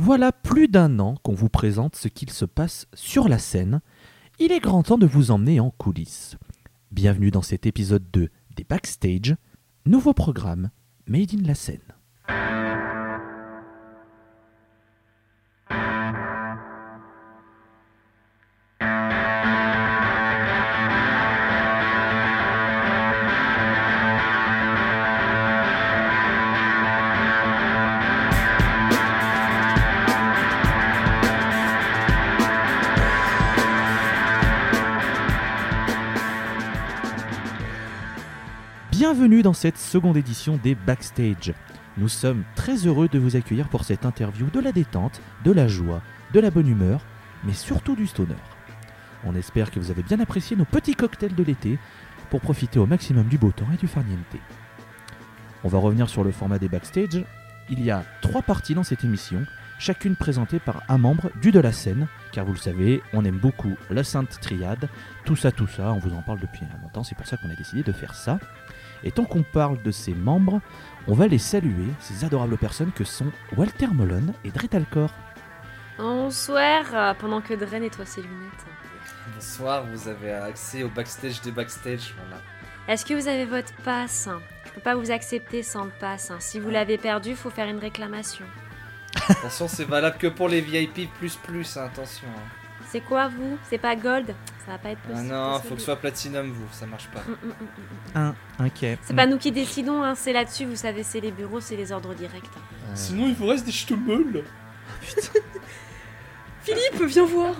Voilà plus d'un an qu'on vous présente ce qu'il se passe sur la scène. Il est grand temps de vous emmener en coulisses. Bienvenue dans cet épisode 2 des Backstage, nouveau programme Made in la scène. Dans cette seconde édition des Backstage. Nous sommes très heureux de vous accueillir pour cette interview de la détente, de la joie, de la bonne humeur, mais surtout du stoner. On espère que vous avez bien apprécié nos petits cocktails de l'été pour profiter au maximum du beau temps et du farniente. On va revenir sur le format des Backstage. Il y a trois parties dans cette émission, chacune présentée par un membre du de la scène, car vous le savez, on aime beaucoup la Sainte Triade, tout ça, tout ça, on vous en parle depuis longtemps, c'est pour ça qu'on a décidé de faire ça. Et tant qu'on parle de ces membres, on va les saluer, ces adorables personnes que sont Walter Molon et Dretalcor. Bonsoir, euh, pendant que Dre nettoie ses lunettes. Bonsoir, vous avez accès au backstage des backstage. Voilà. Est-ce que vous avez votre passe? Je peux pas vous accepter sans le passe. hein. Si vous l'avez perdu, faut faire une réclamation. Attention, c'est valable que pour les VIP plus plus, hein, attention. hein. C'est quoi vous? C'est pas gold? Ça va pas être Ah possible. non, faut que ce soit platinum, vous, ça marche pas. Mm, mm, mm, mm. Un, ok. C'est pas nous qui décidons, hein, c'est là-dessus, vous savez, c'est les bureaux, c'est les ordres directs. Euh, Sinon, il vous reste des ch'teumeuls. Philippe, viens voir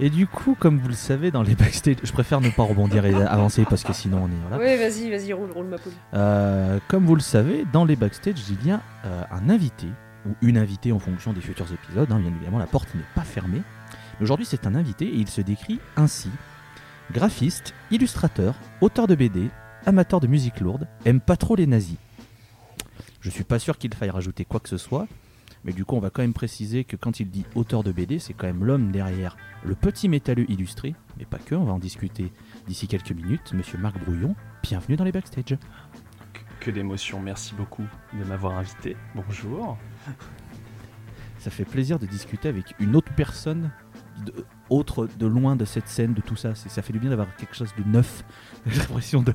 Et du coup, comme vous le savez, dans les backstage, je préfère ne pas rebondir et avancer parce que sinon on est voilà. Oui, vas-y, vas-y, roule, roule ma poule. Euh, comme vous le savez, dans les backstage, il y a euh, un invité ou une invitée en fonction des futurs épisodes. hein, bien évidemment, la porte n'est pas fermée. Mais aujourd'hui, c'est un invité et il se décrit ainsi graphiste, illustrateur, auteur de BD, amateur de musique lourde, aime pas trop les nazis. Je suis pas sûr qu'il faille rajouter quoi que ce soit. Mais du coup, on va quand même préciser que quand il dit auteur de BD, c'est quand même l'homme derrière le petit métalleux illustré, mais pas que, on va en discuter d'ici quelques minutes. Monsieur Marc Brouillon, bienvenue dans les backstage. Que d'émotion, merci beaucoup de m'avoir invité. Bonjour. Ça fait plaisir de discuter avec une autre personne, de- autre de loin de cette scène, de tout ça. Ça fait du bien d'avoir quelque chose de neuf. J'ai l'impression de.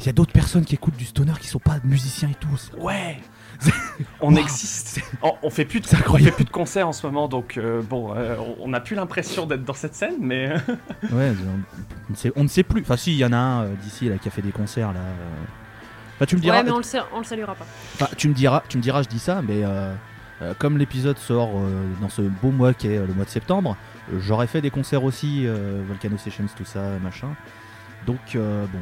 Il y a d'autres personnes qui écoutent du stoner qui sont pas musiciens et tout. Ouais On Wow. existe. On, on fait plus de, on fait plus de concerts en ce moment, donc euh, bon, euh, on n'a plus l'impression d'être dans cette scène, mais Ouais, on, on ne sait, on ne sait plus. Enfin, si, il y en a un euh, d'ici là qui a fait des concerts là. euh. Enfin, tu me diras. Ouais, mais on le, on le saluera pas. Enfin, tu me diras, tu me diras, je dis ça, mais euh, euh, comme l'épisode sort euh, dans ce beau mois qui est euh, le mois de septembre, euh, j'aurais fait des concerts aussi, euh, Volcano Sessions, tout ça, machin. Donc euh, bon.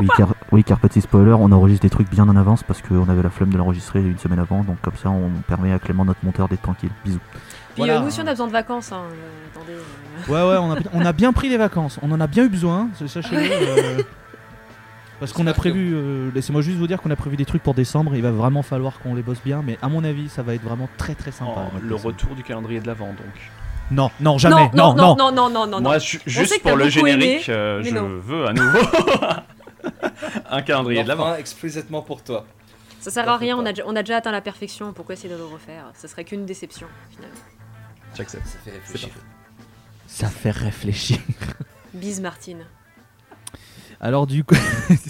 Oui car, oui, car petit spoiler, on enregistre des trucs bien en avance parce qu'on avait la flemme de l'enregistrer une semaine avant, donc comme ça on permet à Clément, notre monteur, d'être tranquille. Bisous. Puis Voilà. euh, nous aussi, on a besoin de vacances. Hein. euh, attendez. euh. Ouais, ouais, on a, on a bien pris les vacances, on en a bien eu besoin, sachez-le. euh, parce qu'on a prévu, euh, laissez-moi juste vous dire qu'on a prévu des trucs pour décembre, il va vraiment falloir qu'on les bosse bien, mais à mon avis, ça va être vraiment très très sympa. en- le décembre. retour du calendrier de l'avant, donc. Non, non, jamais, non, non, non, non, non, non, Moi, non. juste pour le aimé, générique, euh, je non. veux à nouveau un calendrier de l'avant. Enfin, explicitement pour toi. Ça sert à rien, on a, déjà- on a déjà atteint la perfection, pourquoi essayer de le refaire? Ça serait qu'une déception, finalement. J'accepte. Ça fait réfléchir. Ça fait réfléchir. Bise Martine. Alors du coup,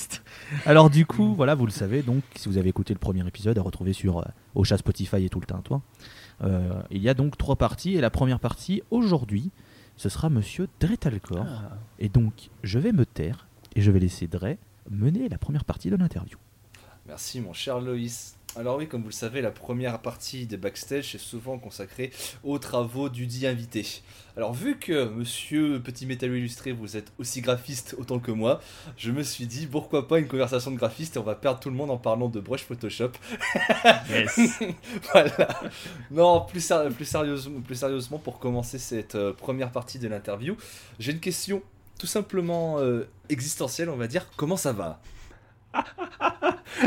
alors du coup, voilà, vous le savez. Donc, si vous avez écouté le premier épisode, à retrouver sur euh, Ocha, Spotify et tout le tintouin. Euh, il y a donc trois parties et la première partie aujourd'hui, ce sera Monsieur Dretalcor. Ah. Et donc, je vais me taire et je vais laisser Dre mener la première partie de l'interview. Merci mon cher Loïs. Alors oui, comme vous le savez, la première partie des backstage est souvent consacrée aux travaux du dit invité. Alors vu que monsieur Petit Métal Illustré, vous êtes aussi graphiste autant que moi, je me suis dit pourquoi pas une conversation de graphiste et on va perdre tout le monde en parlant de brush Photoshop. Yes. voilà. Non, plus, ser- plus, sérieusement, plus sérieusement, pour commencer cette euh, première partie de l'interview, j'ai une question tout simplement euh, existentielle, on va dire. Comment ça va?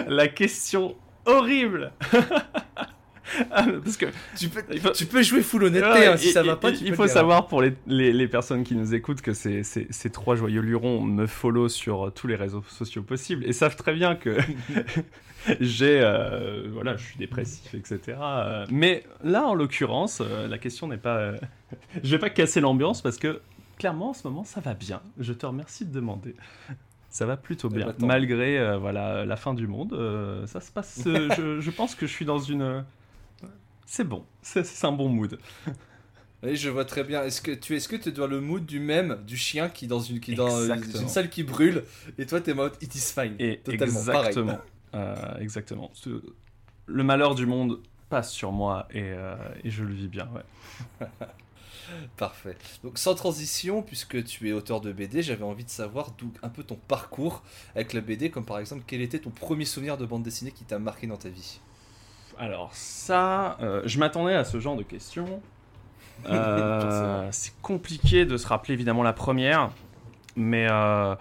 La question horrible Ah, parce que Tu peux, Il faut- tu peux jouer full honnêteté Ouais, hein, si il- ça va pas. il, tu il faut savoir pour les, les, les personnes qui nous écoutent que ces, ces, ces trois joyeux lurons me follow sur euh, tous les réseaux sociaux possibles et savent très bien que j'ai euh, voilà je suis dépressif etc Euh, mais là en l'occurrence la question n'est pas je vais pas casser l'ambiance parce que clairement en ce moment ça va bien je te remercie de demander ça va plutôt Eh bien bah, tant malgré euh, voilà la fin du monde euh, ça se passe euh, je, je pense que je suis dans une c'est bon c'est un bon mood Oui, je vois très bien. Est-ce que tu est-ce que tu dois le mood du même du chien qui dans une qui dans une salle qui brûle et toi t'es mode it is fine. Et Totalement exactement. Euh, exactement. Le malheur du monde passe sur moi et, et je le vis bien. Ouais. Parfait. Donc sans transition, puisque tu es auteur de BD, j'avais envie de savoir d'où un peu ton parcours avec la BD, comme par exemple quel était ton premier souvenir de bande dessinée qui t'a marqué dans ta vie? Alors ça, euh, je m'attendais à ce genre de questions. Euh, c'est compliqué de se rappeler évidemment la première, mais euh,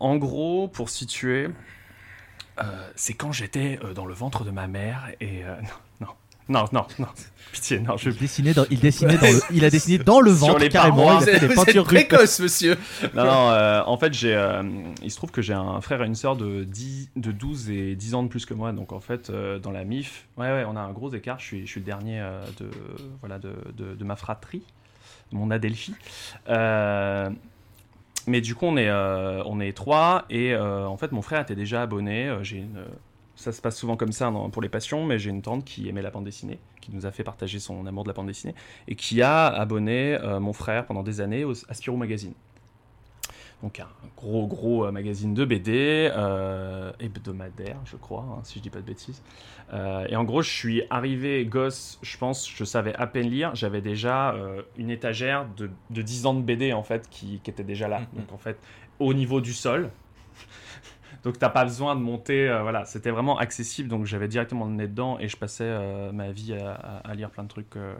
en gros, pour situer, c'est quand j'étais dans le ventre de ma mère et non, non, non, pitié, non, je Il dessinait dans, il dessinait dans le, il a dessiné dans le Sur ventre les carrément. parois. Il vous a êtes, fait des peintures précoce, monsieur. Non, non, euh, en fait, j'ai, euh, il se trouve que j'ai un frère et une sœur de, 10, de 12 et 10 ans de plus que moi. Donc, en fait, euh, dans la MIF, ouais, ouais, on a un gros écart. Je suis, je suis le dernier euh, de, voilà, de, de, de ma fratrie, mon Adelphi. Euh, mais du coup, on est, euh, on est trois. Et euh, en fait, mon frère était déjà abonné. J'ai une, ça se passe souvent comme ça dans- pour les passions, mais j'ai une tante qui aimait la bande dessinée, qui nous a fait partager son amour de la bande dessinée, et qui a abonné euh, mon frère pendant des années au, à Spirou Magazine. Donc un gros gros euh, magazine de BD euh, hebdomadaire, je crois, hein, si je dis pas de bêtises. Euh, et en gros, je suis arrivé gosse, je pense, je savais à peine lire. J'avais déjà une étagère de, de 10 ans de BD en fait qui, qui était déjà là. Mhm. Donc en fait, au niveau du sol. Donc t'as pas besoin de monter, euh, voilà, c'était vraiment accessible. Donc j'avais directement le nez dedans et je passais euh, ma vie à, lire plein de trucs, euh,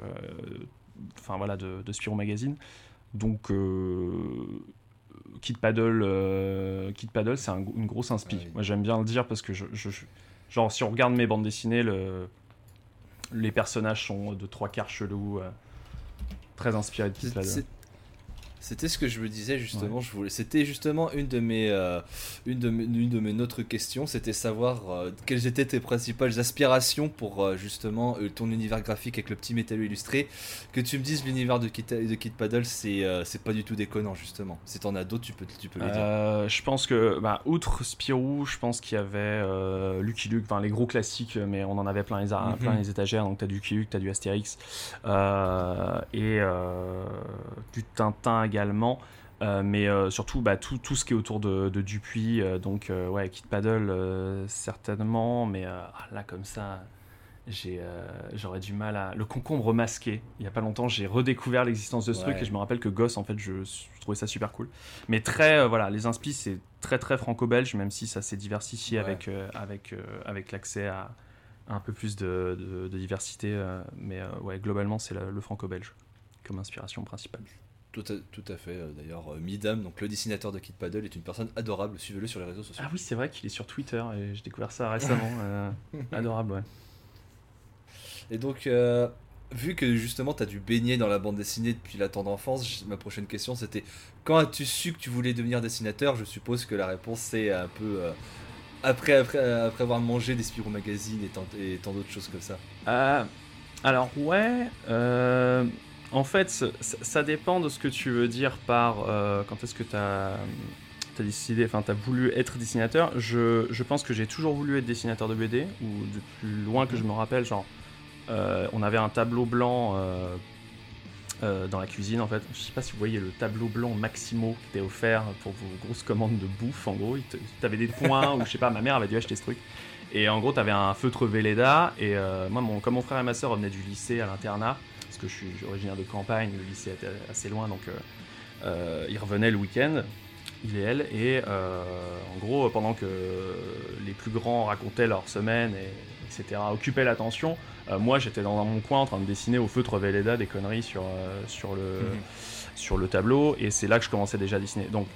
enfin voilà, de, de Spirou Magazine. Donc Kid Paddle, Kid Paddle, c'est un- une grosse inspi. Moi, j'aime bien le dire parce que je, je- je- genre si on regarde mes bandes dessinées, le, les personnages sont de trois quarts chelous, très inspirés de Kid Paddle. C'était ce que je me disais justement. Je voulais. C'était justement une de mes, euh, une de mes, une de mes autres questions. C'était savoir euh, quelles étaient tes principales aspirations pour euh, justement ton univers graphique avec le petit métallo illustré. Que tu me dises l'univers de Kid, de Kid Paddle, c'est c'est pas du tout déconnant justement. Si t'en as d'autres, tu peux, tu peux les dire. Je pense que, bah, outre Spirou, je pense qu'il y avait Lucky Luke, enfin les gros classiques, mais on en avait plein les, Mhm. plein les étagères. Donc t'as du Lucky Luke, t'as du Astérix et du Tintin également. Euh, mais euh, surtout bah, tout, tout ce qui est autour de, de Dupuis, euh, donc ouais, Kid Paddle certainement, mais ah, là comme ça, j'aurais du mal à. Le concombre masqué, il y a pas longtemps, j'ai redécouvert l'existence de ce Ouais. truc et je me rappelle que gosse, en fait, je, je trouvais ça super cool. Mais très, voilà, les inspi, c'est très très franco-belge, même si ça s'est diversifié Ouais. avec, avec, avec l'accès à, à un peu plus de, de- de diversité. mais ouais, globalement, c'est le franco-belge comme inspiration principale. Tout à, tout à fait. euh, D'ailleurs, euh, Midam, donc le dessinateur de Kid Paddle, est une personne adorable. Suivez-le sur les réseaux sociaux. Ah oui, c'est vrai qu'il est sur Twitter et j'ai découvert ça récemment. euh, adorable, ouais. Et donc, euh, vu que justement tu as dû baigner dans la bande dessinée depuis la tendre enfance, ma prochaine question c'était quand as-tu su que tu voulais devenir dessinateur? Je suppose que la réponse c'est un peu euh, après, après, après avoir mangé des Spirou Magazine et tant, et tant d'autres choses comme ça. Alors ouais, en fait, ça, ça dépend de ce que tu veux dire par euh, quand est-ce que tu as, décidé, enfin tu as voulu être dessinateur. Je, je pense que j'ai toujours voulu être dessinateur de BD, ou de plus loin que je me rappelle, genre euh, on avait un tableau blanc euh, dans la cuisine en fait. Je sais pas si vous voyez le tableau blanc Maximo qui était offert pour vos grosses commandes de bouffe en gros. Tu avais des points ou je sais pas, ma mère avait dû acheter ce truc. Et en gros, tu avais un feutre Velleda. Et euh, moi, mon, comme mon frère et ma soeur revenaient du lycée à l'internat, que je suis originaire de campagne, le lycée était assez loin, donc euh, euh, ils revenaient le week-end, il et elle. Et euh, en gros, pendant que les plus grands racontaient leur semaine, et, etc., occupaient l'attention, euh, moi j'étais dans mon coin en train de dessiner au feutre Velleda des conneries sur, sur, le, sur le tableau. Et c'est là que je commençais déjà à dessiner. Donc,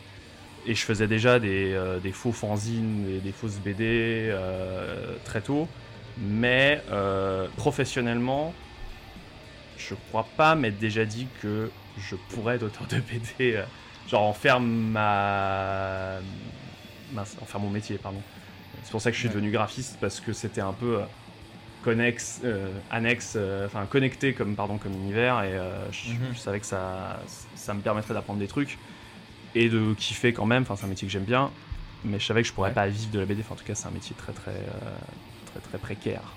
et je faisais déjà des, euh, des faux fanzines et des fausses BD euh, très tôt. Mais euh, professionnellement, je crois pas m'être déjà dit que je pourrais être auteur de BD, euh, genre en faire ma. mince, en faire mon métier, pardon. C'est pour ça que je suis Ouais. devenu graphiste parce que c'était un peu euh, connexe, euh, annexe, enfin connecté comme pardon comme univers et je, Mhm. je savais que ça, ça me permettrait d'apprendre des trucs et de kiffer quand même. Enfin, c'est un métier que j'aime bien, mais je savais que je pourrais Ouais. pas vivre de la BD. Enfin, en tout cas, c'est un métier très très très très précaire.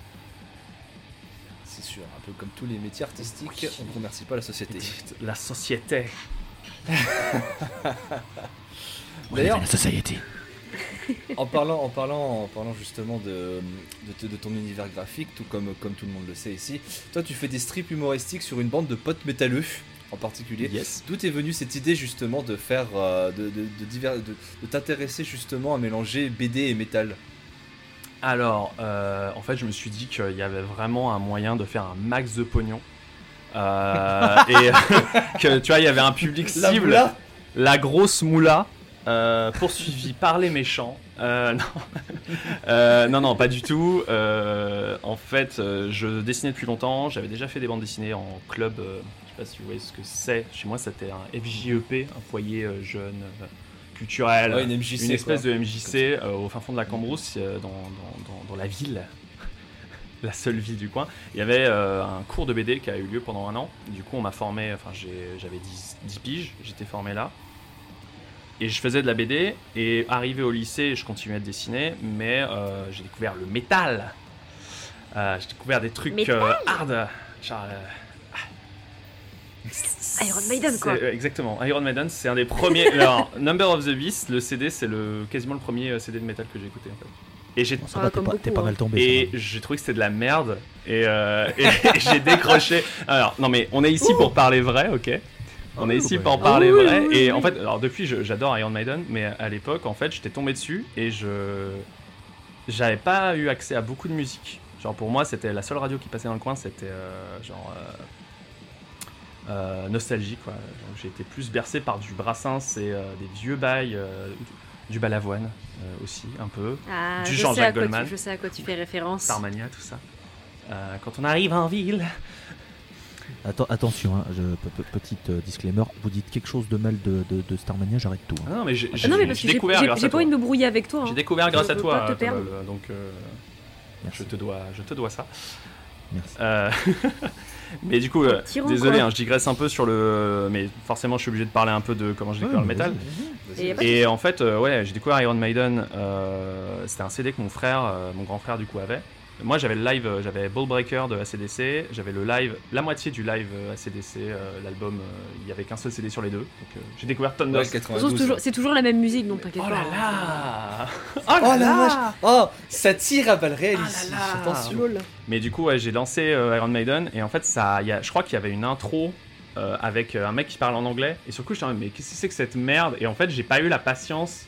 C'est sûr, un peu comme tous les métiers artistiques, on ne remercie pas la société. La société. D'ailleurs, la société. en parlant, en parlant, en parlant justement de, de, te- de ton univers graphique, tout comme, comme tout le monde le sait ici, toi tu fais des strips humoristiques sur une bande de potes métalleux en particulier. Yes. D'où est venue cette idée justement de faire, euh, de, de, de- de t'intéresser justement à mélanger BD et métal? Alors, euh, en fait, je me suis dit qu'il y avait vraiment un moyen de faire un max de pognon. Euh, et que tu vois, il y avait un public La cible, moula la grosse moula, euh, poursuivie par les méchants. Euh, non. Euh, non, non, pas du tout. En fait, je dessinais depuis longtemps. J'avais déjà fait des bandes dessinées en club. je sais pas si vous voyez ce que c'est. Chez moi, c'était un FJEP, un foyer jeune, Ouais, une MJC. une espèce quoi. de MJC euh, au fin fond de la Cambrousse, euh, dans, dans- dans- dans la ville, la seule ville du coin. Il y avait euh, un cours de BD qui a eu lieu pendant un an. Du coup, on m'a formé, enfin, j'avais 10, 10 piges, j'étais formé là. Et je faisais de la BD, et arrivé au lycée, je continuais de dessiner, mais euh, j'ai découvert le métal. Euh, j'ai découvert des trucs euh, hard. Genre, euh, Iron Maiden, quoi. c'est- euh, Exactement, Iron Maiden, c'est un des premiers. alors, Number of the Beast, le CD, c'est le quasiment le premier euh, CD de métal que j'ai écouté en fait. Et j'ai Bon, Ah, t'es pas, pas hein. mal tombé. et j'ai trouvé que c'était de la merde et, euh, et j'ai décroché. Alors non mais on est ici pour parler vrai, ok? On est ici pour Ah parler oui, vrai oui, et oui. en fait alors depuis j'adore Iron Maiden mais à l'époque en fait j'étais tombé dessus et je j'avais pas eu accès à beaucoup de musique. Genre pour moi c'était la seule radio qui passait dans le coin c'était euh, genre euh, euh, nostalgie quoi. J'ai été plus bercé par du Brassens et euh, des vieux bails, euh, du Balavoine euh, aussi un peu. Ah, Du je, Jean-Jacques Goldman. tu, je sais à quoi tu fais référence. Starmania, tout ça. Euh, quand on arrive en ville. Atten- attention, hein, je- petite euh, disclaimer, vous dites quelque chose de mal de, de, de Starmania, j'arrête tout. hein. Ah non, mais j'ai Ah j'ai- j'ai j'ai découvert j'ai- j'ai pas envie de me brouiller avec toi. J'ai hein. découvert grâce Je à toi, te Thomas, donc euh, je te dois, je te dois ça. Merci. Mais du coup, euh, désolé, hein, je digresse un peu sur le, mais forcément, je suis obligé de parler un peu de comment j'ai découvert Ouais, le métal. vas-y, vas-y. Et en fait, euh, ouais, j'ai découvert Iron Maiden. euh, C'était un CD que mon frère, euh, mon grand frère, du coup, avait. Moi, j'avais le live, euh, j'avais Ball Breaker de ACDC, j'avais le live, la moitié du live euh, ACDC, euh, l'album, euh, il y avait qu'un seul CD sur les deux. Donc, euh, j'ai découvert Thunder. Ouais, De toute façon, 92. c'est toujours, c'est toujours la même musique, donc t'inquiète Oh pas. là hein. là Oh la vache Oh, ça tire à balles réelles ici, là là. attention. Mais du coup, ouais, j'ai lancé euh, Iron Maiden et en fait, ça, y a, je crois qu'il y avait une intro euh, avec un mec qui parle en anglais et sur le coup, je me mais qu'est-ce que c'est que cette merde? Et en fait, j'ai pas eu la patience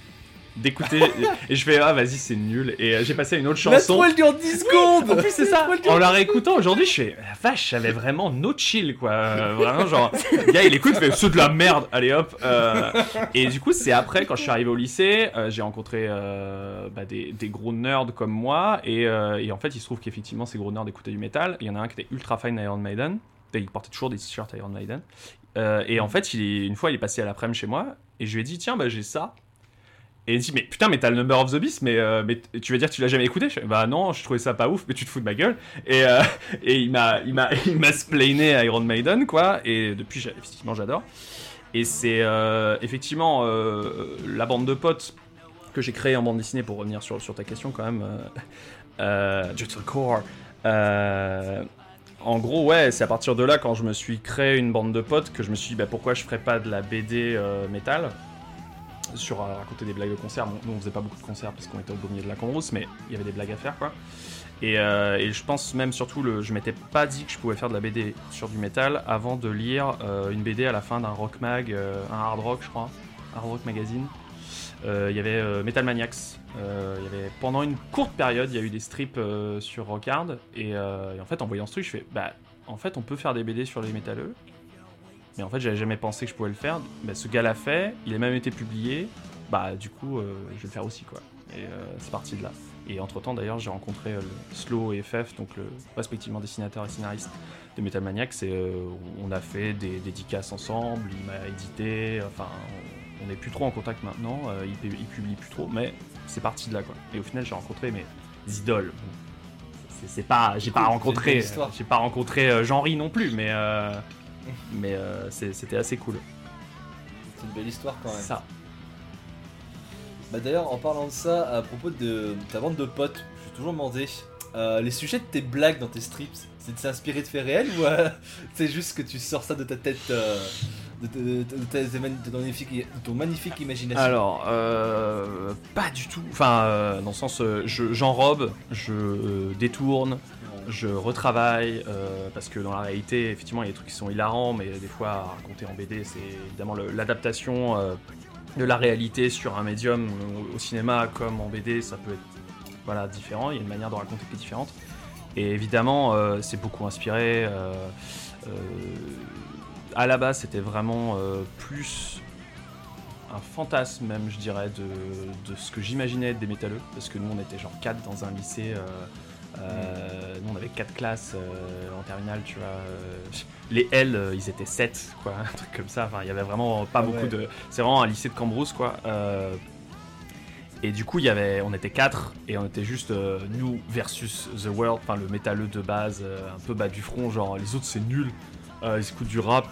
d'écouter et je fais ah vas-y c'est nul et euh, j'ai passé à une autre La chanson. toile dure 10 secondes En plus c'est ça. En la réécoutant aujourd'hui, je fais la vache, j'avais vraiment no chill quoi. Euh, vraiment genre, le gars il écoute, il fait c'est de la merde. Allez hop. euh. et du coup c'est après quand je suis arrivé au lycée, j'ai rencontré bah, des, des gros nerds comme moi et, et en fait il se trouve qu'effectivement ces gros nerds écoutaient du métal. Il y en a un qui était ultra fan d'Iron Maiden. Et il portait toujours des t-shirts Iron Maiden. Euh, et en fait, il est, une fois, il est passé à l'après-midi chez moi et je lui ai dit Tiens, bah, j'ai ça. Et il dit Mais putain, mais t'as le Number of the Beast, mais, euh, mais tu veux dire que tu l'as jamais écouté? Bah non, je trouvais ça pas ouf, mais tu te fous de ma gueule. Et, euh, et il m'a il m'a splainé Iron Maiden, quoi. Et depuis, effectivement, j'adore. Et c'est euh, effectivement euh, la bande de potes que j'ai créée en bande dessinée pour revenir sur, sur ta question quand même. Euh, Core. En gros, ouais, c'est à partir de là, quand je me suis créé une bande de potes, que je me suis dit, bah, pourquoi je ferais pas de la BD métal? Sur euh, raconter des blagues de concert. Nous, on faisait pas beaucoup de concerts parce qu'on était au beau milieu de la Cambrousse, mais il y avait des blagues à faire, quoi. Et, euh, et je pense même surtout, le, je m'étais pas dit que je pouvais faire de la BD sur du métal avant de lire euh, une BD à la fin d'un rock mag, euh, un hard rock, je crois, hard rock magazine. Il y avait Metal Maniacs. Il y avait, pendant une courte période, il y a eu des strips sur Rockard. Et, euh, et en fait, en voyant ce truc, je fais bah, en fait, on peut faire des BD sur les métalleux. Mais en fait, j'avais jamais pensé que je pouvais le faire. Bah, ce gars l'a fait, il a même été publié. Bah, du coup, euh, je vais le faire aussi, quoi. Et euh, c'est parti de là. Et entre temps, d'ailleurs, j'ai rencontré euh, le Slow et FF, donc le, respectivement dessinateur et scénariste de Metal Maniacs. Et euh, on a fait des dédicaces ensemble. Il m'a édité. Enfin, on n'est plus trop en contact maintenant. il, pu- il publie plus trop, mais c'est parti de là, quoi. Et au final, j'ai rencontré mes idoles. C'est- pas, j'ai pas Cool, rencontré, j'ai pas rencontré Jean-Ry non plus, mais euh, mais euh, c'était assez cool. C'est une belle histoire quand même. Ça. Bah d'ailleurs, en parlant de ça, à propos de ta bande de potes, je suis toujours demandé, euh, les sujets de tes blagues dans tes strips, c'est de s'inspirer de faits réels ou euh, c'est juste que tu sors ça de ta tête, euh, de, ton magnifique, de ton magnifique imagination? Alors, euh, pas du tout. Enfin, euh, dans le sens, je- j'enrobe, je détourne, je retravaille, euh, parce que dans la réalité, effectivement, il y a des trucs qui sont hilarants, mais des fois, à raconter en BD, c'est évidemment l'adaptation euh, de la réalité sur un médium au, cinéma comme en BD, ça peut être voilà, différent, il y a une manière de raconter qui est différente. Et évidemment, euh, c'est beaucoup inspiré. à la base, c'était vraiment plus un fantasme même, je dirais, de, de ce que j'imaginais être des métalleux. Parce que nous, on était genre 4 dans un lycée. Euh, nous, on avait 4 classes euh, en terminale, tu vois. euh, les L, euh, ils étaient 7, quoi. Un truc comme ça. Enfin, il y avait vraiment pas Ah beaucoup ouais. de. C'est vraiment un lycée de Cambrousse, quoi. et du coup, il y avait, on était 4 et on était juste nous versus The World, enfin le métalleux de base, un peu bas du front, genre les autres c'est nul. Ils écoutent du rap,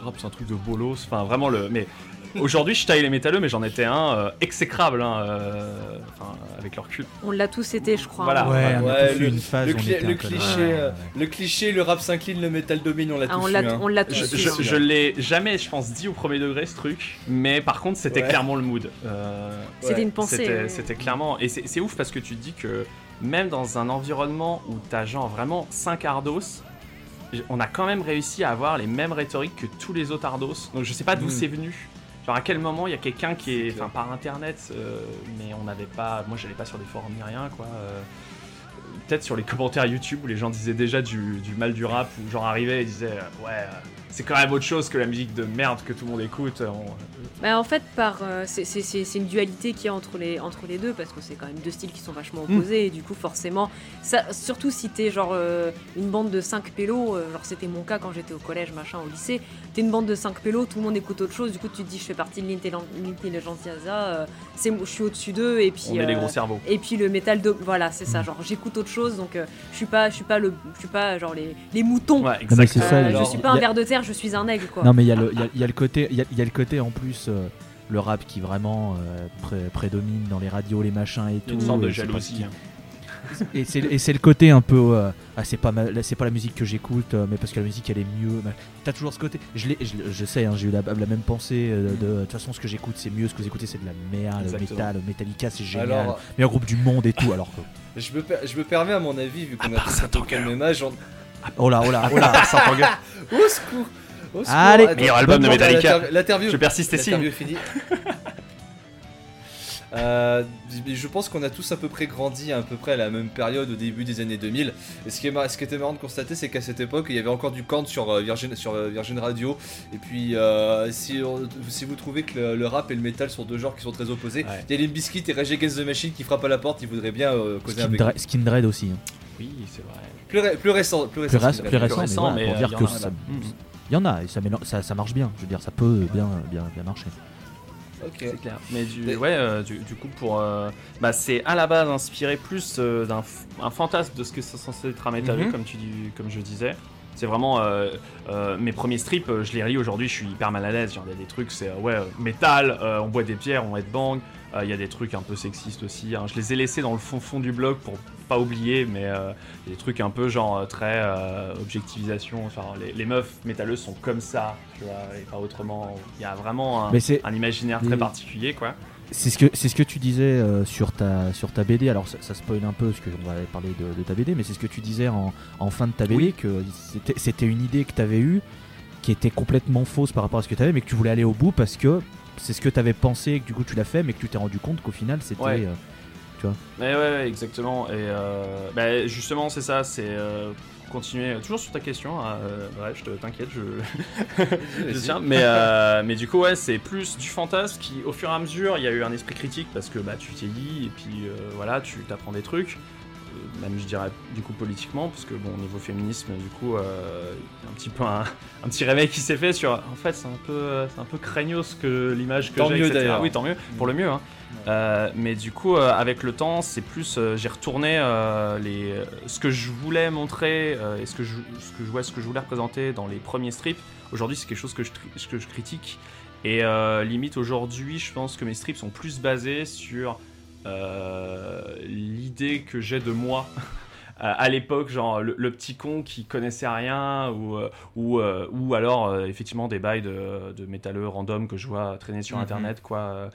rap c'est un truc de bolos, enfin vraiment le. Mais aujourd'hui je taille les métalleux, mais j'en étais un euh, exécrable, hein, euh, enfin avec leur cul. On l'a tous été, je crois. Voilà. Ouais, on a tous eu le- une phase. le, cli- cliché, euh, Ouais. le cliché, le rap s'incline, le métal domine, on l'a Ah, tous on eu, hein. on l'a Je, tous je, eu. je l'ai jamais, je pense, dit au premier degré ce truc, mais par contre c'était Ouais. clairement le mood. Euh, C'était Ouais, une pensée. C'était clairement. Et c'est ouf parce que tu te dis que même dans un environnement où t'as genre vraiment 5 ardos, on a quand même réussi à avoir les mêmes rhétoriques que tous les autres ardos. Donc je sais pas d'où Mm. c'est venu. Genre à quel moment il y a quelqu'un qui est. Enfin par internet, euh, mais on n'avait pas. Moi j'allais pas sur des forums ni rien quoi. euh, Peut-être sur les commentaires YouTube où les gens disaient déjà du, du mal du rap, où genre arrivaient et disaient euh, ouais, euh, c'est quand même autre chose que la musique de merde que tout le monde écoute. on- Bah, en fait, par euh, c'est- c'est c'est- c'est une dualité qu'il y a entre les, entre les deux, parce que c'est quand même deux styles qui sont vachement Mm. opposés, et du coup, forcément, ça, surtout si t'es genre euh, une bande de 5 pélos, euh, genre c'était mon cas quand j'étais au collège, machin, au lycée, t'es une bande de 5 pélos, tout le monde écoute autre chose, du coup, tu te dis, je fais partie de l'intelli- l'intelligentsia, euh, c'est je suis au-dessus d'eux, et puis. on est des euh, gros cerveaux. et puis le métal de voilà c'est ça Mm. genre j'écoute autre chose donc euh, je suis pas je suis pas le je suis pas genre les, les moutons Ouais, c'est exactement. Euh, je suis pas un ver de terre je suis un aigle quoi Non, mais il y, a le- il y a- il y a le côté, il y a, il y a le côté en plus, euh, le rap qui vraiment euh, pré- prédomine dans les radios, les machins et tout. une sorte de jalousie. hein. Et c'est le côté un peu. euh, ah, c'est pas, c'est pas la musique que j'écoute, euh, mais parce que la musique elle est mieux. T'as toujours ce côté. Je, je, je sais, hein, j'ai eu la, la même pensée. euh, de toute façon, ce que j'écoute c'est mieux, ce que vous écoutez c'est de la merde. Exactement. Metal, Metallica c'est génial. Alors, meilleur groupe du monde et tout. Alors que. je me, per- je me permets à mon avis, vu qu'on a tous un peu le même âge, on- Oh là, oh là, oh là. Au secours Au secours Allez. Attends, Meilleur album de Metallica. l'inter- L'interview Je persiste et signe. L'interview est finie. Euh, je pense qu'on a tous à peu près grandi à peu près à la même période au début des années 2000. Et ce qui, est mar- ce qui était marrant de constater, c'est qu'à cette époque, il y avait encore du corn sur euh, Virgin, sur euh, Virgin Radio. Et puis, euh, si, on- si vous trouvez que le, le rap et le metal sont deux genres qui sont très opposés, Ouais. il y a Limp Bizkit et Rage Against the Machine qui frappent à la porte. Ils voudraient bien euh, causer Skin, avec Dre- nous. Skin Dread aussi. hein. Oui, c'est vrai. Plus, ré- plus récent, plus récent. Plus, récent, mais, voilà, mais, pour euh, dire que a, ça. Mm. Il y en a, et ça, ça, ça marche bien. Je veux dire, ça peut bien, bien, bien marcher. Ok. C'est clair. Mais du, Mais- ouais, euh, du, du coup, pour. euh, bah, c'est à la base inspiré plus euh, d'un f- un fantasme de ce que c'est censé être un métalleux, Mhm. comme, tu dis, comme je disais. C'est vraiment. euh, euh, mes premiers strips, euh, je les relis aujourd'hui, je suis hyper mal à l'aise. Genre, il y a des trucs, c'est euh, ouais, euh, métal, euh, on boit des bières, on headbang. Euh, Il y a des trucs un peu sexistes aussi. hein. Je les ai laissés dans le fond, fond du blog pour pas oublier, mais euh, des trucs un peu genre euh, très euh, objectivisation. Enfin, les, les meufs métalleuses sont comme ça, tu vois, et pas autrement. Il y a vraiment un, Mais c'est un imaginaire très particulier, quoi. C'est ce que c'est ce que tu disais euh, sur ta sur ta BD. Alors ça, ça spoil un peu parce que on va parler de, de ta BD, mais c'est ce que tu disais en, en fin de ta BD Oui. que c'était- c'était une idée que tu avais eue qui était complètement fausse par rapport à ce que tu avais, mais que tu voulais aller au bout parce que c'est ce que tu avais pensé et que du coup tu l'as fait, mais que tu t'es rendu compte qu'au final c'était Ouais. euh, tu vois. Ouais, ouais, exactement. Et euh, bah, justement, c'est ça, c'est euh, continuer toujours sur ta question. hein, euh, ouais, je te- t'inquiète, je, je tiens. Mais, euh, mais du coup, ouais, c'est plus du fantasme qui, au fur et à mesure, il y a eu un esprit critique parce que bah, tu vieillis et puis euh, voilà, tu t'apprends des trucs. Même, je dirais, du coup, politiquement, parce que bon, au niveau féminisme, du coup, euh, il y a un petit peu un, un petit réveil qui s'est fait sur. En fait, c'est un peu, c'est un peu craignos que l'image que Tant j'ai. mieux, etc. d'ailleurs. Oui, tant mieux, pour le mieux. hein. Euh, mais du coup, euh, avec le temps, c'est plus, euh, j'ai retourné les, ce que je voulais montrer et ce que je, ce que je, ouais, ce que je voulais représenter dans les premiers strips. Aujourd'hui, c'est quelque chose que je, que je critique. Et limite aujourd'hui, je pense que mes strips sont plus basés sur l'idée que j'ai de moi. à à l'époque, genre le, le petit con qui connaissait rien, ou, euh, ou, euh, ou alors euh, effectivement des bails de, de métalleux random que je vois traîner sur Mhm. internet, quoi. Euh,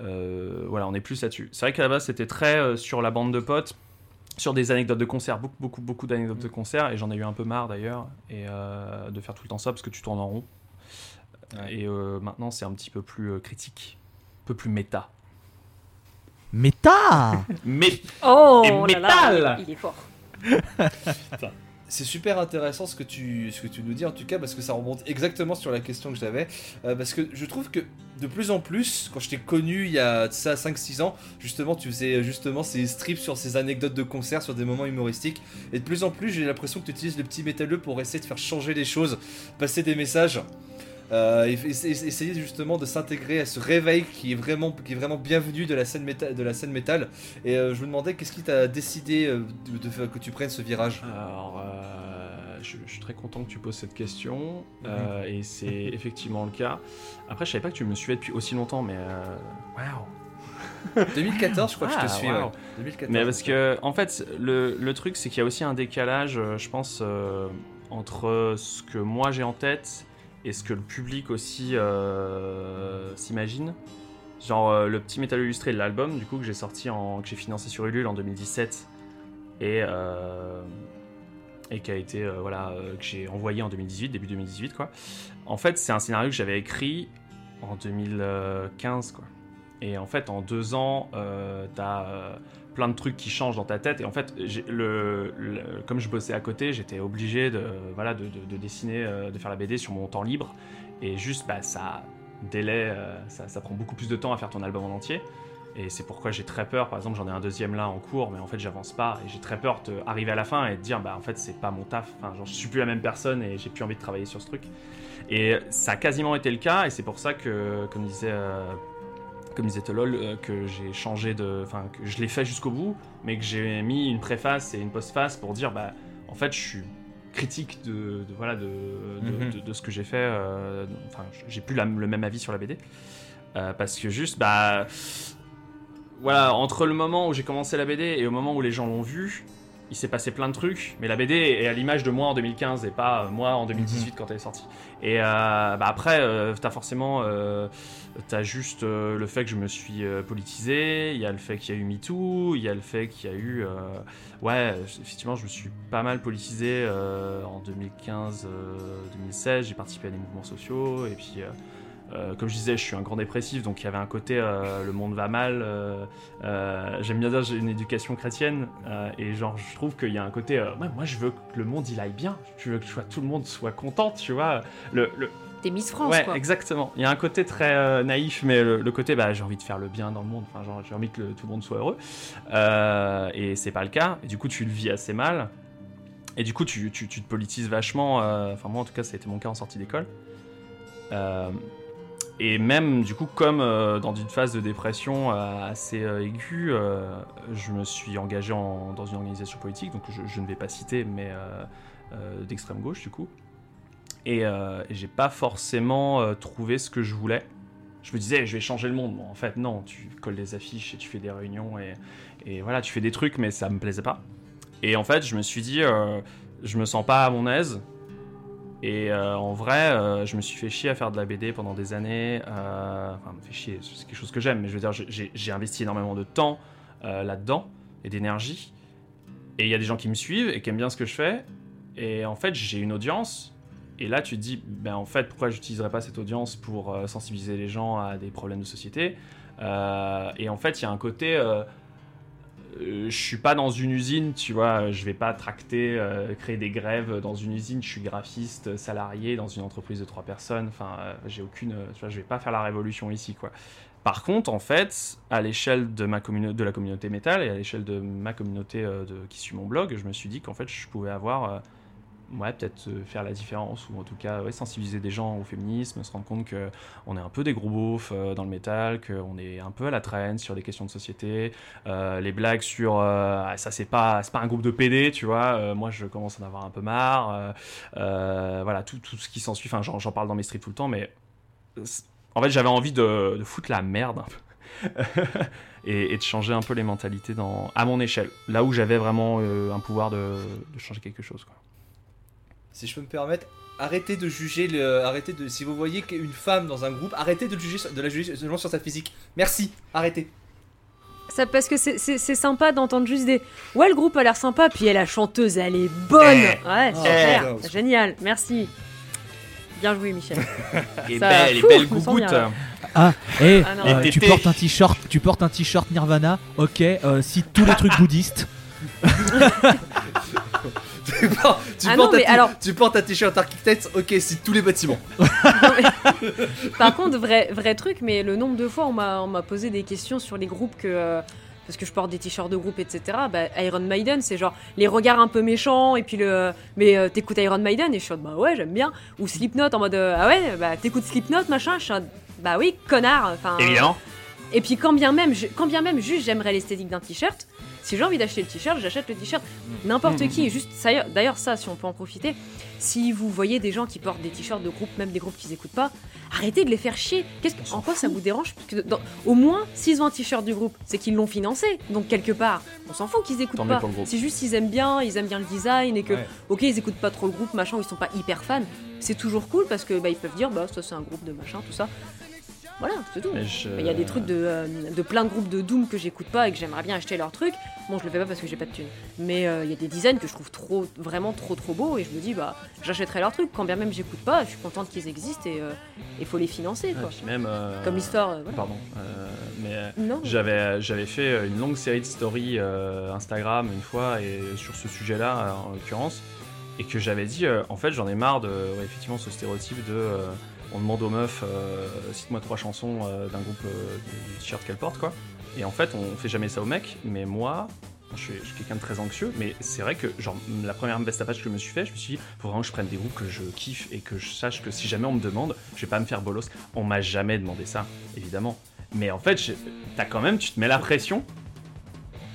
euh, voilà, on est plus là-dessus. C'est vrai qu'à la base, c'était très euh, sur la bande de potes, sur des anecdotes de concert, beaucoup, beaucoup, beaucoup d'anecdotes de concert, et j'en ai eu un peu marre d'ailleurs, et euh, de faire tout le temps ça parce que tu tournes en rond. Ouais. Et euh, maintenant, c'est un petit peu plus euh, critique, un peu plus méta. Méta Mais Oh Et là là, métal il est fort. C'est super intéressant ce que, tu, ce que tu nous dis en tout cas parce que ça remonte exactement sur la question que j'avais. Euh, parce que je trouve que de plus en plus, quand je t'ai connu il y a ça 5-6 ans, justement tu faisais justement ces strips sur ces anecdotes de concert, sur des moments humoristiques. Et de plus en plus j'ai l'impression que tu utilises le petit métalleux pour essayer de faire changer les choses, passer des messages. Euh, essayer justement de s'intégrer à ce réveil qui est vraiment, qui est vraiment bienvenu de la scène métal. De la scène métal. Et euh, je me demandais qu'est-ce qui t'a décidé euh, de, de faire- que tu prennes ce virage? Alors, euh, je, je suis très content que tu poses cette question, euh, et c'est effectivement le cas. Après, je savais pas que tu me suivais depuis aussi longtemps, mais waouh! 2014, je crois que je te suis. ouais. 2014. Mais parce que, en fait, le, le truc, c'est qu'il y a aussi un décalage, je pense, euh, entre ce que moi j'ai en tête et ce que le public aussi euh, s'imagine. Genre, euh, le petit métal illustré de l'album, du coup, que j'ai sorti, en, que j'ai financé sur Ulule en 2017 et, euh, et qui a été, voilà, que j'ai envoyé en 2018, début 2018, quoi. En fait, c'est un scénario que j'avais écrit en 2015, quoi. Et en fait, en deux ans, t'as plein de trucs qui changent dans ta tête. Et en fait, le, comme je bossais à côté, j'étais obligé de, voilà, de, de- de dessiner, euh, de faire la BD sur mon temps libre. Et juste, bah, ça délai, euh, ça, ça prend beaucoup plus de temps à faire ton album en entier. Et c'est pourquoi j'ai très peur. Par exemple, j'en ai un deuxième là en cours, mais en fait, j'avance pas. Et j'ai très peur d'arriver à la fin et de dire, bah, en fait, c'est pas mon taf. Enfin, je suis plus la même personne et j'ai plus envie de travailler sur ce truc. Et ça a quasiment été le cas. Et c'est pour ça que, comme disait euh, comme disait Tolol, euh, que j'ai changé de. Enfin, que je l'ai fait jusqu'au bout, mais que j'ai mis une préface et une postface pour dire, bah, en fait, je suis critique de, de- voilà, de, de, Mhm. de- de ce que j'ai fait. euh, Enfin, j'ai plus la- le même avis sur la BD. Euh, parce que juste, bah. Voilà, entre le moment où j'ai commencé la BD et au moment où les gens l'ont vu, il s'est passé plein de trucs, mais la BD est à l'image de moi en 2015 et pas euh, moi en 2018 quand elle est sortie. Et bah après, t'as forcément, t'as juste euh, le fait que je me suis euh, politisé, il y a le fait qu'il y a eu MeToo, il y a le fait qu'il y a eu, euh, ouais, effectivement, je me suis pas mal politisé en 2015-2016, j'ai participé à des mouvements sociaux et puis. comme je disais, je suis un grand dépressif, donc il y avait un côté le monde va mal. J'aime bien dire j'ai une éducation chrétienne et genre je trouve qu'il y a un côté ouais, moi je veux que le monde il aille bien, je veux que tout le monde soit content, tu vois. Le, le- T'es Miss France, ouais, quoi. exactement. Il y a un côté très euh, naïf, mais le, le côté bah j'ai envie de faire le bien dans le monde. Enfin genre j'ai envie que le- tout le monde soit heureux Euh, et c'est pas le cas. Et du coup tu le vis assez mal. Et du coup tu, tu- tu te politises vachement. euh, Enfin moi en tout cas ça a été mon cas en sortie d'école. Euh, et même, du coup, comme dans une phase de dépression assez aiguë, je me suis engagé en- dans une organisation politique, donc je, je ne vais pas citer, mais d'extrême gauche, du coup. Et, euh, et j'ai pas forcément euh, trouvé ce que je voulais. Je me disais, je vais changer le monde. En fait, non, tu colles des affiches et tu fais des réunions et, voilà, tu fais des trucs, mais ça me plaisait pas. Et en fait, je me suis dit, euh, je me sens pas à mon aise. Et en vrai, je me suis fait chier à faire de la BD pendant des années. euh, enfin, me fait chier, c'est quelque chose que j'aime, mais je veux dire, j'ai- investi énormément de temps là-dedans et d'énergie. Et il y a des gens qui me suivent et qui aiment bien ce que je fais. Et en fait, j'ai une audience. Et là, tu te dis, ben en fait, pourquoi j'utiliserais pas cette audience pour euh, sensibiliser les gens à des problèmes de société Euh, Et en fait, il y a un côté. euh, je suis pas dans une usine, tu vois, je vais pas tracter, créer des grèves dans une usine, je suis graphiste, salarié dans une entreprise de trois personnes, enfin, j'ai aucune, tu vois, je vais pas faire la révolution ici, quoi. Par contre, en fait, à l'échelle de, de la communauté métal et à l'échelle de ma communauté qui suit mon blog, je me suis dit qu'en fait, je pouvais avoir ouais, peut-être euh, faire la différence ou en tout cas sensibiliser des gens au féminisme, se rendre compte qu'on est un peu des gros beaufs euh, dans le métal, qu'on est un peu à la traîne sur des questions de société. Euh, les blagues sur ah, ça, c'est pas, pas un groupe de PD, tu vois. moi, je commence à en avoir un peu marre. voilà, tout, tout ce qui s'ensuit. Enfin, j'en parle dans mes strips tout le temps, mais en fait, j'avais envie de, de, foutre la merde un peu. et, de changer un peu les mentalités à mon échelle. Là où j'avais vraiment un pouvoir de, de changer quelque chose. Si je peux me permettre, arrêtez de juger le, arrêtez de, si vous voyez qu'une femme dans un groupe, arrêtez de, juger, de la juger seulement sur sa physique. Merci, arrêtez. Ça, parce que c'est sympa d'entendre juste des ouais le groupe a l'air sympa puis elle la chanteuse elle est bonne eh. ouais super eh. génial merci bien joué Michel et belle et belle gougoute ah, et ah, euh, tu portes un t-shirt, tu portes un t-shirt Nirvana. Ok, euh, si tous les trucs bouddhistes. tu, portes, tu, ah portes un t-shirt architecte, ok, c'est tous les bâtiments. Par contre, vrai, vrai truc, mais le nombre de fois on m'a posé des questions sur les groupes que. Euh, parce que je porte des t-shirts de groupe, etc. Bah, Iron Maiden, c'est genre les regards un peu méchants, et puis le. Mais euh, t'écoutes Iron Maiden, et je suis en bah ouais, j'aime bien. Ou Slipknot en mode, euh, ah ouais, bah t'écoutes Slipknot, machin, je suis en, bah oui, connard. Enfin. Évidemment. Et puis quand bien même, quand bien même juste j'aimerais l'esthétique d'un t-shirt, si j'ai envie d'acheter le t-shirt, j'achète le t-shirt. N'importe mmh, qui. Mmh. Juste, d'ailleurs, ça, si on peut en profiter, si vous voyez des gens qui portent des t-shirts de groupe, même des groupes qu'ils n'écoutent pas, arrêtez de les faire chier. Qu'est-ce que, en quoi ça vous dérange? Que Au moins, s'ils ont un t-shirt du groupe, c'est qu'ils l'ont financé. Donc quelque part, on s'en fout qu'ils écoutent pas. C'est juste qu'ils aiment bien, ils aiment bien le design et que, ok, ils écoutent pas trop le groupe, machin, ils sont pas hyper fans. C'est toujours cool parce que bah, ils peuvent dire, bah ça c'est un groupe de machin, tout ça. Voilà, c'est tout. Il y a des trucs de, euh, de, plein de groupes de Doom que j'écoute pas et que j'aimerais bien acheter leurs trucs. Bon, je le fais pas parce que j'ai pas de thunes. Mais euh, il y a des designs que je trouve trop, vraiment trop trop beaux et je me dis, bah, j'achèterai leurs trucs. Quand bien même j'écoute pas, je suis contente qu'ils existent et il euh, faut les financer. Quoi. même, Comme l'histoire. Pardon. mais j'avais, j'avais fait une longue série de stories Instagram une fois et sur ce sujet-là en l'occurrence. Et que j'avais dit, en fait, j'en ai marre de effectivement ce stéréotype de on demande aux meufs, euh, cite-moi trois chansons euh, d'un groupe euh, du t-shirt qu'elle porte, quoi. Et en fait, on fait jamais ça aux mecs, mais moi, je suis, quelqu'un de très anxieux, mais c'est vrai que, genre, la première page que je me suis fait, je me suis dit, faut vraiment que je prenne des groupes que je kiffe et que je sache que si jamais on me demande, je vais pas me faire bolos. On m'a jamais demandé ça, évidemment. Mais en fait, t'as quand même, tu te mets la pression.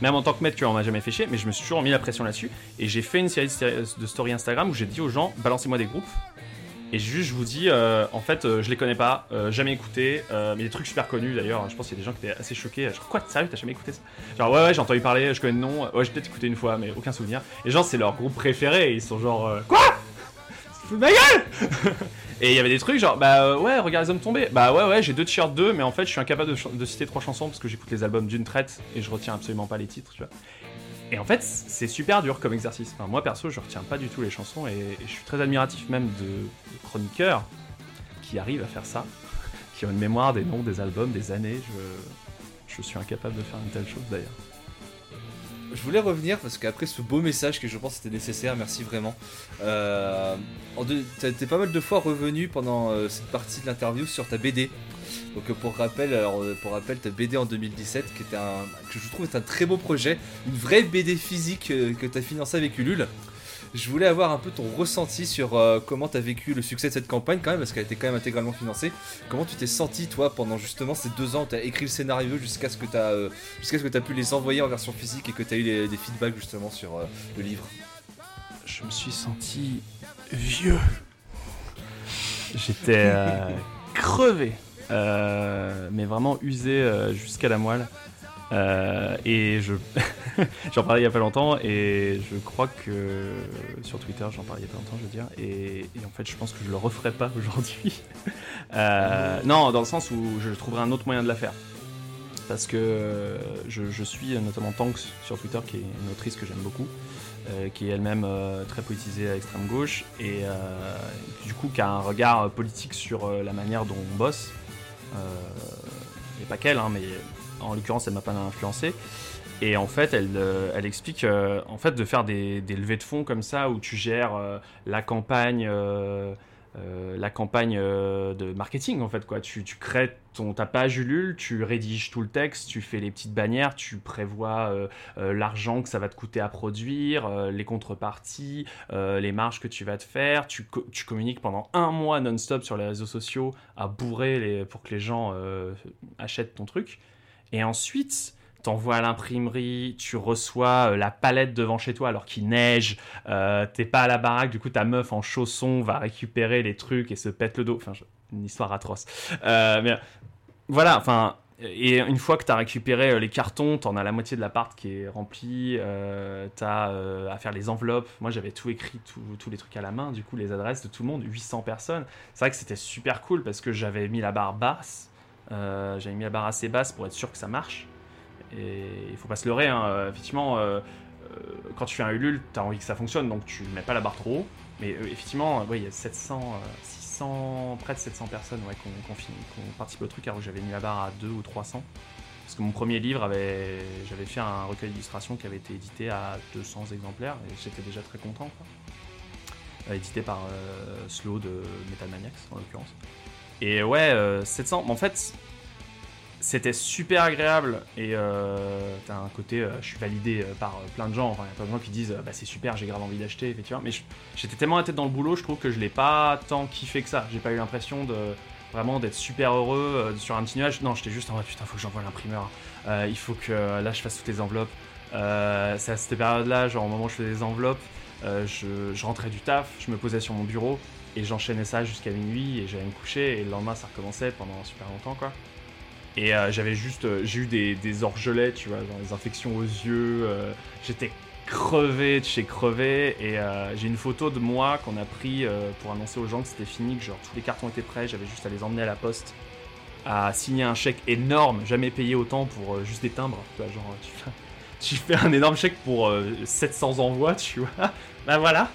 Même en tant que maître, on m'a jamais fait chier, mais je me suis toujours mis la pression là-dessus. Et j'ai fait une série de story Instagram où j'ai dit aux gens, balancez-moi des groupes et juste, je vous dis, euh, en fait, euh, je les connais pas, euh, jamais écouté, mais des trucs super connus d'ailleurs. Je pense qu'il y a des gens qui étaient assez choqués. Genre, quoi, sérieux, t'as jamais écouté ça? Genre, ouais, ouais, j'ai entendu parler, je connais le nom, ouais, j'ai peut-être écouté une fois, mais aucun souvenir. Et genre, c'est leur groupe préféré, ils sont genre, quoi? Fous ma gueule? Et il y avait des trucs genre, bah ouais, regarde les hommes tombés. Bah ouais, ouais, j'ai deux t-shirts d'eux, mais en fait, je suis incapable de, de citer trois chansons parce que j'écoute les albums d'une traite et je retiens absolument pas les titres, tu vois. Et en fait, c'est super dur comme exercice. moi, perso, je retiens pas du tout les chansons et, je suis très admiratif même de, chroniqueurs qui arrivent à faire ça, qui ont une mémoire des noms des albums, des années. Je, suis incapable de faire une telle chose d'ailleurs. Je voulais revenir parce qu'après ce beau message que je pense était nécessaire, merci vraiment. Euh, T'es pas mal de fois revenu pendant euh, cette partie de l'interview sur ta BD. Donc euh, pour rappel, alors, euh, pour rappel, ta BD en 2017 qui était un, que je trouve est un très beau projet, une vraie BD physique que tu as financé avec Ulule. Je voulais avoir un peu ton ressenti sur comment tu as vécu le succès de cette campagne quand même, parce qu'elle était quand même intégralement financée. Comment tu t'es senti toi pendant justement ces deux ans, tu as écrit le scénario jusqu'à ce que tu as, jusqu'à ce que as pu les envoyer en version physique et que tu as eu des feedbacks justement sur le livre? Je me suis senti vieux. J'étais crevé. Euh, mais vraiment usé euh, jusqu'à la moelle. Euh, et je j'en parlais il y a pas longtemps et je crois que sur Twitter j'en parlais il y a pas longtemps je veux dire et, en fait je pense que je le referai pas aujourd'hui. Non dans le sens où je trouverai un autre moyen de la faire. Parce que je, je, suis notamment Tanks sur Twitter qui est une autrice que j'aime beaucoup qui est elle-même très poétisée à l'extrême gauche et du coup qui a un regard politique sur la manière dont on bosse. Et euh, pas qu'elle, hein, mais en l'occurrence, elle m'a pas influencé. Et en fait, elle, euh, explique euh, en fait de faire des, levées de fonds comme ça où tu gères euh, la campagne, la campagne de marketing en fait quoi. Tu, crées ton ta page Ulule, tu rédiges tout le texte, tu fais les petites bannières, tu prévois l'argent que ça va te coûter à produire, les contreparties, les marges que tu vas te faire. Tu, co- communiques pendant un mois non-stop sur les réseaux sociaux à bourrer pour que les gens achètent ton truc. Et ensuite, t'envoies à l'imprimerie, tu reçois euh, la palette devant chez toi alors qu'il neige, euh, t'es pas à la baraque, du coup ta meuf en chaussons va récupérer les trucs et se pète le dos. Enfin, une histoire atroce. Euh, mais voilà, enfin. Et une fois que tu as récupéré les cartons, tu en as la moitié de l'appart qui est rempli, euh, tu as à faire les enveloppes. Moi j'avais tout écrit, tous les trucs à la main, du coup les adresses de tout le monde, 800 personnes. C'est vrai que c'était super cool parce que j'avais mis la barre basse, euh, j'avais mis la barre assez basse pour être sûr que ça marche. Et il faut pas se leurrer, hein, euh, effectivement, euh, quand tu fais un Ulule, tu as envie que ça fonctionne, donc tu mets pas la barre trop haut. Mais euh, effectivement, il y a 700, euh, 600, près de 700 personnes ouais, qui ont, participé au truc, alors que j'avais mis la barre à 2 ou 300. Parce que mon premier livre, avait, j'avais fait un recueil d'illustrations qui avait été édité à 200 exemplaires, et j'étais déjà très content. quoi. Édité par Slow de Metal Maniacs, en l'occurrence. Et ouais, euh, 700, mais en fait, c'était super agréable. Et euh, t'as un côté euh, je suis validé euh, par plein de gens. Enfin y a plein de gens qui disent bah c'est super j'ai grave envie d'acheter effectivement mais j'étais tellement la tête dans le boulot je trouve que je l'ai pas tant kiffé que ça. J'ai pas eu l'impression de vraiment d'être super heureux sur un petit nuage. Non j'étais juste en mode putain faut que j'envoie l'imprimeur. Il faut que là je fasse toutes les enveloppes. C'est à cette période là genre au moment où je faisais les enveloppes je rentrais du taf je me posais sur mon bureau et j'enchaînais ça jusqu'à minuit et j'allais me coucher et le lendemain ça recommençait pendant super longtemps quoi et euh, j'avais juste, euh, j'ai eu des, des orgelets, tu vois, des infections aux yeux. euh, J'étais crevé de chez crevé. Et j'ai une photo de moi qu'on a pris pour annoncer aux gens que c'était fini, que genre tous les cartons étaient prêts. J'avais juste à les emmener à la poste, à signer un chèque énorme, jamais payé autant pour juste des timbres. Tu vois, genre, tu fais, tu fais un énorme chèque pour euh, 700 envois, tu vois. bah voilà.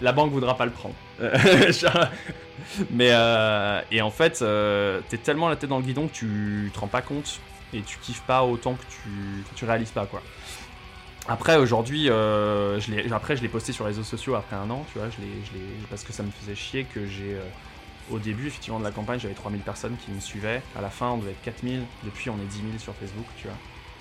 La banque voudra pas le prendre. Mais euh, et en fait, euh, t'es tellement la tête dans le guidon que tu te rends pas compte et tu kiffes pas autant que tu, tu réalises pas quoi. Après aujourd'hui, euh, je après je l'ai posté sur les réseaux sociaux après un an, tu vois, je parce que ça me faisait chier que j'ai au début effectivement de la campagne j'avais 3000 personnes qui me suivaient, à la fin on devait être 4000, depuis on est 10 000 sur Facebook, tu vois.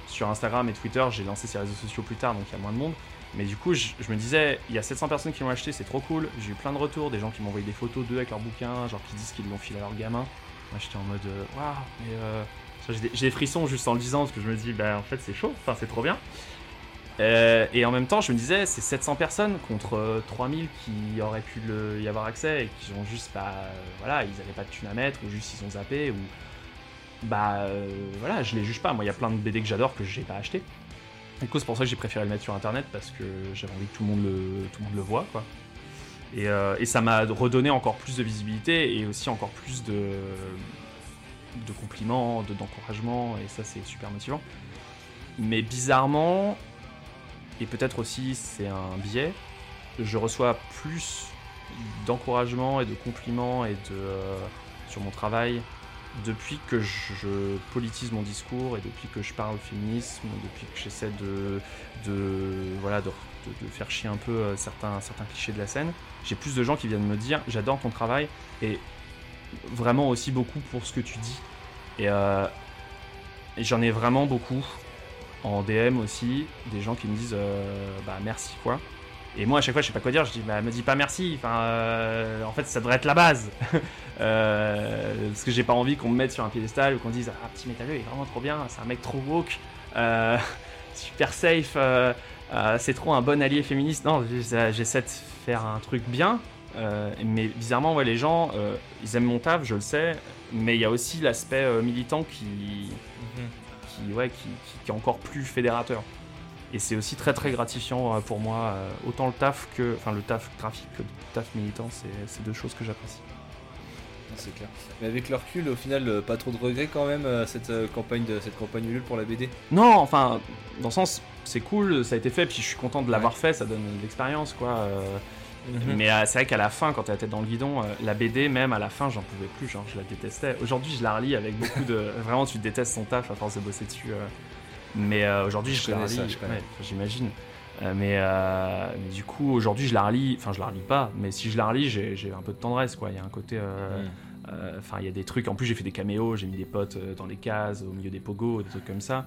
Sur Instagram et Twitter j'ai lancé ces réseaux sociaux plus tard donc il y a moins de monde. Mais du coup, je, me disais, il y a 700 personnes qui l'ont acheté, c'est trop cool. J'ai eu plein de retours, des gens qui m'ont envoyé des photos d'eux avec leurs bouquins, genre qui disent qu'ils l'ont filé à leur gamin. Moi, j'étais en mode, euh, waouh, mais euh, j'ai des- frissons juste en le disant parce que je me dis, bah en fait, c'est chaud, enfin, c'est trop bien. Euh, et en même temps, je me disais, c'est 700 personnes contre euh, 3000 qui auraient pu y avoir accès et qui ont juste, bah euh, voilà, ils avaient pas de thunes à mettre ou juste ils ont zappé ou. Bah euh, voilà, je les juge pas. Moi, il y a plein de BD que j'adore que j'ai pas acheté. Du coup, c'est pour ça que j'ai préféré le mettre sur internet parce que j'avais envie que tout le monde le, tout le, monde le voit, quoi. Et, euh, ça m'a redonné encore plus de visibilité et aussi encore plus de, de compliments, de- d'encouragement, et ça, c'est super motivant. Mais bizarrement, et peut-être aussi c'est un biais, je reçois plus d'encouragement et de compliments et de, euh, sur mon travail depuis que je politise mon discours et depuis que je parle féminisme, depuis que j'essaie de, voilà, de, faire chier un peu euh, certains, certains clichés de la scène, j'ai plus de gens qui viennent me dire j'adore ton travail et vraiment aussi beaucoup pour ce que tu dis. Et, euh, j'en ai vraiment beaucoup en DM aussi, des gens qui me disent euh, bah merci quoi. Et moi à chaque fois je sais pas quoi dire, je dis bah me dis pas merci, enfin euh, en fait ça devrait être la base. Euh, parce que j'ai pas envie qu'on me mette sur un piédestal ou qu'on dise ah petit métalleux il est vraiment trop bien, c'est un mec trop woke, euh, super safe, c'est trop un bon allié féministe. Non, j'essa- j'essaie de faire un truc bien, mais bizarrement ouais les gens ils aiment mon taf, je le sais, mais il y a aussi l'aspect militant qui qui, ouais, qui, qui- qui est encore plus fédérateur. Et c'est aussi très très gratifiant euh, pour moi, euh, autant le taf que, enfin le taf graphique que le taf militant, c'est deux choses que j'apprécie. C'est clair. Mais avec le recul, au final, euh, pas trop de regrets quand même cette campagne de cette campagne Ulule pour la BD. Non, enfin, dans le sens, c'est cool, ça a été fait, puis je suis content de l'avoir fait, ça donne de l'expérience, quoi. Mhm. Mais euh, c'est vrai qu'à la fin, quand t'es la tête dans le guidon, euh, la BD, même à la fin, j'en pouvais plus, genre je la détestais. Aujourd'hui, je la relis avec beaucoup de. Vraiment, tu détestes son taf à force de bosser dessus. euh. Mais euh, aujourd'hui, Je je, la relis. ouais, j'imagine. Euh, mais, euh, mais du coup, aujourd'hui, je la relis. Enfin, je la relis pas. Mais si je la relis, j'ai un peu de tendresse, quoi. Il y a un côté. Mm. Enfin, il y a des trucs. En plus, j'ai fait des caméos. J'ai mis des potes dans les cases, au milieu des pogos, des trucs comme ça.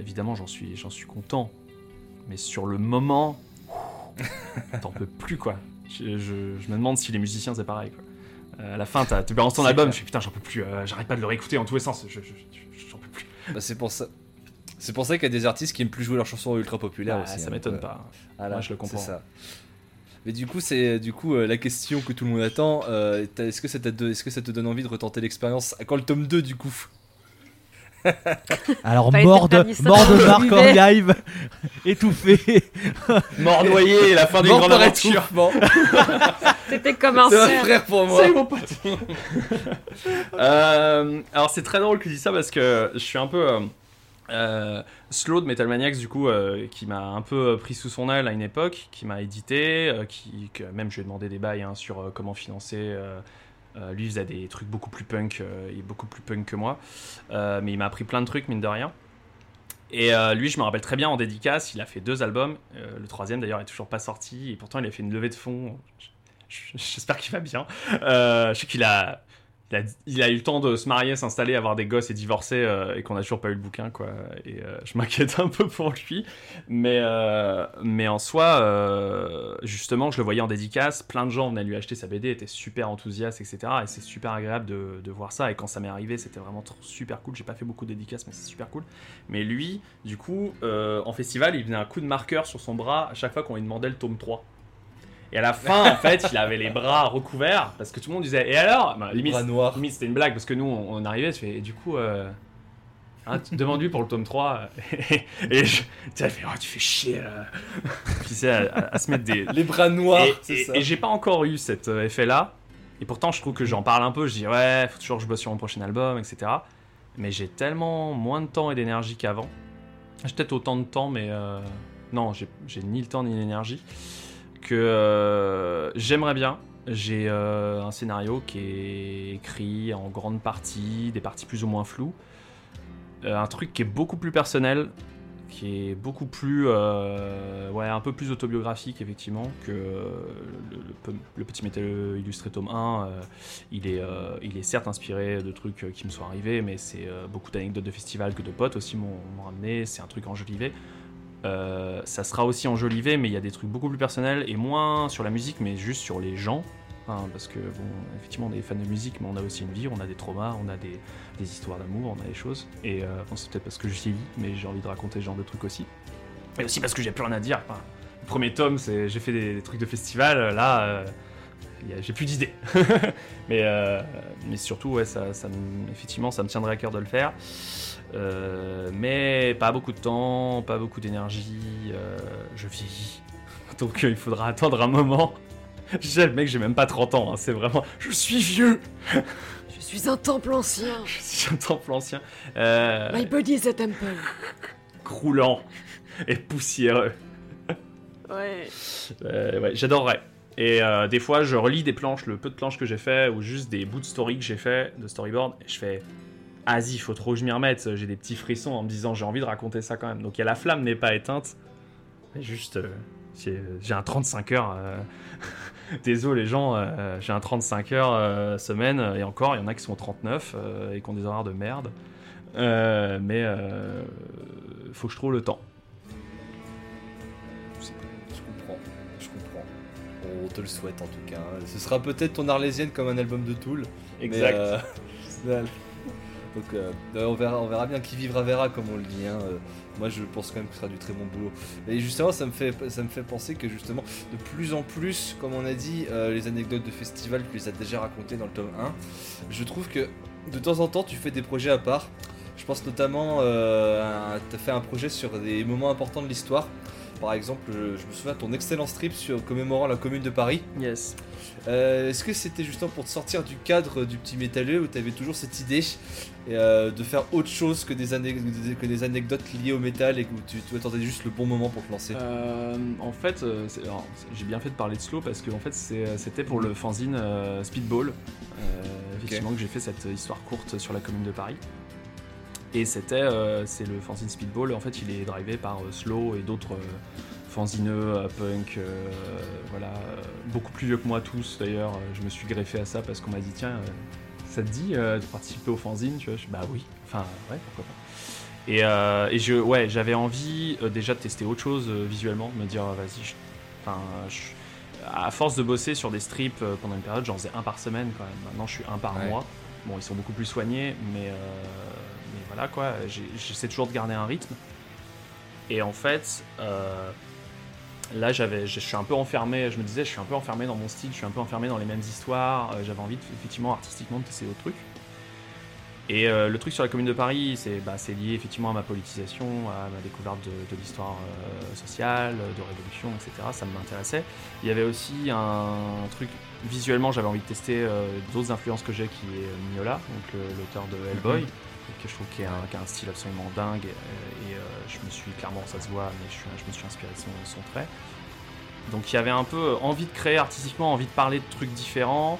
Évidemment, j'en suis, suis content. Mais sur le moment, t'en peux plus, quoi. Je, je- je me demande si les musiciens, c'est pareil, quoi. À la fin, t'as- tu balances ton album, clair. je suis putain, j'en peux plus. J'arrête pas de le réécouter en tous les sens. Je, je- je- j'en peux plus. Bah, c'est pour ça. C'est pour ça qu'il y a des artistes qui aiment plus jouer leurs chansons ultra populaires Bah, aussi. ça hein, m'étonne donc, pas. voilà, Moi, je le comprends. C'est ça. Mais du coup, c'est du coup euh, la question que tout le monde attend. euh, Est-ce que, ça t'a- est-ce que ça te donne envie de retenter l'expérience Quand le tome 2 du coup? Alors, mort de, mort de Marc en live, étouffé. Mort noyé, la fin d'une grande aventure. C'était comme un C'est frère pour moi. Salut mon pote. Euh, alors c'est très drôle que tu dis ça parce que je suis un peu euh, euh, slow de Metal Maniacs du coup euh, qui m'a un peu pris sous son aile à une époque, qui m'a édité, euh, qui même je lui ai demandé des bails hein, sur euh, comment financer. euh, euh, lui faisait des trucs beaucoup plus punk, euh, il est beaucoup plus punk que moi, Euh, mais il m'a appris plein de trucs mine de rien. Et euh, lui, je me rappelle très bien en dédicace, il a fait deux albums. Euh, le troisième d'ailleurs est toujours pas sorti, et pourtant il a fait une levée de fonds. J'espère qu'il va bien. Euh, je sais qu'il a, il a, eu le temps de se marier, s'installer, avoir des gosses et divorcer, euh, et qu'on a toujours pas eu le bouquin, quoi. Et euh, je m'inquiète un peu pour lui. Mais, euh, mais en soi, justement, je le voyais en dédicace. Plein de gens venaient lui acheter sa BD, étaient super enthousiastes, etc. Et c'est super agréable de, de voir ça. Et quand ça m'est arrivé, c'était vraiment super cool. J'ai pas fait beaucoup de dédicaces, mais c'est super cool. Mais lui, du coup, en festival, il venait un coup de marqueur sur son bras à chaque fois qu'on lui demandait le tome 3. Et à la fin, en fait, il avait les bras recouverts parce que tout le monde disait Et alors? Bah, limite, Bras noirs. limite, c'était une blague parce que nous, on, on arrivait, je fais, et du coup, euh, hein, demande-lui pour le tome 3. et je, tu sais, elle fait, Oh, tu fais chier. Puis c'est à, à- à se mettre des. Les bras noirs, et c'est ça. et j'ai pas encore eu cet euh, effet-là. Et pourtant, je trouve que j'en parle un peu. Je dis, ouais, faut toujours que je bosse sur mon prochain album, etc. Mais j'ai tellement moins de temps et d'énergie qu'avant. J'ai peut-être autant de temps, mais euh, non, j'ai ni le temps ni l'énergie. Que euh, j'aimerais bien. J'ai euh, un scénario qui est écrit en grande partie, des parties plus ou moins floues. Euh, un truc qui est beaucoup plus personnel, qui est beaucoup plus, ouais, un peu plus autobiographique effectivement que le, le pe- le petit métal illustré tome 1. euh, il est, il est certes inspiré de trucs qui me sont arrivés, mais c'est beaucoup d'anecdotes de festival que de potes aussi m'ont ramené. C'est un truc enjolivé. Euh, ça sera aussi enjolivé, mais il y a des trucs beaucoup plus personnels et moins sur la musique, mais juste sur les gens. Hein, parce que, bon, effectivement, on est fan de musique, mais on a aussi une vie, on a des traumas, on a des, histoires d'amour, on a des choses. Et euh, c'est peut-être parce que je vieillis, mais j'ai envie de raconter ce genre de trucs aussi. Et aussi parce que j'ai plus rien à dire. Le premier tome, c'est j'ai fait des, trucs de festival, là, euh, y a- j'ai plus d'idées. mais, euh, surtout, ouais, effectivement, ça me tiendrait à cœur de le faire. Euh, mais pas beaucoup de temps, pas beaucoup d'énergie, euh, je vieillis. Donc euh, il faudra attendre un moment. Je sais, le mec, j'ai même pas 30 ans, hein, c'est vraiment. Je suis vieux Je suis un temple ancien. Je suis un temple ancien. My body is a temple. croulant et poussiéreux. Ouais. Ouais, j'adorerais. Et des fois, je relis des planches, le peu de planches que j'ai fait, ou juste des bouts de story que j'ai fait, de storyboard, et je fais. Vas-y, faut trop que je m'y remette. J'ai des petits frissons en me disant j'ai envie de raconter ça quand même. Donc il y a la flamme n'est pas éteinte. Mais juste, euh, j'ai j'ai un 35 heures. euh, Désolé les gens, euh, j'ai un 35 heures euh, semaine, et encore, il y en a qui sont 39 euh, et qui ont des horaires de merde. Euh, mais euh, faut que je trouve le temps. Je comprends, je comprends. On te le souhaite en tout cas. Ce sera peut-être ton Arlésienne comme un album de Tool. mais, euh, Donc euh, on, verra, on verra bien qui vivra verra comme on le dit. hein. Euh, Moi je pense quand même que ce sera du très bon boulot. Et justement ça me fait, ça me fait penser que justement de plus en plus, comme on a dit, euh, les anecdotes de festival, tu les as déjà racontées dans le tome 1. Je trouve que de temps en temps tu fais des projets à part. Je pense notamment, euh, tu as fait un projet sur des moments importants de l'histoire. Par exemple, je, je me souviens de ton excellent strip sur commémorant la commune de Paris. Yes. Euh, Est-ce que c'était justement pour te sortir du cadre du petit métalleux où tu avais toujours cette idée euh, de faire autre chose que des, ane- que des anecdotes liées au métal et que tu, tu attendais juste le bon moment pour te lancer? Euh, en fait, j'ai bien fait de parler de slow parce que en fait c'était pour le fanzine Speedball, effectivement que j'ai fait cette histoire courte sur la commune de Paris. Et c'était, euh, c'est le fanzine Speedball. En fait, il est drivé par euh, Slow et d'autres euh, fanzineux, punk, euh, voilà, beaucoup plus vieux que moi tous d'ailleurs. Je me suis greffé à ça parce qu'on m'a dit tiens, euh, ça te dit euh, de participer au fanzine Tu vois, je bah oui. Enfin ouais, pourquoi pas. Et, et je, ouais, j'avais envie déjà de tester autre chose visuellement, de me dire vas-y, enfin, à force de bosser sur des strips pendant une période, j'en faisais un par semaine quand même. Maintenant, je suis un par Ouais. mois. Bon, ils sont beaucoup plus soignés, mais voilà quoi. J'essaie toujours de garder un rythme. Et en fait, euh, là, j'avais, je suis un peu enfermé. Je me disais, je suis un peu enfermé dans mon style, je suis un peu enfermé dans les mêmes histoires. euh, j'avais envie, de, effectivement, artistiquement, de tester d'autres trucs. Et euh, le truc sur la Commune de Paris, c'est bah, c'est lié effectivement à ma politisation, à ma découverte de, de l'histoire euh, sociale, de révolution, etc. Ça m'intéressait. Il y avait aussi un truc, visuellement, j'avais envie de tester euh, d'autres influences que j'ai, qui est Mignola, donc l'auteur de Hellboy, que je trouve qui a, a un style absolument dingue. euh, et euh, je me suis, clairement, ça se voit, mais je, je me suis inspiré de son, son trait. Donc il y avait un peu envie de créer artistiquement, envie de parler de trucs différents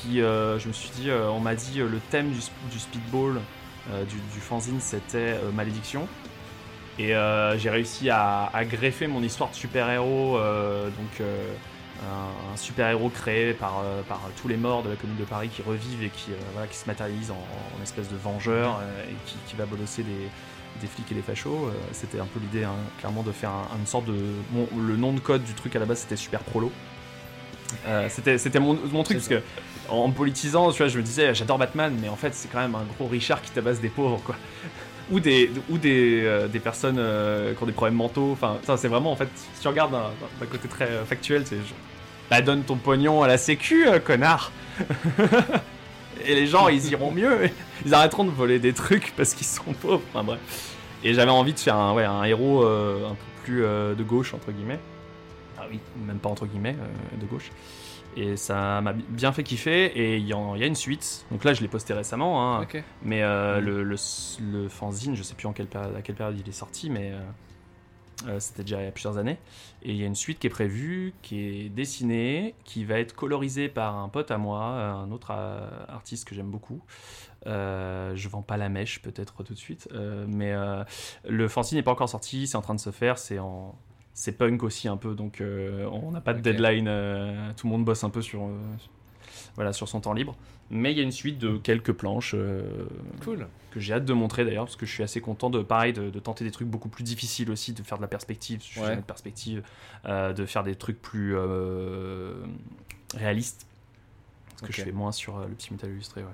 qui, euh, je me suis dit, euh, on m'a dit euh, le thème du, du speedball, euh, du, du fanzine, c'était euh, malédiction. Et euh, j'ai réussi à, à greffer mon histoire de super-héros, euh, donc euh, un, un super-héros créé par, euh, par tous les morts de la commune de Paris qui revivent et qui, euh, voilà, qui se matérialise en, en espèce de vengeur euh, et qui, qui va bolosser des, des flics et des fachos. C'était un peu l'idée, hein, clairement, de faire un- une sorte de. bon, le nom de code du truc à la base, c'était Super Prolo. Euh, c'était c'était mon, mon truc parce que en politisant, tu vois, je me disais j'adore Batman, mais en fait c'est quand même un gros Richard qui tabasse des pauvres quoi, ou des ou des, euh, des personnes euh, qui ont des problèmes mentaux. Enfin, ça c'est vraiment en fait, si tu regardes d'un côté très factuel, c'est bah donne ton pognon à la Sécu, euh, connard. Et les gens ils iront mieux, ils arrêteront de voler des trucs parce qu'ils sont pauvres. Enfin bref. Et j'avais envie de faire un, ouais, un héros euh, un peu plus euh, de gauche entre guillemets. Ah oui, même pas entre guillemets, de gauche. Et ça m'a bi- bien fait kiffer. Et il y, a une suite. Donc là, je l'ai posté récemment. hein. Mais euh, Mhm. le, le, le fanzine, je sais plus en quelle période, à quelle période il est sorti, mais c'était déjà il y a plusieurs années. Et il y a une suite qui est prévue, qui est dessinée, qui va être colorisée par un pote à moi, un autre euh, artiste que j'aime beaucoup. Euh, je vends pas la mèche peut-être tout de suite, euh, mais euh, le fanzine n'est pas encore sorti, c'est en train de se faire, c'est en c'est punk aussi un peu, donc euh, on n'a pas de deadline, euh, tout le monde bosse un peu sur, euh, voilà, sur son temps libre. Mais il y a une suite de quelques planches euh, Cool. que j'ai hâte de montrer d'ailleurs, parce que je suis assez content de, pareil, de, de tenter des trucs beaucoup plus difficiles aussi, de faire de la perspective, je suis Ouais. jamais de perspective, euh, de faire des trucs plus euh, réalistes, ce que Ok. je fais moins sur le petit métal illustré. Ouais.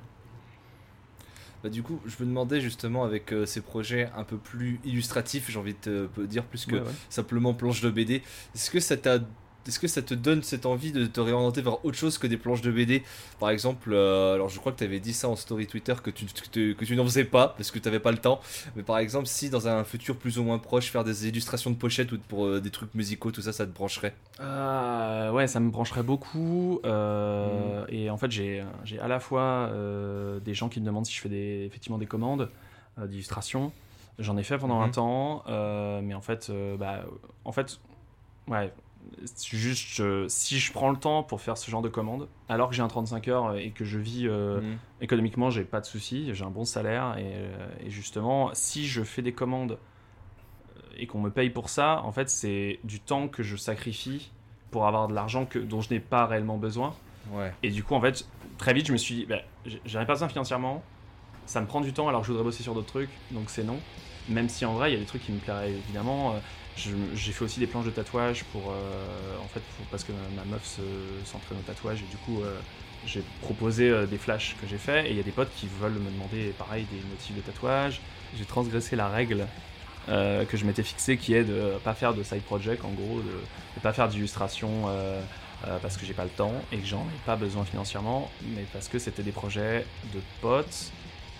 Bah, du coup, je me demandais justement avec euh, ces projets un peu plus illustratifs, j'ai envie de te dire plus que Ouais, ouais. simplement planches de BD. Est-ce que ça t'a est-ce que ça te donne cette envie de te réorienter vers autre chose que des planches de BD Par exemple, euh, alors je crois que tu avais dit ça en story Twitter que tu, que tu, que tu n'en faisais pas parce que tu n'avais pas le temps. Mais par exemple, si dans un futur plus ou moins proche, faire des illustrations de pochettes ou pour euh, des trucs musicaux, tout ça, ça te brancherait? Euh, ouais, ça me brancherait beaucoup. euh, Et en fait, j'ai à la fois des gens qui me demandent si je fais des, effectivement des commandes euh, d'illustration. J'en ai fait pendant un Mhm. temps, mais en fait, bah, en fait, ouais, juste euh, si je prends le temps pour faire ce genre de commandes, alors que j'ai un 35 heures et que je vis euh, Mhm. économiquement, j'ai pas de soucis, j'ai un bon salaire et, euh, et justement, si je fais des commandes euh, et qu'on me paye pour ça, en fait, c'est du temps que je sacrifie pour avoir de l'argent que dont je n'ai pas réellement besoin. Ouais. Et du coup, en fait, très vite, je me suis dit, bah, j'en ai pas besoin financièrement, ça me prend du temps alors que je voudrais bosser sur d'autres trucs, donc c'est non. Même si en vrai, il y a des trucs qui me plairaient évidemment. J'ai fait aussi des planches de tatouage pour, euh, en fait, parce que ma meuf se- s'entraîne au tatouage et du coup, euh, j'ai proposé euh, des flashs que j'ai fait et il y a des potes qui veulent me demander pareil des motifs de tatouage. J'ai transgressé la règle que je m'étais fixée qui est de pas faire de side project en gros, de, de pas faire d'illustration parce que j'ai pas le temps et que j'en ai pas besoin financièrement, mais parce que c'était des projets de potes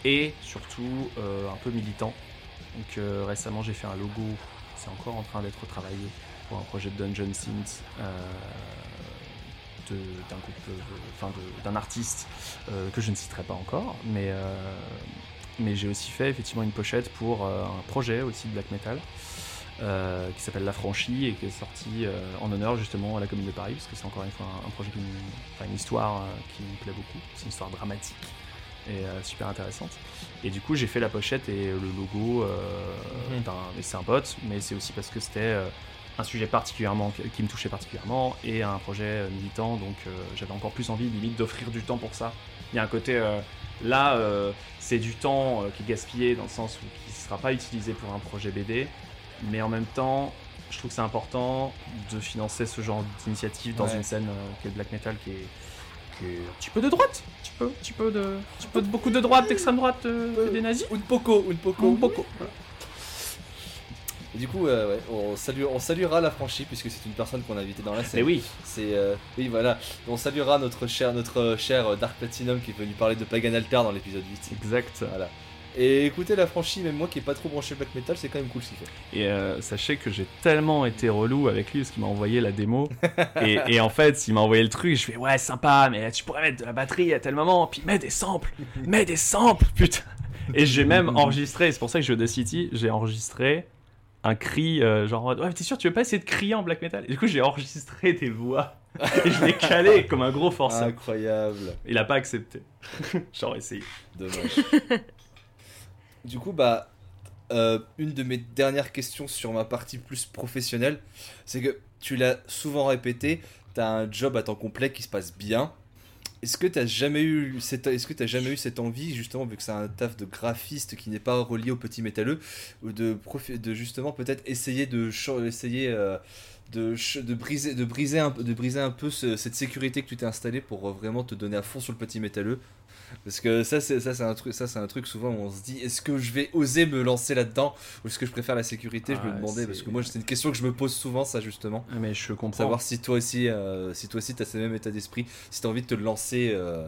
et surtout un peu militants. Donc récemment j'ai fait un logo, encore en train d'être travaillé pour un projet de Dungeon Synth. euh, d'un groupe, euh, enfin d'un artiste euh, que je ne citerai pas encore, mais, mais j'ai aussi fait effectivement une pochette pour un projet aussi de black metal qui s'appelle La Franchie et qui est sorti en honneur justement à la Commune de Paris parce que c'est encore une fois un, projet, enfin une histoire qui me plaît beaucoup, c'est une histoire dramatique et super intéressante. Et du coup, j'ai fait la pochette et le logo d'un. c'est un bot, mais c'est aussi parce que c'était un sujet particulièrement qui me touchait particulièrement et un projet militant, donc j'avais encore plus envie limite d'offrir du temps pour ça. Il y a un côté là, c'est du temps qui est gaspillé dans le sens où qui ne sera pas utilisé pour un projet BD, mais en même temps, je trouve que c'est important de financer ce genre d'initiative dans une scène euh, qui est black metal qui est, un petit peu de droite, un petit peu, un petit peu de, un petit peu de beaucoup de droite, d'extrême droite, euh, des nazis. Ou de poco, ou de poco. Ou poco. du coup, euh, ouais, on, salue, on saluera la franchise puisque c'est une personne qu'on a invitée dans la scène. Et oui. C'est, oui, voilà. On saluera notre cher, notre cher Dark Platinum qui est venu parler de Pagan Alter dans l'épisode 8. Exact. Voilà. Et écoutez la franchise, même moi qui est pas trop branché black metal, c'est quand même cool ce qu'il fait. Et euh, sachez que j'ai tellement été relou avec lui parce qu'il m'a envoyé la démo. et, en fait, il m'a envoyé le truc, je fais ouais, sympa, mais tu pourrais mettre de la batterie à tel moment, puis mets des samples, mets des samples, putain. Et j'ai même enregistré, c'est pour ça que je joue de City, j'ai enregistré un cri euh, genre ouais, t'es sûr, tu veux pas essayer de crier en black metal? Et du coup, j'ai enregistré des voix. et je l'ai calé comme un gros forçat. Incroyable. Il a pas accepté. J'aurais essayé. Dommage. Du coup, bah, euh, une de mes dernières questions sur ma partie plus professionnelle, c'est que tu l'as souvent répété, tu as un job à temps complet qui se passe bien. Est-ce que tu n'as jamais eu cette est-ce que as jamais eu cette envie justement vu que c'est un taf de graphiste qui n'est pas relié au petit métalleux ou de de justement peut-être essayer de essayer euh, de, briser un de briser un peu cette sécurité que tu t'es installé pour vraiment te donner à fond sur le petit métalleux? Parce que ça, c'est ça, c'est un truc, ça, c'est un truc souvent où on se dit, est-ce que je vais oser me lancer là-dedans ou est-ce que je préfère la sécurité? Je me demandais parce que moi, c'est une question que je me pose souvent, ça justement. Ah, mais je comprends. Savoir si toi aussi, euh, si toi aussi, t'as ce même état d'esprit, si t'as envie de te lancer. Euh,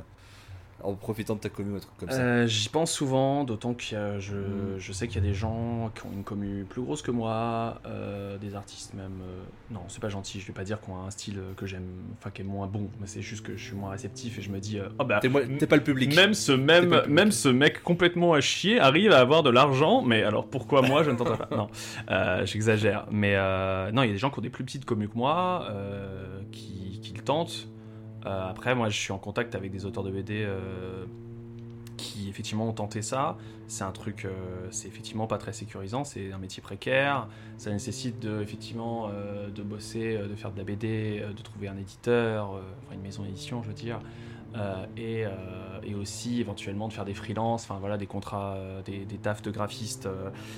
en profitant de ta commune, un truc comme ça euh, J'y pense souvent, d'autant que je, mm. je, sais qu'il y a des gens qui ont une commune plus grosse que moi, euh, des artistes même. Euh, non, c'est pas gentil, je vais pas dire qu'on a un style que j'aime, enfin qui est moins bon, mais c'est juste que je suis moins réceptif et je me dis, oh bah. T'es pas le public. Même ce, même, même ce mec complètement à chier arrive à avoir de l'argent, mais alors pourquoi moi je ne tente pas? Non, j'exagère. Mais non, il y a des gens qui ont des plus petites communes que moi, qui, qui le tentent. Euh, après, moi, je suis en contact avec des auteurs de BD euh, qui effectivement ont tenté ça. C'est un truc, euh, c'est effectivement pas très sécurisant. C'est un métier précaire. Ça nécessite de, effectivement de bosser, de faire de la BD, de trouver un éditeur, une maison d'édition, je veux dire. et, aussi éventuellement de faire des freelances, enfin voilà, des contrats, des, des tafs de graphiste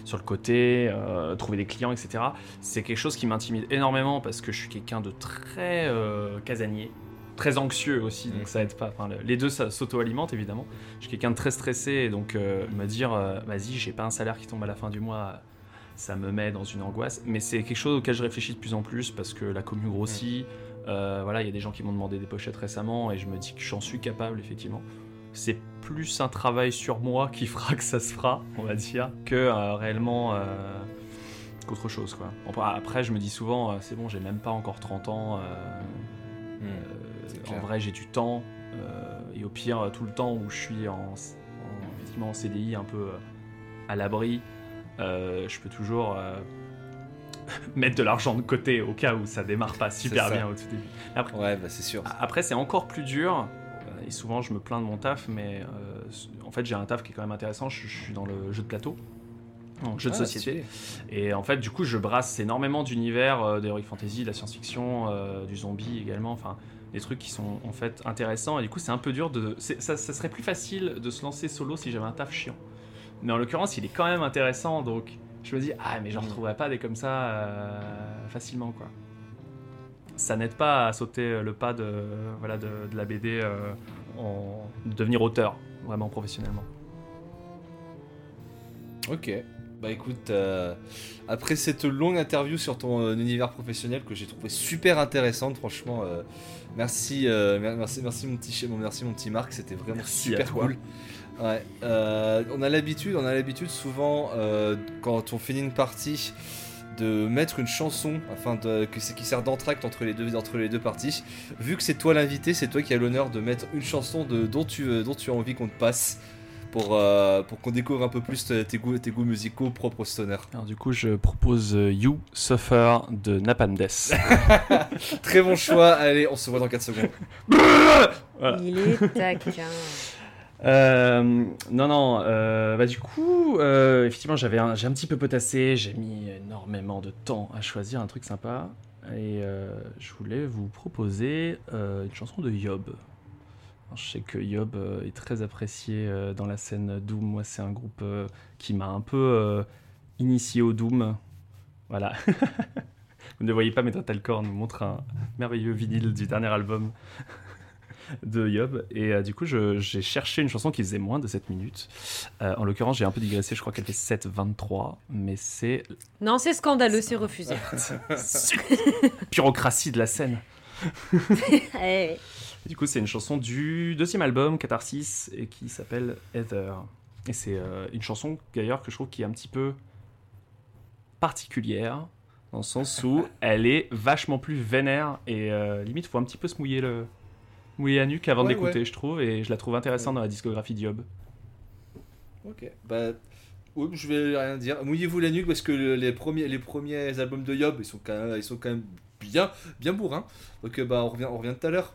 sur le côté, trouver des clients, etc. C'est quelque chose qui m'intimide énormément parce que je suis quelqu'un de très casanier très anxieux aussi, donc mm. ça aide pas. Enfin, les deux s'auto-alimentent évidemment. Je suis quelqu'un de très stressé, et donc euh, me dire euh, vas-y, j'ai pas un salaire qui tombe à la fin du mois, ça me met dans une angoisse. Mais c'est quelque chose auquel je réfléchis de plus en plus parce que la commune grossit. Euh, voilà, il y a des gens qui m'ont demandé des pochettes récemment et je me dis que j'en suis capable effectivement. C'est plus un travail sur moi qui fera que ça se fera, on va dire, que réellement qu'autre chose quoi. Après, je me dis souvent, c'est bon, j'ai même pas encore 30 ans. Mm en vrai, j'ai du temps. Euh, et au pire, tout le temps où je suis en, en, CDI un peu euh, à l'abri, euh, je peux toujours mettre de l'argent de côté au cas où ça démarre pas super bien au tout début. Après, ouais, bah c'est sûr. Après, c'est encore plus dur. Et souvent, je me plains de mon taf, mais en fait, j'ai un taf qui est quand même intéressant. Je, suis dans le jeu de plateau, en jeu de ah, société. Et en fait, du coup, je brasse énormément d'univers, d'heroic fantasy, de la science-fiction, du zombie également. Enfin, des trucs qui sont en fait intéressants. Et du coup, c'est un peu dur de. Ça, ça, serait plus facile de se lancer solo si j'avais un taf chiant. Mais en l'occurrence, il est quand même intéressant. Donc, je me dis, ah, mais j'en retrouverais pas des comme ça euh, facilement, quoi. Ça n'aide pas à sauter le pas de, voilà, de, la BD euh, en devenir auteur, vraiment professionnellement. Ok. Bah écoute, euh, après cette longue interview sur ton univers professionnel que j'ai trouvé super intéressante, franchement, Merci, euh, merci, merci mon petit merci mon petit Marc, c'était vraiment super cool. Ouais, euh, on a l'habitude, on a l'habitude souvent euh, quand on finit une partie de mettre une chanson afin de, que c'est qui sert d'entracte entre les deux entre les deux parties. Vu que c'est toi l'invité, c'est toi qui as l'honneur de mettre une chanson de, dont tu dont tu as envie qu'on te passe pour, euh, pour qu'on découvre un peu plus tes goûts, tes goûts musicaux propres au stoner. Alors du coup, je propose euh, You Suffer de Napalm Death. Très bon choix. Allez, on se voit dans 4 secondes. Il est taquin. Euh, non, non. euh, bah, du coup, euh, effectivement, j'avais un, j'ai un petit peu potassé. J'ai mis énormément de temps à choisir un truc sympa. Et euh, je voulais vous proposer euh, une chanson de Yob. Je sais que Yob euh, est très apprécié euh, dans la scène Doom. Moi, c'est un groupe euh, qui m'a un peu initié au Doom. Voilà. vous ne voyez pas, mais Totalcore nous montre un merveilleux vinyle du dernier album de Yob. Et euh, du coup, j'ai cherché une chanson qui faisait moins de 7 minutes. Euh, en l'occurrence, j'ai un peu digressé, je crois qu'elle fait 7,23. Mais c'est Non, c'est scandaleux, c'est refusé. bureaucratie de la scène. Et du coup, c'est une chanson du deuxième album, Catharsis, et qui s'appelle Heather. Et c'est euh, une chanson d'ailleurs que je trouve qui est un petit peu particulière, dans le sens où elle est vachement plus vénère, et euh, limite, faut un petit peu se mouiller, le... mouiller la nuque avant Ouais, d'écouter, ouais. je trouve, et je la trouve intéressante Ouais. dans la discographie d'Yob. Ok, bah. ouais, je vais rien dire. Mouillez-vous la nuque parce que le- les premiers, les premiers albums de Yob, ils sont quand même, ils sont quand même bien, bien bourrins. Donc euh, bah on revient, on revient tout à l'heure.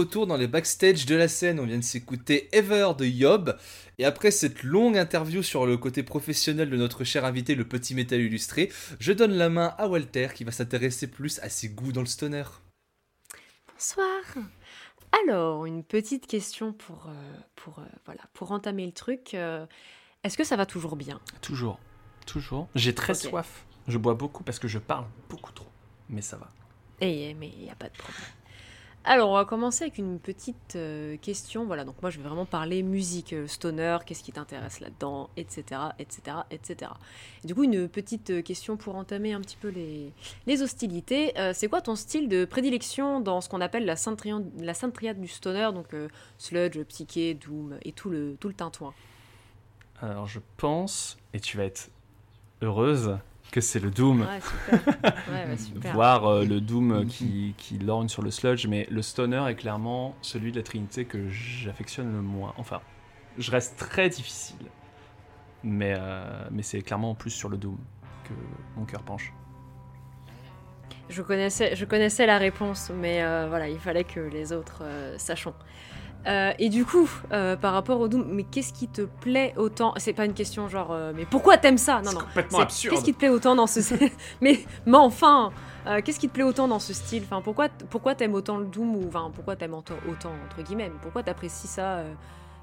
Retour dans les backstage de la scène. On vient de s'écouter Ever de Yob. Et après cette longue interview sur le côté professionnel de notre cher invité, le petit métal illustré, je donne la main à Walter qui va s'intéresser plus à ses goûts dans le stoner. Bonsoir. Alors, une petite question pour, euh, pour, euh, voilà, pour entamer le truc. euh, Est-ce que ça va toujours bien? Toujours. Toujours. J'ai très soif. Je bois beaucoup parce que je parle beaucoup trop. Mais ça va. Eh, mais il n'y a pas de problème. Alors, on va commencer avec une petite euh, question. Voilà, donc moi, je vais vraiment parler musique, euh, stoner, qu'est-ce qui t'intéresse là-dedans, etc., etc., etc. Et du coup, une petite euh, question pour entamer un petit peu les, hostilités. C'est quoi ton style de prédilection dans ce qu'on appelle la sainte, triade du stoner, donc sludge, psyché, doom et tout le, tout le tintouin? Alors je pense, et tu vas être heureuse, que c'est le Doom. Ouais, super. Ouais, ouais, super. Voir euh, le Doom qui, qui lorgne sur le sludge, mais le stoner est clairement celui de la Trinité que j'affectionne le moins. Enfin, je reste très difficile, mais, euh, mais c'est clairement plus sur le Doom que mon cœur penche. Je connaissais, je connaissais la réponse, mais euh, voilà, il fallait que les autres euh, sachons. Euh, et du coup, euh, par rapport au Doom, mais qu'est-ce qui te plaît autant? C'est pas une question genre, euh, mais pourquoi t'aimes ça? Non, non. complètement c'est absurde. Qu'est-ce qui te plaît autant dans ce Mais, mais enfin, qu'est-ce qui te plaît autant dans ce style? Enfin, pourquoi, pourquoi t'aimes autant le Doom ou enfin, pourquoi t'aimes autant, autant entre guillemets Pourquoi t'apprécies ça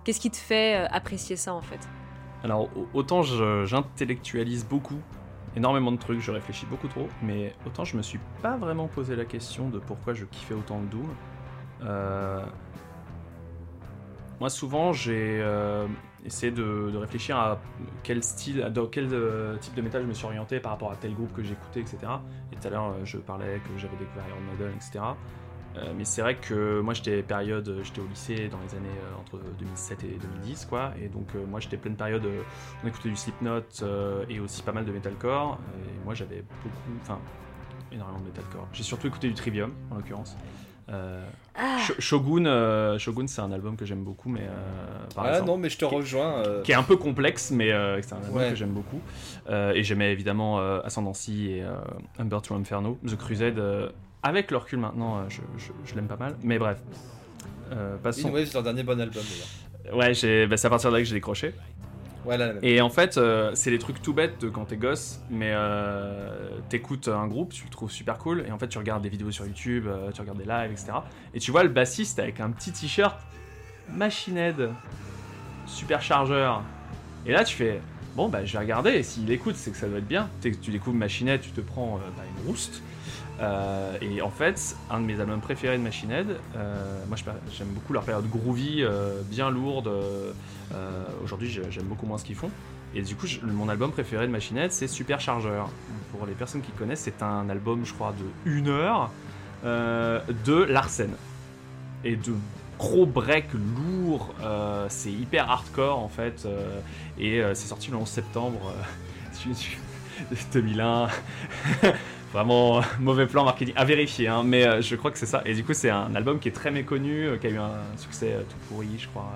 Qu'est-ce qui te fait apprécier ça en fait? Alors, au- autant j'intellectualise beaucoup, énormément de trucs, je réfléchis beaucoup trop, mais autant je me suis pas vraiment posé la question de pourquoi je kiffais autant le Doom. Euh, Moi, souvent, j'ai euh, essayé de, réfléchir à quel style, quel euh, type de métal je me suis orienté par rapport à tel groupe que j'écoutais, etc. Et tout à l'heure, euh, je parlais que j'avais découvert Iron Maiden, etc. Mais c'est vrai que moi j'étais période, j'étais au lycée dans les années entre 2007 et 2010 quoi, et donc moi j'étais pleine période, on écoutait du Slipknot et aussi pas mal de metalcore, et moi j'avais beaucoup, enfin énormément de metalcore. J'ai surtout écouté du Trivium en l'occurrence. Euh, Ah, Sh- Shogun, euh, Shogun c'est un album que j'aime beaucoup, mais euh, par Ah exemple non, mais je te rejoins. euh, qui est un peu complexe, mais euh, c'est un album Ouais. que j'aime beaucoup. Euh, et j'aimais évidemment euh, Ascendancy et euh, Humber to Inferno. The Crusade, euh, avec le recul maintenant, euh, je, je- je l'aime pas mal. Mais bref, euh, passons. Oui, c'est leur dernier bon album d'ailleurs. Ouais, bah, c'est à partir de là que j'ai décroché. Et en fait, euh, c'est les trucs tout bêtes de quand t'es gosse, mais euh, t'écoutes un groupe, tu le trouves super cool, et en fait tu regardes des vidéos sur YouTube, euh, tu regardes des lives, etc. Et tu vois le bassiste avec un petit t-shirt Machine Head, super chargeur. Et là tu fais, bon bah je vais regarder, et s'il écoute, c'est que ça doit être bien. Tu découvres Machine tu te prends euh, bah, une rouste. Euh, et en fait, un de mes albums préférés de Machine Head, euh, moi j'aime beaucoup leur période groovy, euh, bien lourde. Aujourd'hui, j'ai- j'aime beaucoup moins ce qu'ils font. Et du coup, mon album préféré de Machine Head, c'est Supercharger. Pour les personnes qui connaissent, c'est un album, je crois, de une heure de Larsen. Et de gros breaks lourds, euh, c'est hyper hardcore en fait. et c'est sorti le 11 septembre 2001. Vraiment euh, mauvais plan marketing à vérifier, hein, mais euh, je crois que c'est ça. Et du coup, c'est un album qui est très méconnu, euh, qui a eu un succès euh, tout pourri, je crois.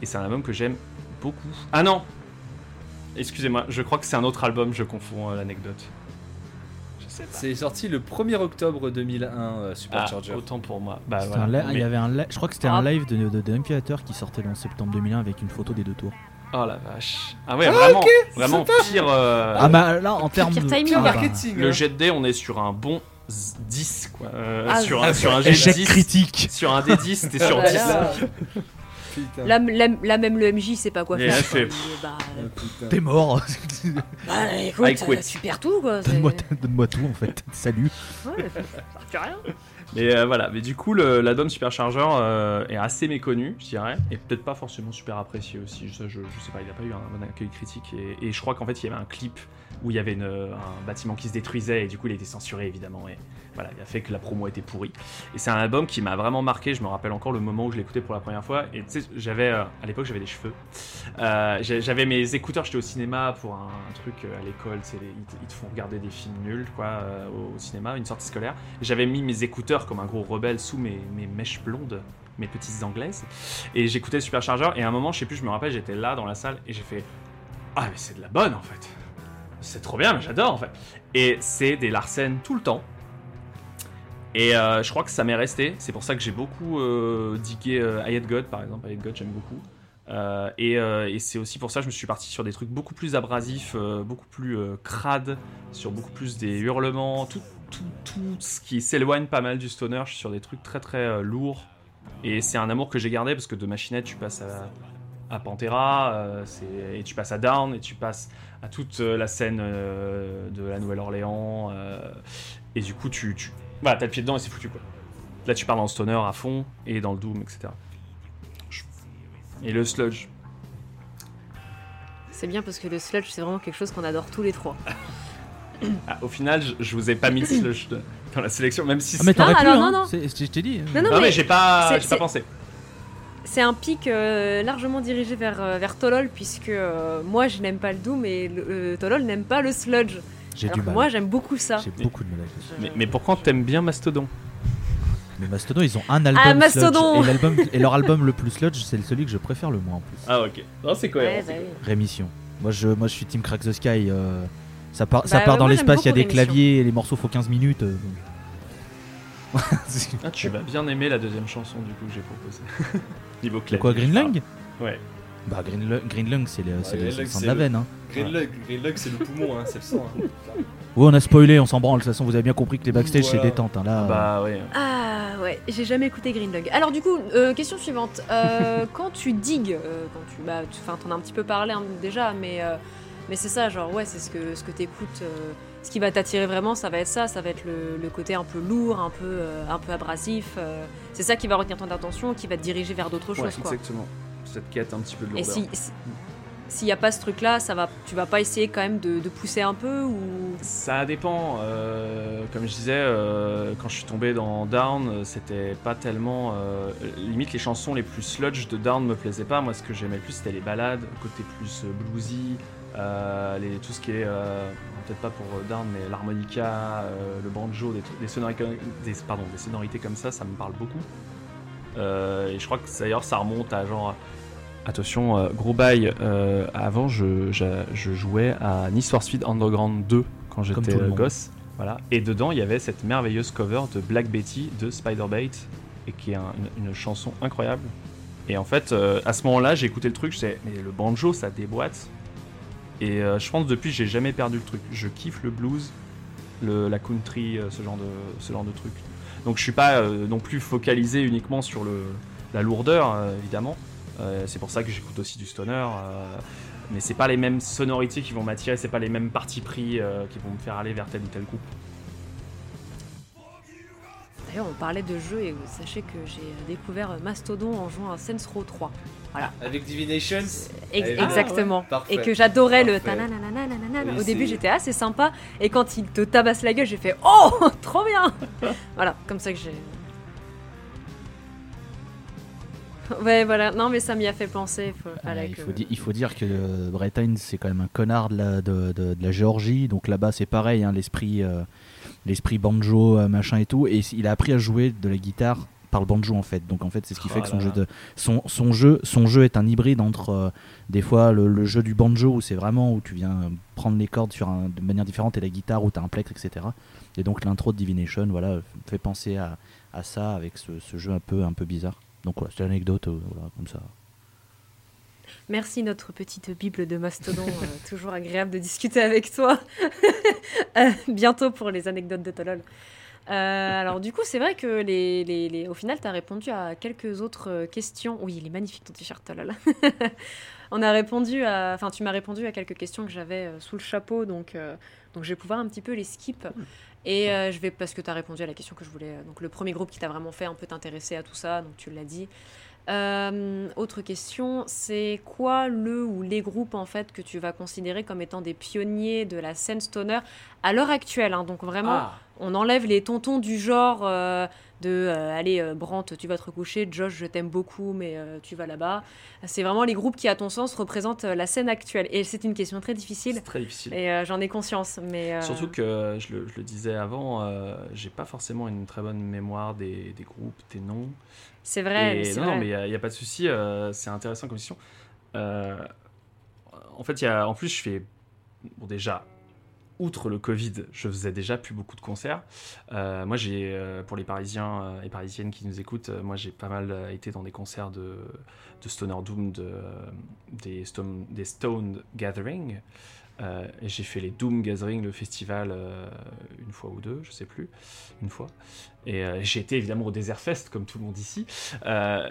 et c'est un album que j'aime beaucoup. Ah non Excusez-moi, je crois que c'est un autre album, je confonds euh, l'anecdote. Je sais pas. C'est sorti le 1er octobre 2001, euh, Ah, Supercharger. autant pour moi. Bah, C'était voilà. un li- Mais- Il y avait un je crois que c'était Ah. un live de, de, de qui sortait 11 septembre 2001 avec une photo des deux tours. Oh la vache. Ah ouais, vraiment, vraiment pire. euh, Ah bah là en termes pire de Ah bah, marketing. Le hein. jet de dés, on est sur un bon z- 10, quoi. Euh, Ah, sur, un, sur un jet échec 10. critique. Sur un D10, t'es sur Ah bah 10. là, Putain. là, là- là, même le MJ sait pas quoi Et faire. bah, Ah, putain. T'es mort. bah, écoute, euh, tu perds tout quoi. Donne-moi donne-moi tout en fait. Salut. Ouais, ça rien. Mais euh, voilà, mais du coup, l'album Supercharger euh, est assez méconnu, je dirais, et peut-être pas forcément super apprécié aussi. Je, sais pas, il a pas eu un bon accueil critique. Et, je crois qu'en fait, il y avait un clip où il y avait une- un bâtiment qui se détruisait, et du coup, il été censuré évidemment. Et voilà, il a fait que la promo était pourrie. Et c'est un album qui m'a vraiment marqué. Je me rappelle encore le moment où je l'écoutais pour la première fois. Et tu sais, j'avais, euh, à l'époque, j'avais des cheveux. Euh, j'avais mes écouteurs, j'étais au cinéma pour un, truc euh, à l'école, ils, te- font regarder des films nuls quoi au, cinéma, une sortie scolaire. J'avais mis mes écouteurs comme un gros rebelle sous mes, mes mèches blondes, mes petites anglaises, et j'écoutais Supercharger. Et à un moment, je sais plus, je me rappelle, j'étais là dans la salle et j'ai fait ah mais c'est de la bonne en fait, c'est trop bien, mais j'adore en fait. Et c'est des Larsen tout le temps. Et euh, je crois que ça m'est resté. C'est pour ça que j'ai beaucoup euh, digué euh, I Hate God, par exemple. I Hate God, j'aime beaucoup. Euh, et, c'est aussi pour ça que je me suis parti sur des trucs beaucoup plus abrasifs, beaucoup plus crades, sur beaucoup plus des hurlements, tout, ce qui s'éloigne pas mal du stoner. Je suis sur des trucs très très lourds. Et c'est un amour que j'ai gardé parce que de Machinette, tu passes à, à Pantera, et tu passes à Down, et tu passes à toute la scène de la Nouvelle-Orléans. et du coup, tu voilà, t'as le pied dedans et c'est foutu quoi. Là, tu pars dans le stoner à fond et dans le doom, etc. Et le sludge. C'est bien parce que le sludge, c'est vraiment quelque chose qu'on adore tous les trois. Ah, au final, je, je vous ai pas mis le sludge de- dans la sélection, même si. Ah, mais t'aurais Non, pu, alors, hein. non, non. C'est- Je t'ai dit. Non, non, non, mais mais j'ai pas, j'ai pas pensé. c'est un pic euh, largement dirigé vers, euh, vers Tolol, puisque euh, moi je n'aime pas le Doom et le, euh, Tolol n'aime pas le sludge. J'ai du mal. moi j'aime beaucoup ça. J'ai beaucoup de mal avec ça. Mais, mais pourquoi t'aimes bien Mastodon? Mais Mastodon, ils ont un album Ah, Mastodon sludge. Et, leur album le plus sludge, c'est celui que je préfère le moins en plus. Ah, ok. Non, c'est Ouais, bah oui. Rémission. Moi je, moi, je suis Team Crack the Sky. euh, ça part, ça Bah, part ouais, dans l'espace, il y a des Rémission. claviers et les morceaux font 15 minutes. euh. Ah, tu vas bien aimer la deuxième chanson du coup que j'ai proposée. Niveau C'est clavier. quoi, Green je Lung parle. Ouais. Bah, Green Lung, Green Lung, c'est le, c'est Lung, sang de la veine. Hein. Green Lug, Green Lug, c'est le poumon, hein, c'est le sang. hein. Ouais, on a spoilé, on s'en branle. De toute façon, vous avez bien compris que les backstage Voilà. c'est détente. Hein, là, euh, Bah, ouais. Ah ouais, j'ai jamais écouté Green Lug. Alors du coup, euh, question suivante. Euh, quand tu digues, euh, quand tu, bah, enfin, t'en as un petit peu parlé hein, déjà, mais euh, mais c'est ça, genre ouais, c'est ce que ce que t'écoutes. euh, ce qui va t'attirer vraiment, ça va être ça, ça va être le, le côté un peu lourd, un peu euh, un peu abrasif. euh, c'est ça qui va retenir ton attention, qui va te diriger vers d'autres Ouais, choses, quoi. exactement. Cette quête un petit peu de Et lourdeur. si si- s'il n'y a pas ce truc-là, ça va, tu vas pas essayer quand même de, de pousser un peu ou? Ça dépend. euh, comme je disais, euh, quand je suis tombé dans Down, c'était pas tellement. euh, limite, les chansons les plus sludge de Down me plaisaient pas. Moi, ce que j'aimais le plus, c'était les balades, le côté plus bluesy, euh, les, tout ce qui est. euh, Peut-être pas pour Down, mais l'harmonica, euh, le banjo, des, sonorités, des, pardon, des sonorités comme ça, ça me parle beaucoup. Euh, et je crois que d'ailleurs, ça remonte à genre. Attention, euh, gros bail. euh, avant, je, je jouais à Need for Speed Underground 2 quand j'étais euh, gosse. Voilà. Et dedans, il y avait cette merveilleuse cover de Black Betty de Spider-Bait, et qui est un- une, une chanson incroyable. Et en fait, euh, à ce moment-là, j'ai écouté le truc, je sais, mais le banjo, ça déboîte. Et euh, je pense depuis, j'ai jamais perdu le truc. Je kiffe le blues, le, la country, euh, ce genre de, ce genre de truc. Donc je suis pas non plus focalisé uniquement sur le, la lourdeur, évidemment. Euh, c'est pour ça que j'écoute aussi du stoner. euh, mais c'est pas les mêmes sonorités qui vont m'attirer, c'est pas les mêmes partis pris euh, qui vont me faire aller vers tel ou tel groupe. D'ailleurs, on parlait de jeux et vous sachez que j'ai découvert Mastodon en jouant à Saints Row 3. Avec Divinations Ex- Eh, exactement. ah ouais, et que j'adorais le Au début, j'étais assez sympa. Et quand il te tabasse la gueule, j'ai fait Oh, trop bien Voilà, comme ça que j'ai. Ouais, voilà. Non, mais ça m'y a fait penser. Faut- Ah, il, que- faut di- il faut dire que euh, Brett Hines, c'est quand même un connard de la, de, de- de la Géorgie. Donc là-bas, c'est pareil, hein, l'esprit euh, l'esprit banjo, euh, machin et tout. Et il a appris à jouer de la guitare par le banjo en fait. Donc en fait, c'est ce qui Oh fait que son là jeu, là. de, son, son, jeu, son jeu est un hybride entre euh, des fois le, le jeu du banjo où c'est vraiment où tu viens prendre les cordes sur un- de manière différente et la guitare où tu as un plectre, etc. Et donc l'intro de Divination, voilà, fait penser à, à ça avec ce, ce jeu un peu, un peu bizarre. Donc voilà, c'est l'anecdote, euh, voilà, comme ça. Merci, notre petite Bible de Mastodon. euh, toujours agréable de discuter avec toi. Euh, bientôt pour les anecdotes de Tolol. Euh, alors, du coup, c'est vrai que les, les- les- au final, tu as répondu à quelques autres euh, questions. Oui, il est magnifique ton t-shirt, Tolol. On a répondu à. Enfin, tu m'as répondu à quelques questions que j'avais euh, sous le chapeau, donc, euh, donc je vais pouvoir un petit peu les skip. Et euh, je vais. Parce que tu as répondu à la question que je voulais. euh, Donc, le premier groupe qui t'a vraiment fait un peu t'intéresser à tout ça, donc tu l'as dit. Euh, autre question, c'est quoi le ou les groupes en fait que tu vas considérer comme étant des pionniers de la scène stoner à l'heure actuelle hein, Donc vraiment, Ah, on enlève les tontons du genre euh, de euh, allez euh, Brandt, tu vas te recoucher, Josh, je t'aime beaucoup, mais euh, tu vas là-bas. C'est vraiment les groupes qui, à ton sens, représentent la scène actuelle. Et c'est une question très difficile. très difficile. Et j'en ai conscience, mais Surtout que, je le, je le disais avant, j'ai pas forcément une très bonne mémoire des, des groupes, des noms. c'est vrai. Et non, vrai. non, mais il n'y a, pas de souci, c'est intéressant comme question. En fait, il y a, en plus, je fais. Bon, déjà, outre le Covid, je faisais déjà plus beaucoup de concerts. Euh, moi, j'ai, euh, pour les Parisiens euh, et Parisiennes qui nous écoutent, euh, moi j'ai pas mal été dans des concerts de, de Stoner Doom, de, des, Stone, des Stone Gathering. Euh, et j'ai fait les Doom Gathering, le festival, euh, une fois ou deux, je sais plus, une fois. Et euh, j'ai été évidemment au Desert Fest, comme tout le monde ici. Euh,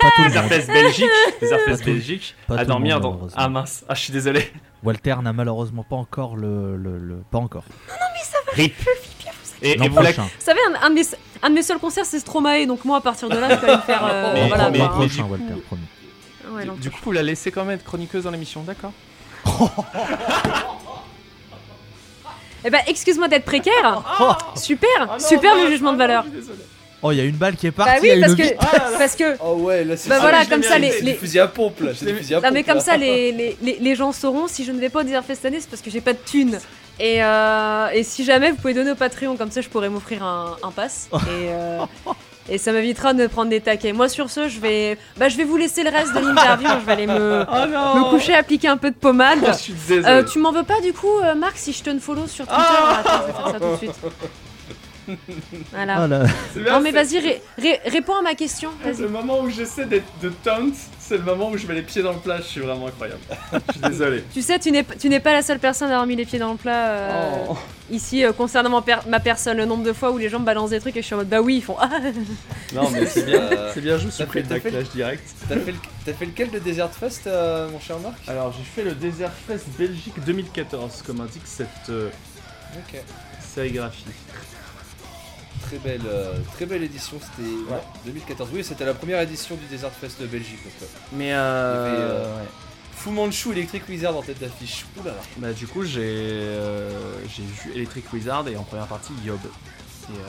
Pas tout le Desert monde. Fest Belgique, Desert Fest Belgique, pas à dormir monde, dans. Ah mince, ah je suis désolé. Walter n'a malheureusement pas encore le, le, le- pas encore. Rip. Et, et vous. Vous savez, un, un de mes, un de mes seuls concerts, c'est Stromae, donc moi, à partir de là, je peux aller me faire. euh, Mais- voilà, mais- mais- prochain, Walter, promis. Ouais, du, coup, vous la laissez quand même être chroniqueuse dans l'émission, d'accord? Eh ben, excuse-moi d'être précaire. Super, Ah super le jugement de valeur. Oh, il y a une balle qui est partie. Bah il y oui, parce que, parce que, Oh ouais, là c'est Bah ça. voilà, comme ça, les- les- des fusils à pompe là, c'est des fusils à non mais comme là. ça, les, les, les, les gens sauront si je ne vais pas au Desert Fest cette année, c'est parce que j'ai pas de thunes. Et, euh, et si jamais vous pouvez donner au Patreon, comme ça, je pourrais m'offrir un, un pass. Et, euh, et ça m'évitera de prendre des taquets. Moi, sur ce, je vais, bah, je vais vous laisser le reste de l'interview. je vais aller me, Oh me coucher, appliquer un peu de pommade. Je suis. Euh, tu m'en veux pas du coup, euh, Marc, si je te follow sur Twitter? Ah Attends, je vais faire ça tout de suite. Voilà. Ah bien, Non mais vas-y, ré- ré- réponds à ma question. Le moment où j'essaie d'être de taunt, c'est le moment où je mets les pieds dans le plat, je suis vraiment incroyable. Je suis désolé. Tu sais, tu n'es tu n'es pas la seule personne à avoir mis les pieds dans le plat euh, Oh. ici euh, concernant ma, per- ma personne. Le nombre de fois où les gens me balancent des trucs et je suis en mode bah oui, ils font ah. Non mais c'est bien, Euh, c'est bien, t'as fait- fait- backlash direct. T'as fait, le- t'as fait lequel de Desert Fest, euh, mon cher Marc? Alors j'ai fait le Desert Fest Belgique 2014, comme indique cette euh, Ok. sérigraphie. Très belle, euh, très belle édition, c'était Ouais. ouais, 2014. Oui, c'était la première édition du Desert Fest de Belgique. Donc, euh, Mais Il y avait, euh, euh, ouais. Fu Manchu Electric Wizard en tête d'affiche. Oulala. Bah du coup j'ai euh, j'ai vu Electric Wizard et en première partie Yob. Et euh,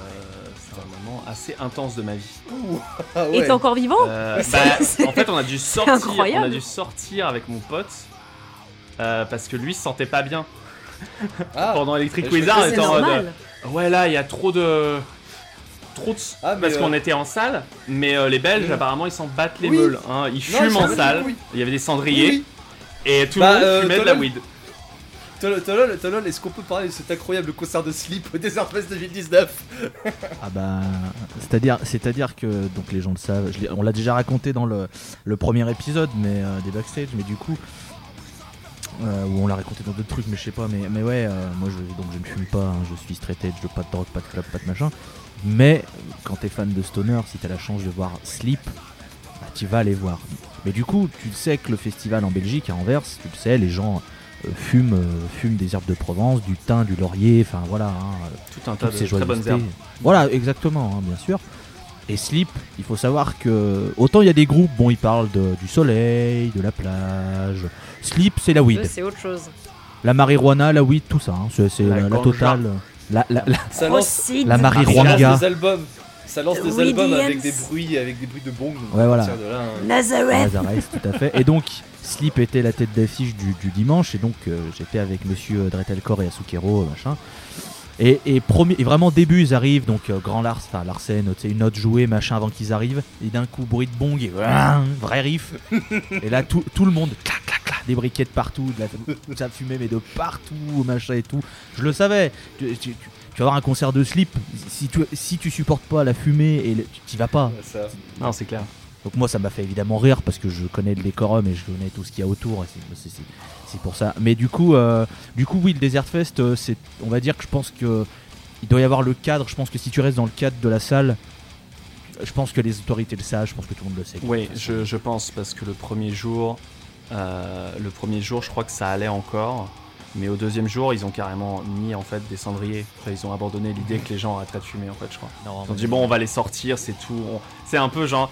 c'est un moment assez intense de ma vie. Ah Et t'es encore vivant Euh, C'est- bah, c'est- en fait, on a dû sortir, on a dû sortir avec mon pote euh, parce que lui se sentait pas bien Ah, pendant Electric Wizard. c'est euh, ouais, là, il y a trop de, trop de, Ah, parce euh, qu'on était en salle, mais euh, les Belges Mm. apparemment ils s'en battent les Oui. meules. hein. Ils Non, fument ils en salle. oui. Il y avait des cendriers Oui. et tout Bah, le monde euh, fumait de la weed. Tolol, est-ce qu'on peut parler de cet incroyable concert de Sleep au Desert Fest 2019 Ah bah, c'est-à-dire, c'est-à-dire que donc les gens le savent. je on l'a déjà raconté dans le, le premier épisode, mais euh, des backstage, mais du coup, euh, ou on l'a raconté dans d'autres trucs, mais je sais pas. Mais, mais ouais, euh, moi je, donc je ne fume pas, hein, je suis straight edge, pas de drogue, pas de club, pas de machin. Mais quand t'es fan de stoner, si t'as la chance de voir Sleep, bah, tu vas aller voir. Mais du coup, tu sais que le festival en Belgique, à Anvers, tu le sais, les gens euh, fument, euh, fument des herbes de Provence, du thym, du laurier, enfin voilà. hein, Tout un tas de ces très bonnes herbes. Voilà, exactement, hein, bien sûr. Et Sleep, il faut savoir que autant il y a des groupes, bon, ils parlent de- du soleil, de la plage. Sleep, c'est la weed, C'est autre chose. la marijuana, la weed, tout ça. hein, c'est La la, la ganja. totale. La, la, la- Ça lance, la des albums. Ça lance des albums avec des bruits, avec des bruits de bong. Ouais, voilà. partir de là, hein. Nazareth. Nazareth, tout à fait. Et donc, Sleep était la tête d'affiche du, du dimanche, et donc euh, j'étais avec monsieur Dretelkor et Asukero, machin. Et, et, premier, et vraiment début, ils arrivent, donc euh, Grand Lars, enfin Larsen, tu sais, une note jouée, machin, avant qu'ils arrivent, et d'un coup, bruit de bong, et ouin, vrai riff. et là, tout, tout le monde, des briquettes partout, de la, ça fumait, mais de partout, machin et tout. Je le savais. Tu, tu- tu- tu vas voir un concert de Sleep, si tu, si tu supportes pas la fumée, et le- tu t'y vas pas. Ça. Non, c'est clair. Donc moi ça m'a fait évidemment rire parce que je connais le décorum et je connais tout ce qu'il y a autour. c'est- pour ça. Mais du coup, euh, du coup oui, le Desert Fest, euh, c'est, on va dire que je pense que il doit y avoir le cadre. Je pense que si tu restes dans le cadre de la salle, je pense que les autorités le savent. Je pense que tout le monde le sait. Oui, je, je pense parce que le premier jour, euh, le premier jour, je crois que ça allait encore, mais au deuxième jour, ils ont carrément mis en fait des cendriers. Enfin, ils ont abandonné l'idée que les gens arrêteraient de fumer en fait, je crois. Non, Ils ont dit bon, on va les sortir, c'est tout. On- C'est un peu genre.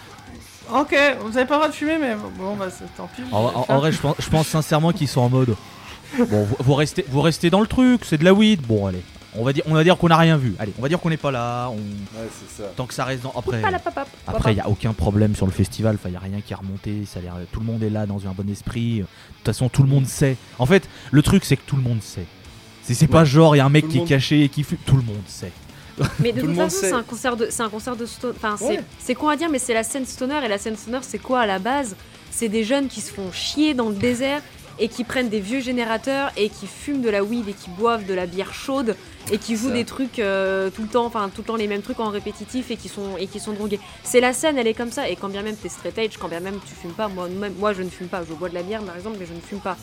Ok, vous avez pas le droit de fumer, mais bon, bah c'est tant pis. En, en- en vrai, je pense, je pense sincèrement qu'ils sont en mode. Bon, vous, vous restez, vous restez dans le truc. C'est de la weed. Bon, allez. On va dire, on va dire qu'on n'a rien vu. Allez, on va dire qu'on n'est pas là. On... Ouais, c'est ça. Tant que ça reste dans. Après. Après, il n'y a aucun problème sur le festival, il n'y a rien qui est remonté, ça a l'air- tout le monde est là dans un bon esprit. De toute façon, tout le monde sait. En fait, le truc, c'est que tout le monde sait. C'est c'est pas genre, il y a un mec Tout qui est caché et qui fume. Tout le monde sait. Mais de Tout toute façon, c'est un concert de, c'est un concert de stoner. Enfin, c'est, Ouais. c'est con à dire, mais c'est la scène stoner. Et la scène stoner, c'est quoi à la base? C'est des jeunes qui se font chier dans le désert, et qui prennent des vieux générateurs et qui fument de la weed et qui boivent de la bière chaude et qui jouent Ça. des trucs euh, tout le temps, enfin tout le temps les mêmes trucs en répétitif et qui sont et qui sont drogués. C'est la scène, elle est comme ça. Et quand bien même t'es straight edge, quand bien même tu fumes pas, moi, même, moi je ne fume pas, je bois de la bière par exemple, mais je ne fume pas.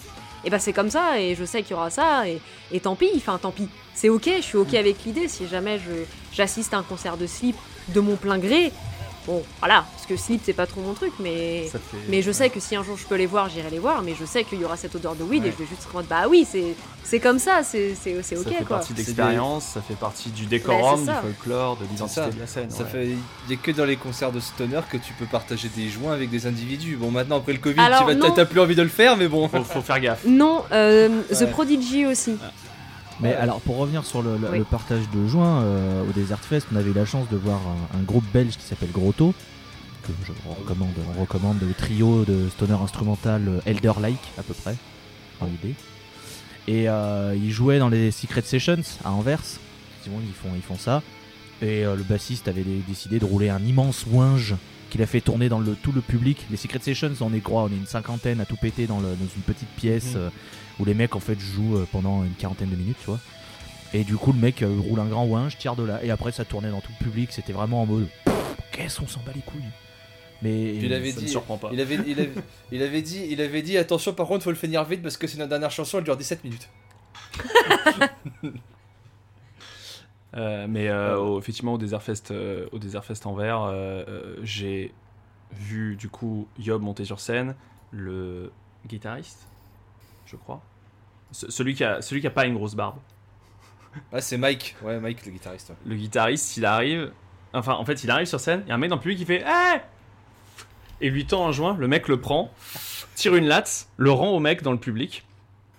Et bah c'est comme ça et je sais qu'il y aura ça et, et tant pis, enfin tant pis. C'est ok, je suis ok avec l'idée si jamais j'assiste à un concert de Sleep de mon plein gré. Bon, voilà, parce que Sleep c'est pas trop mon truc, mais fait- mais je sais que si un jour je peux les voir, j'irai les voir, mais je sais qu'il y aura cette odeur de weed et je vais juste mode bah oui, c'est c'est comme ça, c'est c'est c'est ça ok fait quoi. partie de C'est l'expérience, ça fait partie du décorum, du folklore, de l'identité de la scène. Ça ouais. fait, il y a que dans les concerts de stoner que tu peux partager des joints avec des individus. Bon, maintenant après le Covid, Alors, tu vas, t'as- plus envie de le faire, mais bon. Faut, faut faire gaffe. Non, euh, The. Prodigy aussi. Mais Ouais. alors, pour revenir sur le, le- Oui. le partage de joints, euh, au Desert Fest, on avait eu la chance de voir un, un groupe belge qui s'appelle Grotto, que je recommande, on recommande le trio de stoner instrumental euh, Elder-like, à peu près, dans l'idée. Et euh, ils jouaient dans les Secret Sessions à Anvers. Effectivement, ils font, ils font ça. Et euh, le bassiste avait dé- décidé de rouler un immense winge qu'il a fait tourner dans le, tout le public. Les Secret Sessions, on est quoi On est une cinquantaine à tout péter dans, le- dans une petite pièce Mhm. Où les mecs en fait jouent euh, pendant une quarantaine de minutes, tu vois. Et du coup, le mec euh, roule un grand winge, tire de là, et après ça tournait dans tout le public. C'était vraiment en mode qu'est-ce qu'on s'en bat les couilles. Mais il avait Ça dit, me surprend pas. Il avait, il, avait, il avait dit, il avait dit, attention par contre, faut le finir vite parce que c'est notre dernière chanson, elle dure 17 minutes. Euh, mais euh, au- effectivement, au Desert Fest, euh, au Desert Fest euh, euh, j'ai vu du coup Yob monter sur scène, le guitariste, je crois. Ce- celui, qui a, celui qui a pas une grosse barbe. Ah, c'est Mike, ouais, Mike le guitariste. ouais. Le guitariste, il arrive. Enfin, en fait, il arrive sur scène, il y a un mec dans le public qui fait Hey Et lui tend un joint, le mec le prend, tire une latte, le rend au mec dans le public,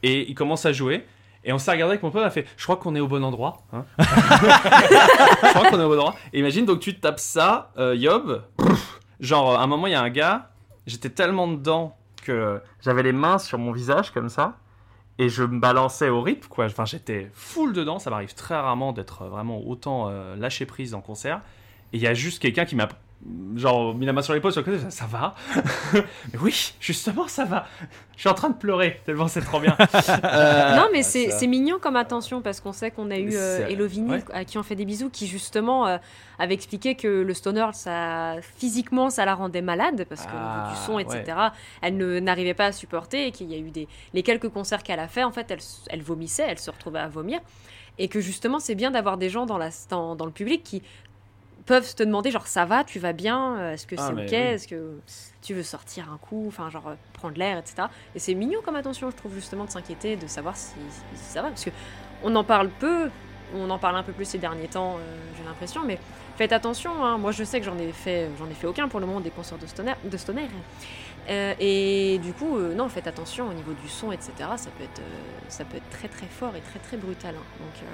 et il commence à jouer. Et on s'est regardé avec mon pote, on a fait Je crois qu'on est au bon endroit. hein. Je crois qu'on est au bon endroit. Et imagine, donc tu tapes ça, euh, Yob. Genre, à un moment, il y a un gars, j'étais tellement dedans que j'avais les mains sur mon visage comme ça. Et je me balançais au rythme, quoi. Enfin, j'étais full dedans. Ça m'arrive très rarement d'être vraiment autant euh, lâché prise en concert. Et il y a juste quelqu'un qui m'a, genre, mis la main sur l'épaule sur le côté. Ça, ça va Mais oui, justement, ça va. Je suis en train de pleurer tellement c'est trop bien. Euh, non, mais c'est c'est mignon comme attention parce qu'on sait qu'on a eu euh, ouais. à qui on fait des bisous qui justement euh, avait expliqué que le stoner, ça, physiquement, ça la rendait malade parce que du Ah, son, etc., elle ne- n'arrivait pas à supporter et qu'il y a eu des les quelques concerts qu'elle a fait, en fait, elle, elle vomissait, elle se retrouvait à vomir et que justement, c'est bien d'avoir des gens dans, la, dans, dans le public qui peuvent te demander genre ça va, tu vas bien, euh, est-ce que Ah, c'est ok, oui. est-ce que tu veux sortir un coup, enfin genre euh, prendre l'air, etc. Et c'est mignon comme attention, je trouve justement de s'inquiéter, de savoir si, si ça va, parce que on en parle peu, on en parle un peu plus ces derniers temps, euh, j'ai l'impression, mais faites attention. hein. Moi, je sais que j'en ai fait, j'en ai fait aucun pour le moment des concerts de stoner, de stoner. Euh, et du coup, euh, non, faites attention au niveau du son, etc. Ça peut être, ça peut être très très fort et très très brutal. hein. Donc,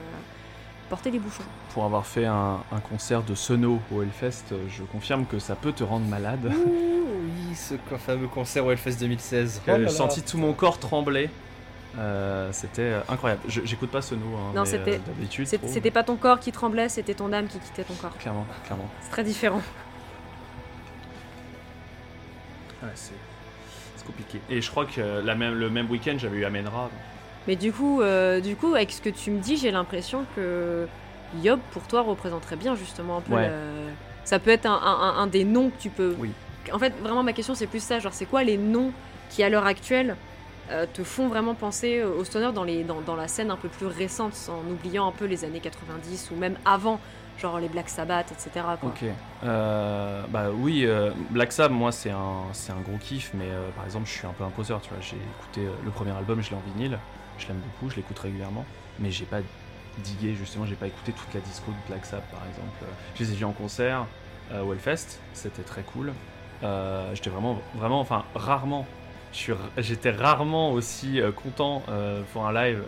portez des bouchons. Pour avoir fait un, un concert de Sono au Hellfest, je confirme que ça peut te rendre malade. Ouh, oui, ce fameux concert au Hellfest 2016. J'ai Oh senti tout mon corps trembler. Euh, c'était incroyable. Je- J'écoute pas Sono, hein, Non, mais, c'était- euh, d'habitude. C'était pas ton corps qui tremblait, c'était ton âme qui quittait ton corps. Clairement, clairement. C'est très différent. Ouais, c'est c'est compliqué. Et je crois que la même, le même week-end, j'avais eu Amenra. donc- Mais du coup, euh, du coup, avec ce que tu me dis, j'ai l'impression que Yob, pour toi, représenterait bien justement un peu. Ouais. Ça peut être un, un- un des noms que tu peux. Oui. En fait, vraiment, ma question, c'est plus ça. Genre, c'est quoi les noms qui, à l'heure actuelle, euh, te font vraiment penser au stoner dans, les, dans, dans la scène un peu plus récente, en oubliant un peu les années 90 ou même avant, genre les Black Sabbath, etc. Quoi. Ok. Euh, bah oui, euh, Black Sabbath, moi, c'est un, c'est un gros kiff, mais par exemple, je suis un peu imposeur, tu vois. J'ai écouté le premier album, je l'ai en vinyle, je l'aime beaucoup, je l'écoute régulièrement, mais j'ai pas digué, justement, j'ai pas écouté toute la disco de Black Sabbath, par exemple. Je les ai vus en concert euh, au c'était très cool. Euh, J'étais vraiment, vraiment, enfin, rarement, j'étais rarement aussi euh, content euh, pour un live.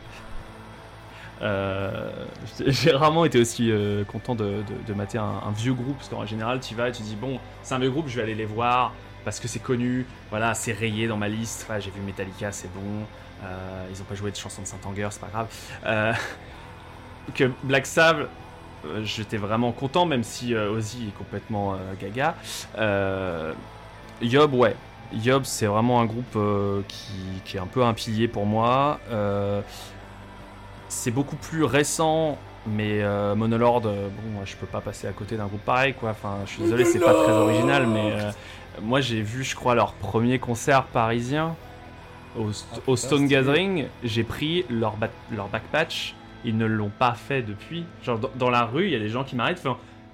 J'ai- rarement été aussi content de, mater un, vieux groupe parce qu'en général tu vas et tu dis bon c'est un vieux groupe je vais aller les voir parce que c'est connu voilà c'est rayé dans ma liste j'ai vu Metallica c'est bon Euh, ils ont pas joué de chansons de Saint-Anger c'est pas grave Euh, que Black Sabbath euh, j'étais vraiment content même si Ozzy est complètement gaga Yob ouais Yob, c'est vraiment un groupe qui, qui est un peu un pilier pour moi. C'est beaucoup plus récent, mais Monolord, bon, je peux pas passer à côté d'un groupe pareil, quoi. Enfin, je suis désolé, c'est pas très original, mais moi, j'ai vu, je crois, leur premier concert parisien au, Ah, au Stone. Gathering. J'ai pris leur, ba- leur backpatch. Ils ne l'ont pas fait depuis. Genre, dans, dans la rue, il y a des gens qui m'arrêtent,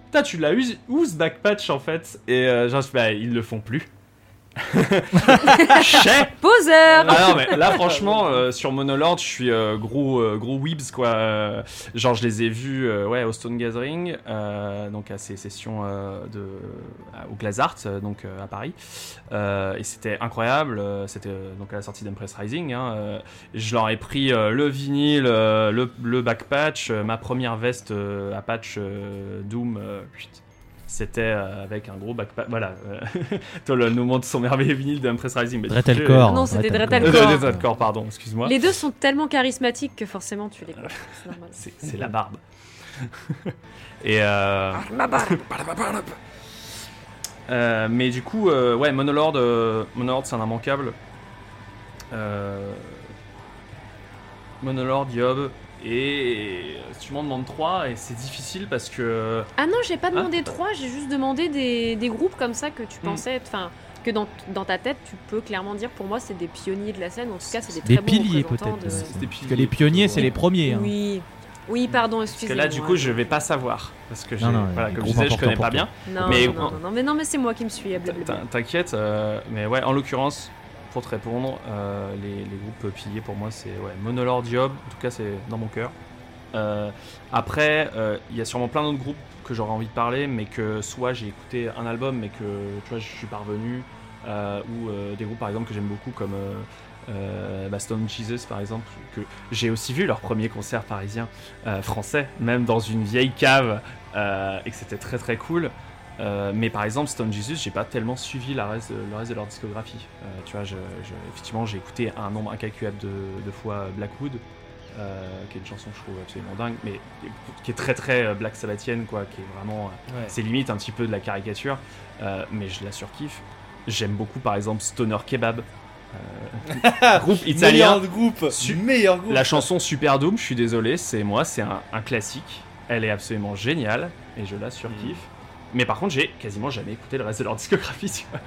Putain, tu l'as eu où ce backpatch en fait Et euh, genre, bah, ils le font plus. Chais Poseur ah non, mais là, franchement, euh, sur Monolord, je suis euh, gros, euh, gros weebs, quoi. Genre, je les ai vus euh, ouais, au Stone Gathering, euh, donc à ces sessions euh, de, au Glazart, donc euh, à Paris. Euh, et c'était incroyable. C'était euh, donc à la sortie d'Empress Rising. hein, euh, je leur ai pris euh, le vinyle, euh, le, le backpatch, euh, ma première veste euh, à patch euh, Doom. euh, chut. C'était euh, avec un gros backpack. Voilà. euh, Toi, le nous montre son merveilleux vinyle d'Empress Rising. mais Dretelcore. Non, c'était Dretelcore. Dretelcore. euh, pardon, excuse-moi. Les deux sont tellement charismatiques que forcément tu les. C'est normal. C'est c'est la barbe. Et euh, euh, mais du coup, euh, ouais, Monolord, euh, Monolord c'est un immanquable. Euh, Monolord, Yob, et si tu m'en demandes 3, et c'est difficile parce que. Ah non, j'ai pas Hein demandé trois, j'ai juste demandé des, des groupes comme ça que tu Hmm. pensais être. Enfin, que dans, dans ta tête, tu peux clairement dire pour moi, c'est des pionniers de la scène. En tout cas, c'est des très Des bons piliers peut-être. de- euh, des Parce que les pionniers, c'est les premiers. hein. Oui. Oui, pardon, Parce que excusez-moi. là, du coup, je vais pas savoir. Parce que j'ai- Non, non, voilà, comme je disais, je connais pas bien. Non, Mais- non, non, mais non, mais c'est moi qui me suis. T'inquiète, euh, mais ouais, en l'occurrence, pour te répondre, euh, les, groupes piliers pour moi, c'est Monolord, Job, en tout cas, c'est dans mon cœur. Euh, après, euh, il y a sûrement plein d'autres groupes que j'aurais envie de parler, mais que soit j'ai écouté un album, mais que tu vois, je suis parvenu, ou des groupes par exemple que j'aime beaucoup comme bah, Stone Jesus par exemple, que j'ai aussi vu leur premier concert parisien français, même dans une vieille cave, et que c'était très très cool. Euh, mais par exemple, Stone Jesus, j'ai pas tellement suivi la reste, le reste de leur discographie. Euh, tu vois, je, je- effectivement, j'ai écouté un nombre incalculable de, de fois Blackwood, euh, qui est une chanson que je trouve absolument dingue, mais qui est très très Black Sabbathienne, quoi, qui est vraiment. Ouais. c'est limite un petit peu de la caricature, mais je la surkiffe. J'aime beaucoup par exemple Stoner Kebab, groupe italien. Meilleur groupe. Meilleur groupe. La chanson Super Doom, je suis désolé, c'est moi, c'est un, un classique. Elle est absolument géniale et je la surkiffe. Mais par contre, j'ai quasiment jamais écouté le reste de leur discographie. tu vois.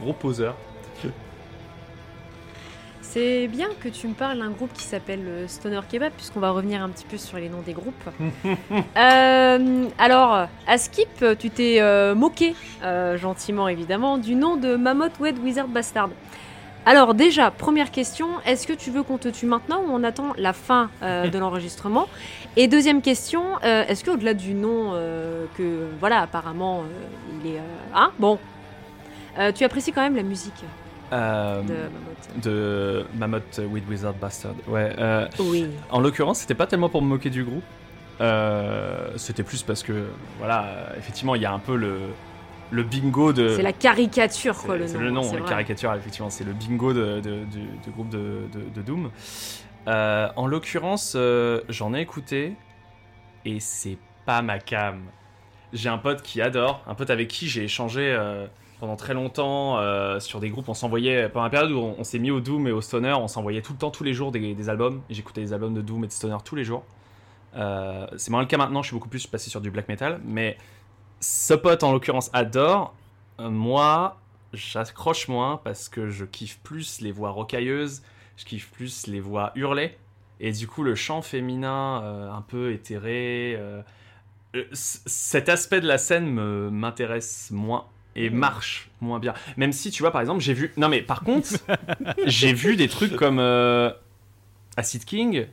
Gros poseur. C'est bien que tu me parles d'un groupe qui s'appelle euh, Stoner Kebab, puisqu'on va revenir un petit peu sur les noms des groupes. Euh, alors, à Skip, tu t'es euh, moqué, euh, gentiment évidemment, du nom de Mammoth Wed Wizard Bastard. Alors déjà, première question, est-ce que tu veux qu'on te tue maintenant ou on attend la fin euh, de l'enregistrement? Et deuxième question, euh, est-ce qu'au-delà du nom euh, que, voilà, apparemment, il est... hein? Bon. Tu apprécies quand même la musique Euh, de Mammoth de Mammoth with Wizard Bastard. Ouais. euh, Oui. en l'occurrence, c'était pas tellement pour me moquer du groupe. Euh, c'était plus parce que, voilà, effectivement, il y a un peu le, le bingo de. C'est la caricature, quoi, C'est le c'est nom. le nom, c'est la vrai. caricature, effectivement, c'est le bingo de, de- du, du groupe de, Doom. Euh, en l'occurrence, euh, j'en ai écouté et c'est pas ma cam. J'ai un pote qui adore, un pote avec qui j'ai échangé euh, pendant très longtemps sur des groupes. On s'envoyait, pendant la période où on, on s'est mis au Doom et au Stoner, on s'envoyait tout le temps, tous les jours des, des albums. J'écoutais des albums de Doom et de Stoner tous les jours. C'est moins le cas maintenant, je suis beaucoup plus passé sur du black metal, mais ce pote en l'occurrence adore. Euh, moi, j'accroche moins parce que je kiffe plus les voix rocailleuses, je kiffe plus les voix hurlées. Et du coup, le chant féminin euh, un peu éthéré, euh, cet aspect de la scène me- m'intéresse moins et marche moins bien. Même si, tu vois, par exemple, j'ai vu. Non, mais par contre, j'ai vu des trucs comme euh, Acid King.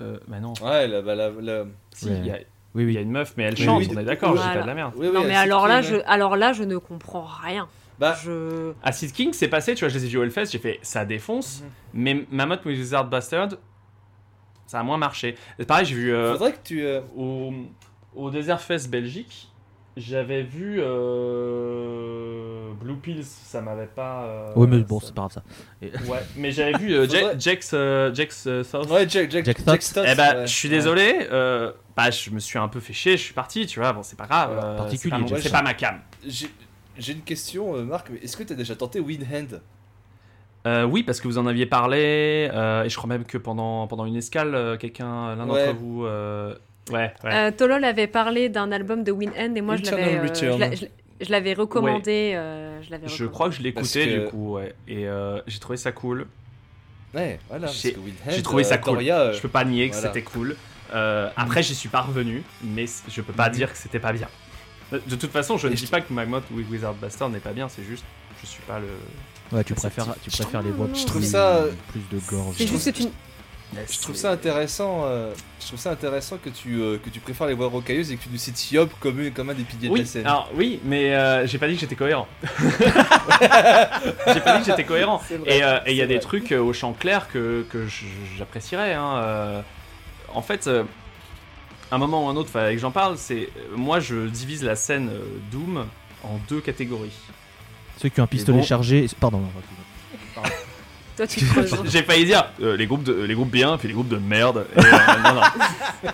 Euh, bah non, Ouais, la, bah, la, la- si, Ouais. il y, a- Oui, il y a oui. une meuf, mais elle Oui, chante, oui, on est d'accord, je dis voilà. pas de la merde. Oui, oui, Non, mais alors là, King, je, alors là, je ne comprends rien. Bah, Je... Acid King, c'est passé, tu vois, je les ai vus au Hellfest, j'ai fait ça défonce, Mhm. mais Mammoth Wizard Bastard, ça a moins marché. Pareil, j'ai vu euh, faudrait que tu. euh, au, au Desert Fest Belgique, j'avais vu euh, Blue Pills, ça m'avait pas. euh, Ouais, mais bon, ça- c'est pas grave ça. Ouais, mais j'avais vu euh, Faudrait- Ja- Jax, euh, Jax euh, South. Ouais, Jack, Jack, Jack Jack, Eh ben, ouais. je suis Ouais. désolé, euh, bah, je me suis un peu fait chier, je suis parti, tu vois, bon, c'est pas grave, euh, particulier, c'est pas, Jack ma cam. J'ai- une question, Marc. mais Est-ce que tu as déjà tenté Windhand? Euh, oui, parce que vous en aviez parlé, euh, et je crois même que pendant, pendant une escale, euh, quelqu'un, l'un Ouais. d'entre vous. euh, Ouais, ouais. Euh, Tolol avait parlé d'un album de Win End et moi je l'avais, euh. Je l'a- je l'a- je l'avais recommandé. euh, je l'avais je crois que je que- du coup, ouais. Et euh, j'ai trouvé ça cool. Ouais, voilà. parce J'ai- que Windhand, j'ai trouvé ça euh, cool. Doria, euh, Je peux pas nier que voilà. c'était cool. Euh, après, j'y suis pas revenu, mais je peux pas Mhm. dire que c'était pas bien. De toute façon, je ne dis pas que Magmot with Wizard Bastard n'est pas bien, c'est juste, je suis pas le. Ouais, tu préfères, tu préfères les voix Je plus, trouve ça- plus de gorge. C'est juste que tu. Je trouve ça intéressant. euh, je trouve ça intéressant que tu euh, que tu préfères les voix rocailleuses et que tu nous cites Yop comme comme un des piliers de Oui, la scène. alors oui, mais euh, j'ai pas dit que j'étais cohérent. j'ai pas dit que j'étais cohérent. Vrai, Et euh, il y a des trucs euh, au chant clair que, que j'apprécierais. hein, euh. En fait, euh, un moment ou un autre, fallait que j'en parle, c'est. Moi, je divise la scène euh, Doom en deux catégories. Ceux qui ont un pistolet bon. chargé. Pardon. Toi tu creuses. J'ai failli dire euh, les, groupes de, les groupes bien, puis les groupes de merde. Et, euh, non, non.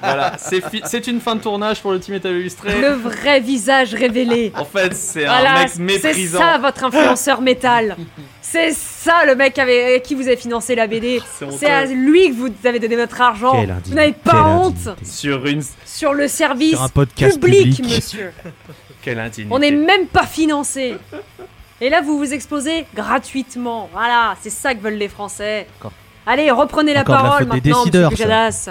voilà, c'est c'est une fin de tournage pour le Team Metal Illustré. Le vrai visage révélé. En fait, c'est Voilà, un mec c'est méprisant. ça votre influenceur métal. C'est ça le mec avec, qui vous avez financé la BD. C'est. C'est à lui que vous avez donné votre argent. Vous n'avez pas quelle honte indignité. Sur une. sur le service Sur un podcast public, public. monsieur. Quelle indignité. On n'est même pas financé. Et là, vous vous exposez gratuitement. Voilà, c'est ça que veulent les Français. Allez, reprenez la encore la parole des maintenant, monsieur Pujadas.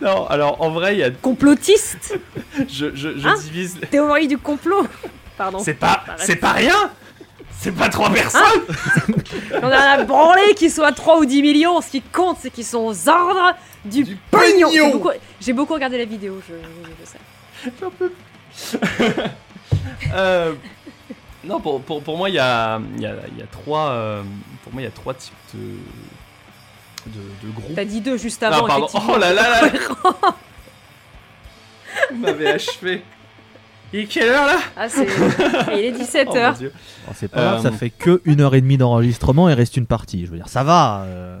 Non, alors en vrai, il y a. Complotiste Je, je, je Hein divise. Théorie du complot Pardon. C'est pas. C'est pas rien C'est pas trois personnes On en a branlé qu'ils soient 3 ou 10 millions. Ce qui compte, c'est qu'ils sont aux ordres du, Du pognon. pognon. J'ai beaucoup, j'ai beaucoup regardé la vidéo, je, je- je sais. Euh, Non, pour, pour, pour moi, il y a, il y, a, il y a trois. euh, Pour moi, il y a trois types de. de, de groupes. T'as dit deux juste Non, avant. pardon. effectivement. Oh là là là Vous m'avez achevé. Il est quelle heure là? Ah, c'est... Il est Oh 17h. mon dieu. Oh, c'est pas grave, Euh, ça fait que une heure et demie d'enregistrement et reste une partie. Je veux dire, ça va. euh.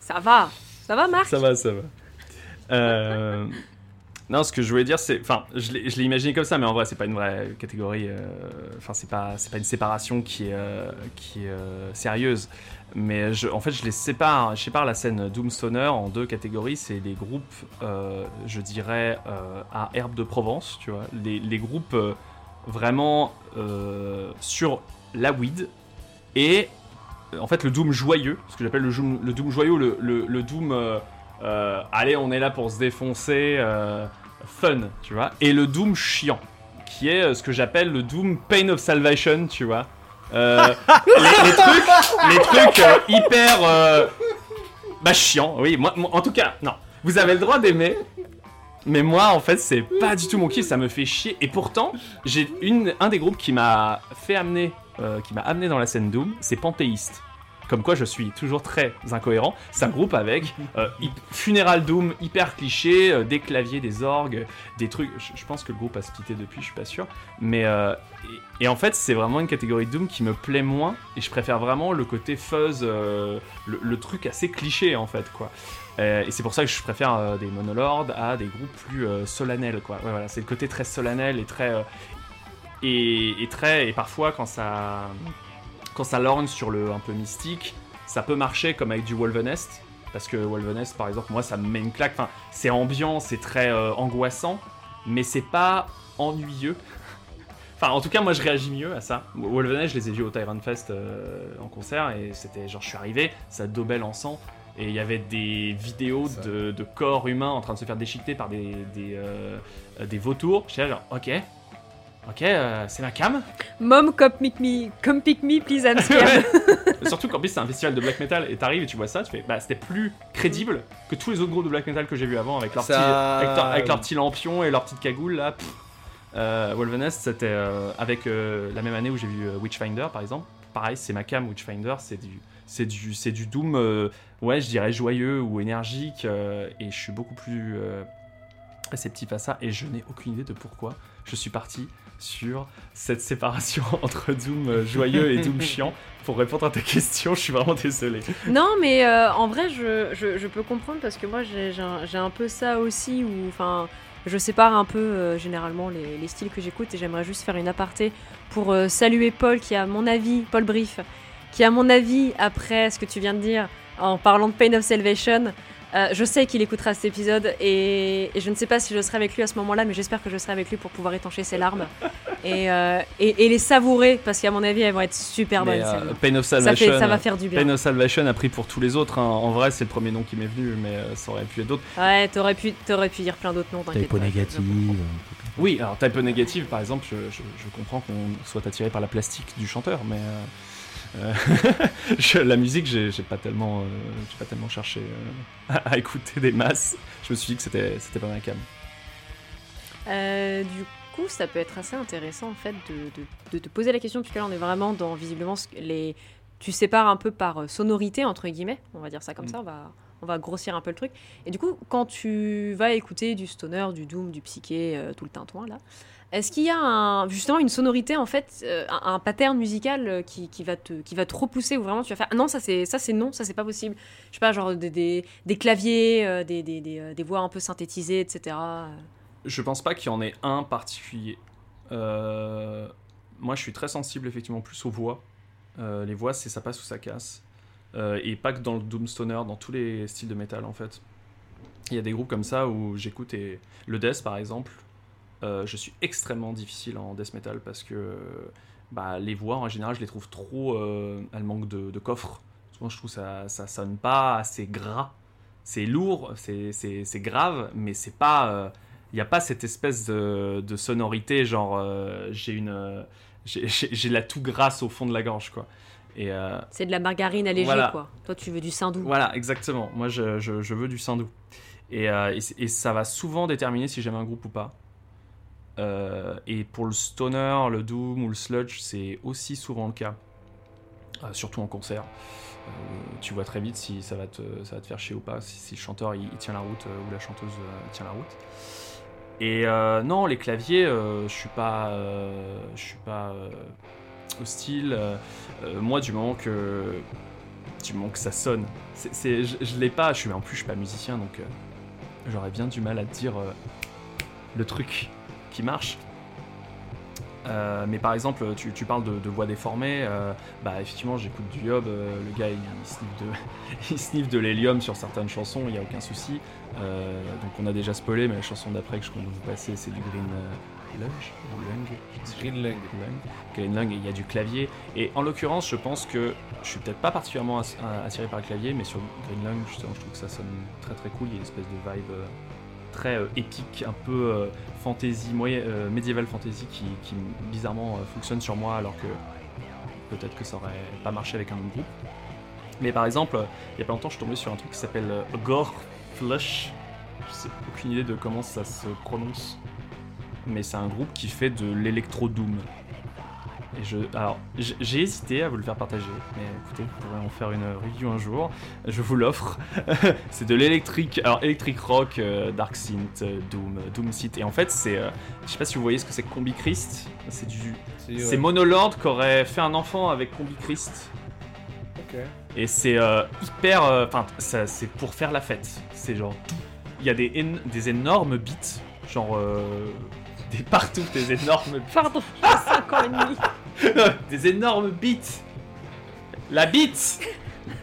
ça va. Ça va, Marc? Ça va, ça va. Euh, Non, ce que je voulais dire, c'est. Enfin, je l'ai imaginé comme ça, mais en vrai, c'est pas une vraie catégorie. euh, Enfin, c'est pas, pas une séparation qui est, euh, euh, sérieuse. Mais en fait, je les sépare. Je sépare la scène Doomstoner en deux catégories. C'est les groupes, je dirais, à herbe de Provence, tu vois. Les, groupes vraiment sur la weed et en fait le Doom joyeux, ce que j'appelle le, Doom- joyeux, le, le- Doom. allez, on est là pour se défoncer, fun, tu vois. Et le Doom chiant, qui est euh, ce que j'appelle le Doom Pain of Salvation, tu vois. Euh, les, les trucs, les trucs euh, hyper. bah, chiant, oui. Moi, moi- en tout cas, non. Vous avez le droit d'aimer. Mais moi, en fait, c'est pas du tout mon kiff, ça me fait chier. Et pourtant, j'ai une, un des groupes qui m'a fait amener, euh, qui m'a amené dans la scène Doom, c'est Panthéiste. Comme quoi, je suis toujours très incohérent. Un groupe avec euh, Funeral Doom hyper cliché, euh, des claviers, des orgues, des trucs. Je, pense que le groupe a splitté depuis, je suis pas sûr. Mais euh, et, en fait, c'est vraiment une catégorie de Doom qui me plaît moins. Et je préfère vraiment le côté fuzz, le, truc assez cliché en fait, quoi. Et c'est pour ça que je préfère des monolords à des groupes plus solennels, quoi. Voilà, c'est le côté très solennel et très et très et parfois quand ça quand ça lorgne sur le un peu mystique, ça peut marcher comme avec du Wolvenest. Parce que Wolvenest, par exemple, moi, ça me met une claque. Enfin, c'est ambiant, c'est très euh, angoissant, mais c'est pas ennuyeux. Enfin, en tout cas, moi, je réagis mieux à ça. Wolvenest, je les ai vus au Tyrant Fest euh, en concert, et c'était genre, je suis arrivé, ça en sang, et il y avait des vidéos de, de corps humains en train de se faire déchiqueter par des, des, euh, des vautours. J'étais là, genre, ok, ok, euh, c'est ma cam. Mom, come pick me, come pick me, please, I'm scared. Surtout qu'en plus c'est un festival de black metal et t'arrives et tu vois ça, tu fais bah c'était plus crédible que tous les autres groupes de black metal que j'ai vu avant avec leur, Ça- petit, avec, leur, avec leur petit lampion et leur petite cagoule là. pff. Euh, Wolvenest c'était euh, avec euh, la même année où j'ai vu euh, Witchfinder par exemple. Pareil c'est ma cam Witchfinder, c'est du c'est du c'est du doom euh, ouais je dirais joyeux ou énergique euh, et je suis beaucoup plus euh, réceptif à ça et je n'ai aucune idée de pourquoi je suis parti sur cette séparation entre Doom euh, joyeux et Doom chiant. Pour répondre à ta question, je suis vraiment désolé. non, mais euh, en vrai, je, je, peux comprendre parce que moi, j'ai, un, peu ça aussi où, je sépare un peu euh, généralement les, les styles que j'écoute et j'aimerais juste faire une aparté pour saluer Paul qui, à mon avis, Paul Brief, qui, à mon avis, après ce que tu viens de dire en parlant de Pain of Salvation, euh, je sais qu'il écoutera cet épisode et, et je ne sais pas si je serai avec lui à ce moment-là, mais j'espère que je serai avec lui pour pouvoir étancher ses larmes et, euh, et, et les savourer parce qu'à mon avis, elles vont être super bonnes. Euh. Pain of ça, Salvation. fait, ça va faire du bien. Pain of Salvation a pris pour tous les autres. hein. En vrai, c'est le premier nom qui m'est venu, mais euh, ça aurait pu être d'autres. Ouais, t'aurais pu, t'aurais pu dire plein d'autres noms. Typo négative. Oui, alors type négative, par exemple, je, je- je comprends qu'on soit attiré par la plastique du chanteur, mais euh, euh, je- la musique, j'ai pas tellement, euh, j'ai pas tellement cherché euh, à, à écouter des masses. Je me suis dit que c'était, c'était pas ma cam. Euh, du coup, ça peut être assez intéressant en fait de, te poser la question, puisque là on est vraiment dans visiblement les. Tu sépares un peu par euh, sonorité, entre guillemets, on va dire ça comme Mm. ça, on va, on va grossir un peu le truc. Et du coup, quand tu vas écouter du stoner, du doom, du psyché, euh, tout le tintouin là, est-ce qu'il y a un, justement une sonorité en fait, euh, un, pattern musical euh, qui, va te, qui va te repousser ou vraiment tu vas faire non, ça c'est ça c'est non, ça c'est pas possible. Je sais pas, genre des, des, claviers, euh, des, des, des, voix un peu synthétisées, etc. Je pense pas qu'il y en ait un particulier. Moi, je suis très sensible effectivement plus aux voix. Les voix, c'est ça passe ou ça casse. Et pas que dans le doom stoner, dans tous les styles de métal en fait. Il y a des groupes comme ça où j'écoute et le death par exemple. Euh, je suis extrêmement difficile en death metal parce que bah, les voix en général, je les trouve trop. euh, elles manquent de, de coffre. Souvent, je trouve ça ça sonne pas assez gras. C'est lourd, c'est- grave, mais c'est pas. euh, il n'y a pas cette espèce de, de sonorité, genre euh, j'ai une. euh, j'ai- la toux grasse au fond de la gorge, quoi. Et euh, C'est de la margarine allégée, Voilà. quoi. Toi, tu veux du saindoux. voilà, exactement. Moi, je, je- je veux du. Et, euh, et, c- et ça va souvent déterminer si j'aime un groupe ou pas. Euh, et pour le stoner, le doom ou le sludge, c'est aussi souvent le cas. Euh, surtout en concert. Euh, tu vois très vite si ça va te, faire chier ou pas, si, le chanteur il, tient la route ou la chanteuse tient la route. Et non, les claviers, je suis pas, suis pas hostile. Moi, du moment que, du moment que ça sonne, je, l'ai pas. Je en plus, je suis pas musicien, donc j'aurais bien du mal à te dire le truc qui marche. Euh, mais par exemple, tu, tu parles de, de voix déformée. euh, bah effectivement, j'écoute du Yob. euh, le gars, il, il sniffe de, il sniffe de l'hélium sur certaines chansons. Il y a aucun souci. Donc on a déjà spoilé, mais la chanson d'après que je compte vous passer, c'est du Green Lung, Green Lung. Green Lung, il y a du clavier. Et en l'occurrence, je pense que je suis peut-être pas particulièrement attiré par le clavier, mais sur Green Lung, justement, je trouve que ça sonne très très cool. Il y a une espèce de vibe très euh, épique, un peu euh, fantasy, euh, médiéval fantasy qui, bizarrement fonctionne sur moi, alors que peut-être que ça aurait pas marché avec un autre groupe. Mais par exemple, il y a pas longtemps, je suis tombé sur un truc qui s'appelle Gore Flush. Je sais aucune idée de comment ça se prononce. Mais c'est un groupe qui fait de l'électro doom. Et je, alors, j'ai hésité à vous le faire partager, mais écoutez, vous pourrez en faire une review un jour. Je vous l'offre. c'est de l'électrique, alors électric rock, euh, dark synth, euh, doom, euh, doom synth. Et en fait, c'est, euh, je sais pas si vous voyez ce que c'est que Combi Christ. C'est du, C'est c'est ouais. Monolord qui aurait fait un enfant avec Combi Christ. Ok. Et c'est euh, hyper. Enfin, c'est pour faire la fête. C'est genre. Il y a des, des énormes beats. Genre. euh, des partout, des énormes Pardon, j'ai 5 ans et demi. des énormes beats. La beat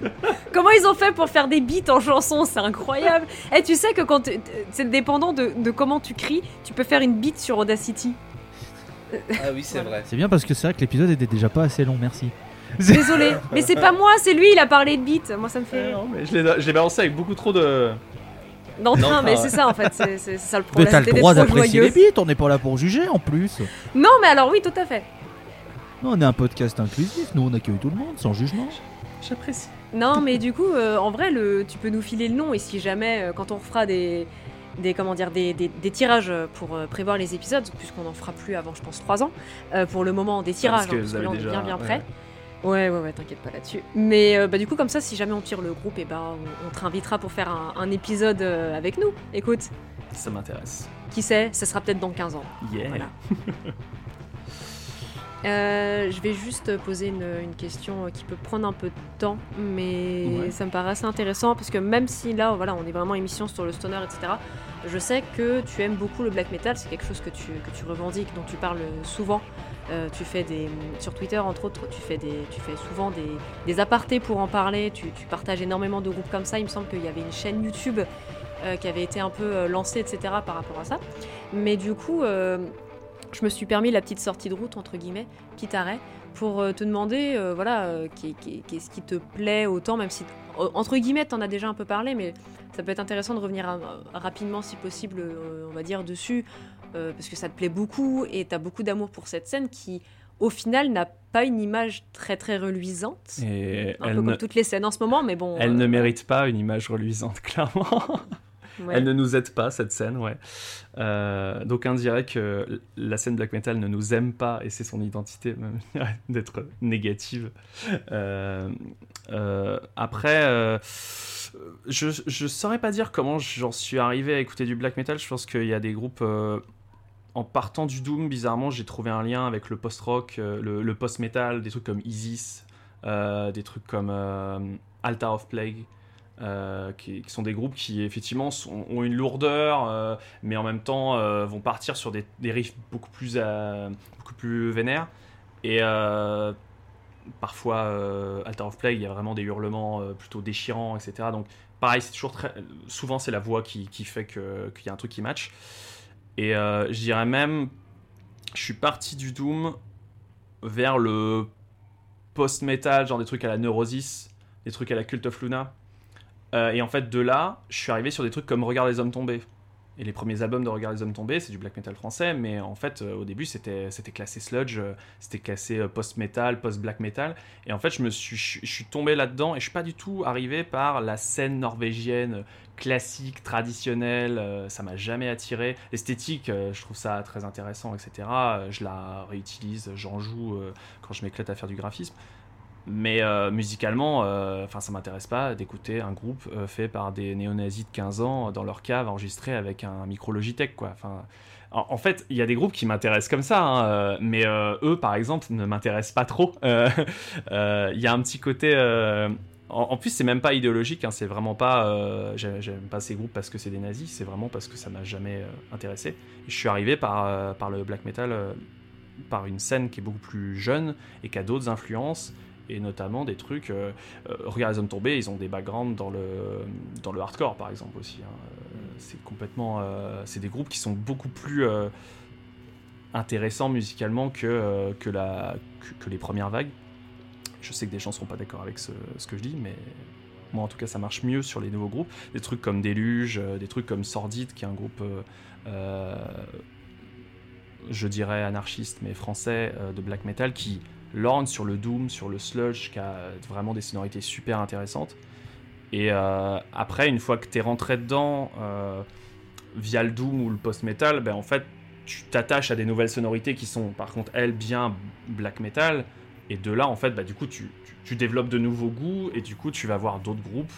Comment ils ont fait pour faire des beats en chanson C'est incroyable. Et tu sais que quand c'est dépendant de, de comment tu cries, tu peux faire une beat sur Audacity. Ah oui, c'est vrai. C'est bien parce que c'est vrai que l'épisode était déjà pas assez long, merci. Désolé, mais c'est pas moi, c'est lui, il a parlé de beat. Moi, ça me fait rire. Non, mais je l'ai je l'ai balancé avec beaucoup trop de. D'entrain, Non, mais ah. c'est ça en fait, c'est ça le Mais problème. t'as le droit d'apprécier les beats, on n'est pas là pour juger en plus. Non, mais alors oui, tout à fait. Non, on est un podcast inclusif, nous on accueille tout le monde sans jugement. J'apprécie. Non, mais du coup, euh, en vrai, le, tu peux nous filer le nom et si jamais, euh, quand on fera des, des comment dire, des, des- des tirages pour euh, prévoir les épisodes, puisqu'on en fera plus avant, je pense, 3 ans. euh, pour le moment, des tirages, parce que hein, parce vous que là, on est bien bien prêt. Ouais, ouais, ouais, t'inquiète pas là-dessus. Mais euh, bah, du coup, comme ça, si jamais on tire le groupe, et ben, on, on te réinvitera pour faire un, un épisode euh, avec nous. Écoute, Ça m'intéresse. qui sait, ça sera peut-être dans 15 ans. Yeah. Voilà. Euh, je vais juste poser une, une question qui peut prendre un peu de temps, mais Ouais. ça me paraît assez intéressant parce que même si là, voilà, on est vraiment émission sur le stoner, etc. Je sais que tu aimes beaucoup le black metal, c'est quelque chose que tu, que tu revendiques, dont tu parles souvent. Euh, tu fais des sur Twitter entre autres, tu fais des, tu fais souvent des, des apartés pour en parler. Tu, tu partages énormément de groupes comme ça. Il me semble qu'il y avait une chaîne YouTube euh, qui avait été un peu lancée, etc. par rapport à ça. Mais du coup, je me suis permis la petite sortie de route entre guillemets, petit arrêt, pour euh, te demander, euh, voilà, euh, qu'est- qu'est- qu'est-ce qui te plaît autant, même si entre guillemets, t'en as déjà un peu parlé, mais ça peut être intéressant de revenir rapidement, si possible, euh, on va dire dessus, parce que ça te plaît beaucoup et t'as beaucoup d'amour pour cette scène qui, au final, n'a pas une image très très reluisante. Et Un elle, peu ne, comme toutes les scènes en ce moment, mais bon. elle ne mérite pas une image reluisante, clairement. Elle ne nous aide pas, cette scène, ouais. Euh, D'aucuns diraient que la scène black metal ne nous aime pas, et c'est son identité d'être négative. Euh, euh, après, euh, je, je saurais pas dire comment j'en suis arrivé à écouter du black metal. Je pense qu'il y a des groupes... en partant du Doom, bizarrement, j'ai trouvé un lien avec le post-rock, le, post-metal, des trucs comme Isis, des trucs comme euh, Altar of Plague, euh, qui, sont des groupes qui effectivement ont une lourdeur, euh, mais en même temps euh, vont partir sur des, riffs beaucoup plus, beaucoup plus vénères. Et parfois, Altar of Plague, il y a vraiment des hurlements plutôt déchirants, etc. Donc pareil, c'est toujours très... Souvent, c'est la voix qui, qui fait qu'il y a un truc qui match. Et je dirais même, je suis parti du Doom vers le post-metal, genre des trucs à la Neurosis, des trucs à la Cult of Luna. Euh, et en fait, de là, je suis arrivé sur des trucs comme Regarde les hommes tombés. Et les premiers albums de Regarde les hommes tombés, c'est du black metal français, mais en fait, euh, au début, c'était classé sludge, euh, c'était classé post-metal, post-black metal. Et en fait, je me suis, je, suis tombé là-dedans et je suis pas du tout arrivé par la scène norvégienne classique, traditionnelle. ça m'a jamais attiré. L'esthétique, je trouve ça très intéressant, etc. Je la réutilise, j'en joue quand je m'éclate à faire du graphisme. Mais euh, musicalement, euh, enfin, ça m'intéresse pas d'écouter un groupe euh, fait par des néo-nazis de 15 ans dans leur cave enregistré avec un micro Logitech, quoi. En, fait, il y a des groupes qui m'intéressent comme ça, hein, euh, mais euh, eux, par exemple, ne m'intéressent pas trop. Euh, euh, Il y a un petit côté. euh, en, en plus, c'est même pas idéologique, hein, c'est vraiment pas. euh, J'aime pas ces groupes parce que c'est des nazis, c'est vraiment parce que ça m'a jamais euh, intéressé. Je suis arrivé par, euh, par le black metal, euh, par une scène qui est beaucoup plus jeune et qui a d'autres influences et notamment des trucs. euh, euh, regarde les hommes tombés, ils ont des backgrounds dans le dans le hardcore par exemple aussi. hein. C'est complètement, euh, c'est des groupes qui sont beaucoup plus euh, intéressants musicalement que que la que, les premières vagues. Je sais que des gens seront pas d'accord avec ce, que je dis, mais moi en tout cas ça marche mieux sur les nouveaux groupes. Des trucs comme Déluge, des trucs comme Sordide, qui est un groupe je dirais anarchiste mais français de black metal qui lorgne sur le doom, sur le sludge, qui a vraiment des sonorités super intéressantes. Et euh, après, une fois que tu es rentré dedans euh, via le doom ou le post-metal, ben en fait, tu t'attaches à des nouvelles sonorités qui sont par contre, elles, bien black metal. Et de là, en fait, bah, du coup, tu, tu- développes de nouveaux goûts et du coup, tu vas voir d'autres groupes.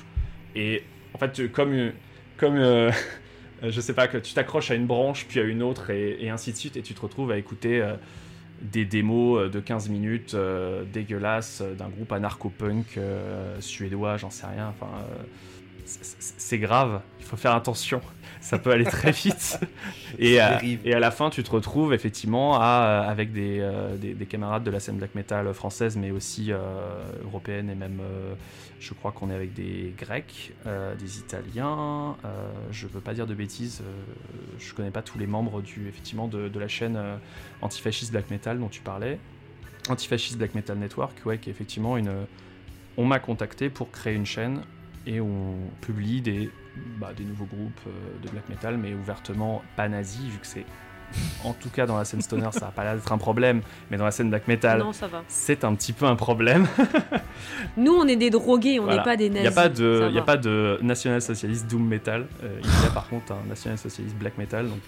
Et en fait, comme, comme euh, je sais pas, que tu t'accroches à une branche, puis à une autre, et, ainsi de suite, et tu te retrouves à écouter des démos euh, de 15 minutes euh, dégueulasses euh, d'un groupe anarcho-punk suédois, j'en sais rien. Enfin, c'est grave, il faut faire attention, ça peut aller très vite. et, à, dérive. et à la fin, tu te retrouves effectivement à, avec des, euh, des, des camarades de la scène black metal française, mais aussi euh, européenne, et même, euh, je crois qu'on est avec des Grecs, euh, des Italiens. euh, je veux pas dire de bêtises, euh, je connais pas tous les membres du, effectivement, de, de la chaîne euh, antifasciste black metal dont tu parlais. Antifasciste Black Metal Network, ouais, qui est effectivement une. On m'a contacté pour créer une chaîne et on publie des, bah, des nouveaux groupes euh, de black metal, mais ouvertement pas nazis, vu que c'est. En tout cas, dans la scène stoner, ça va pas l'air d'être un problème, mais dans la scène black metal, Non, ça va. c'est un petit peu un problème. Nous, on est des drogués, on n'est Voilà. pas des Il nazis. n'y a pas de, ça il y a pas de national-socialiste doom metal. Euh, il y a par contre un national-socialiste black metal. Donc,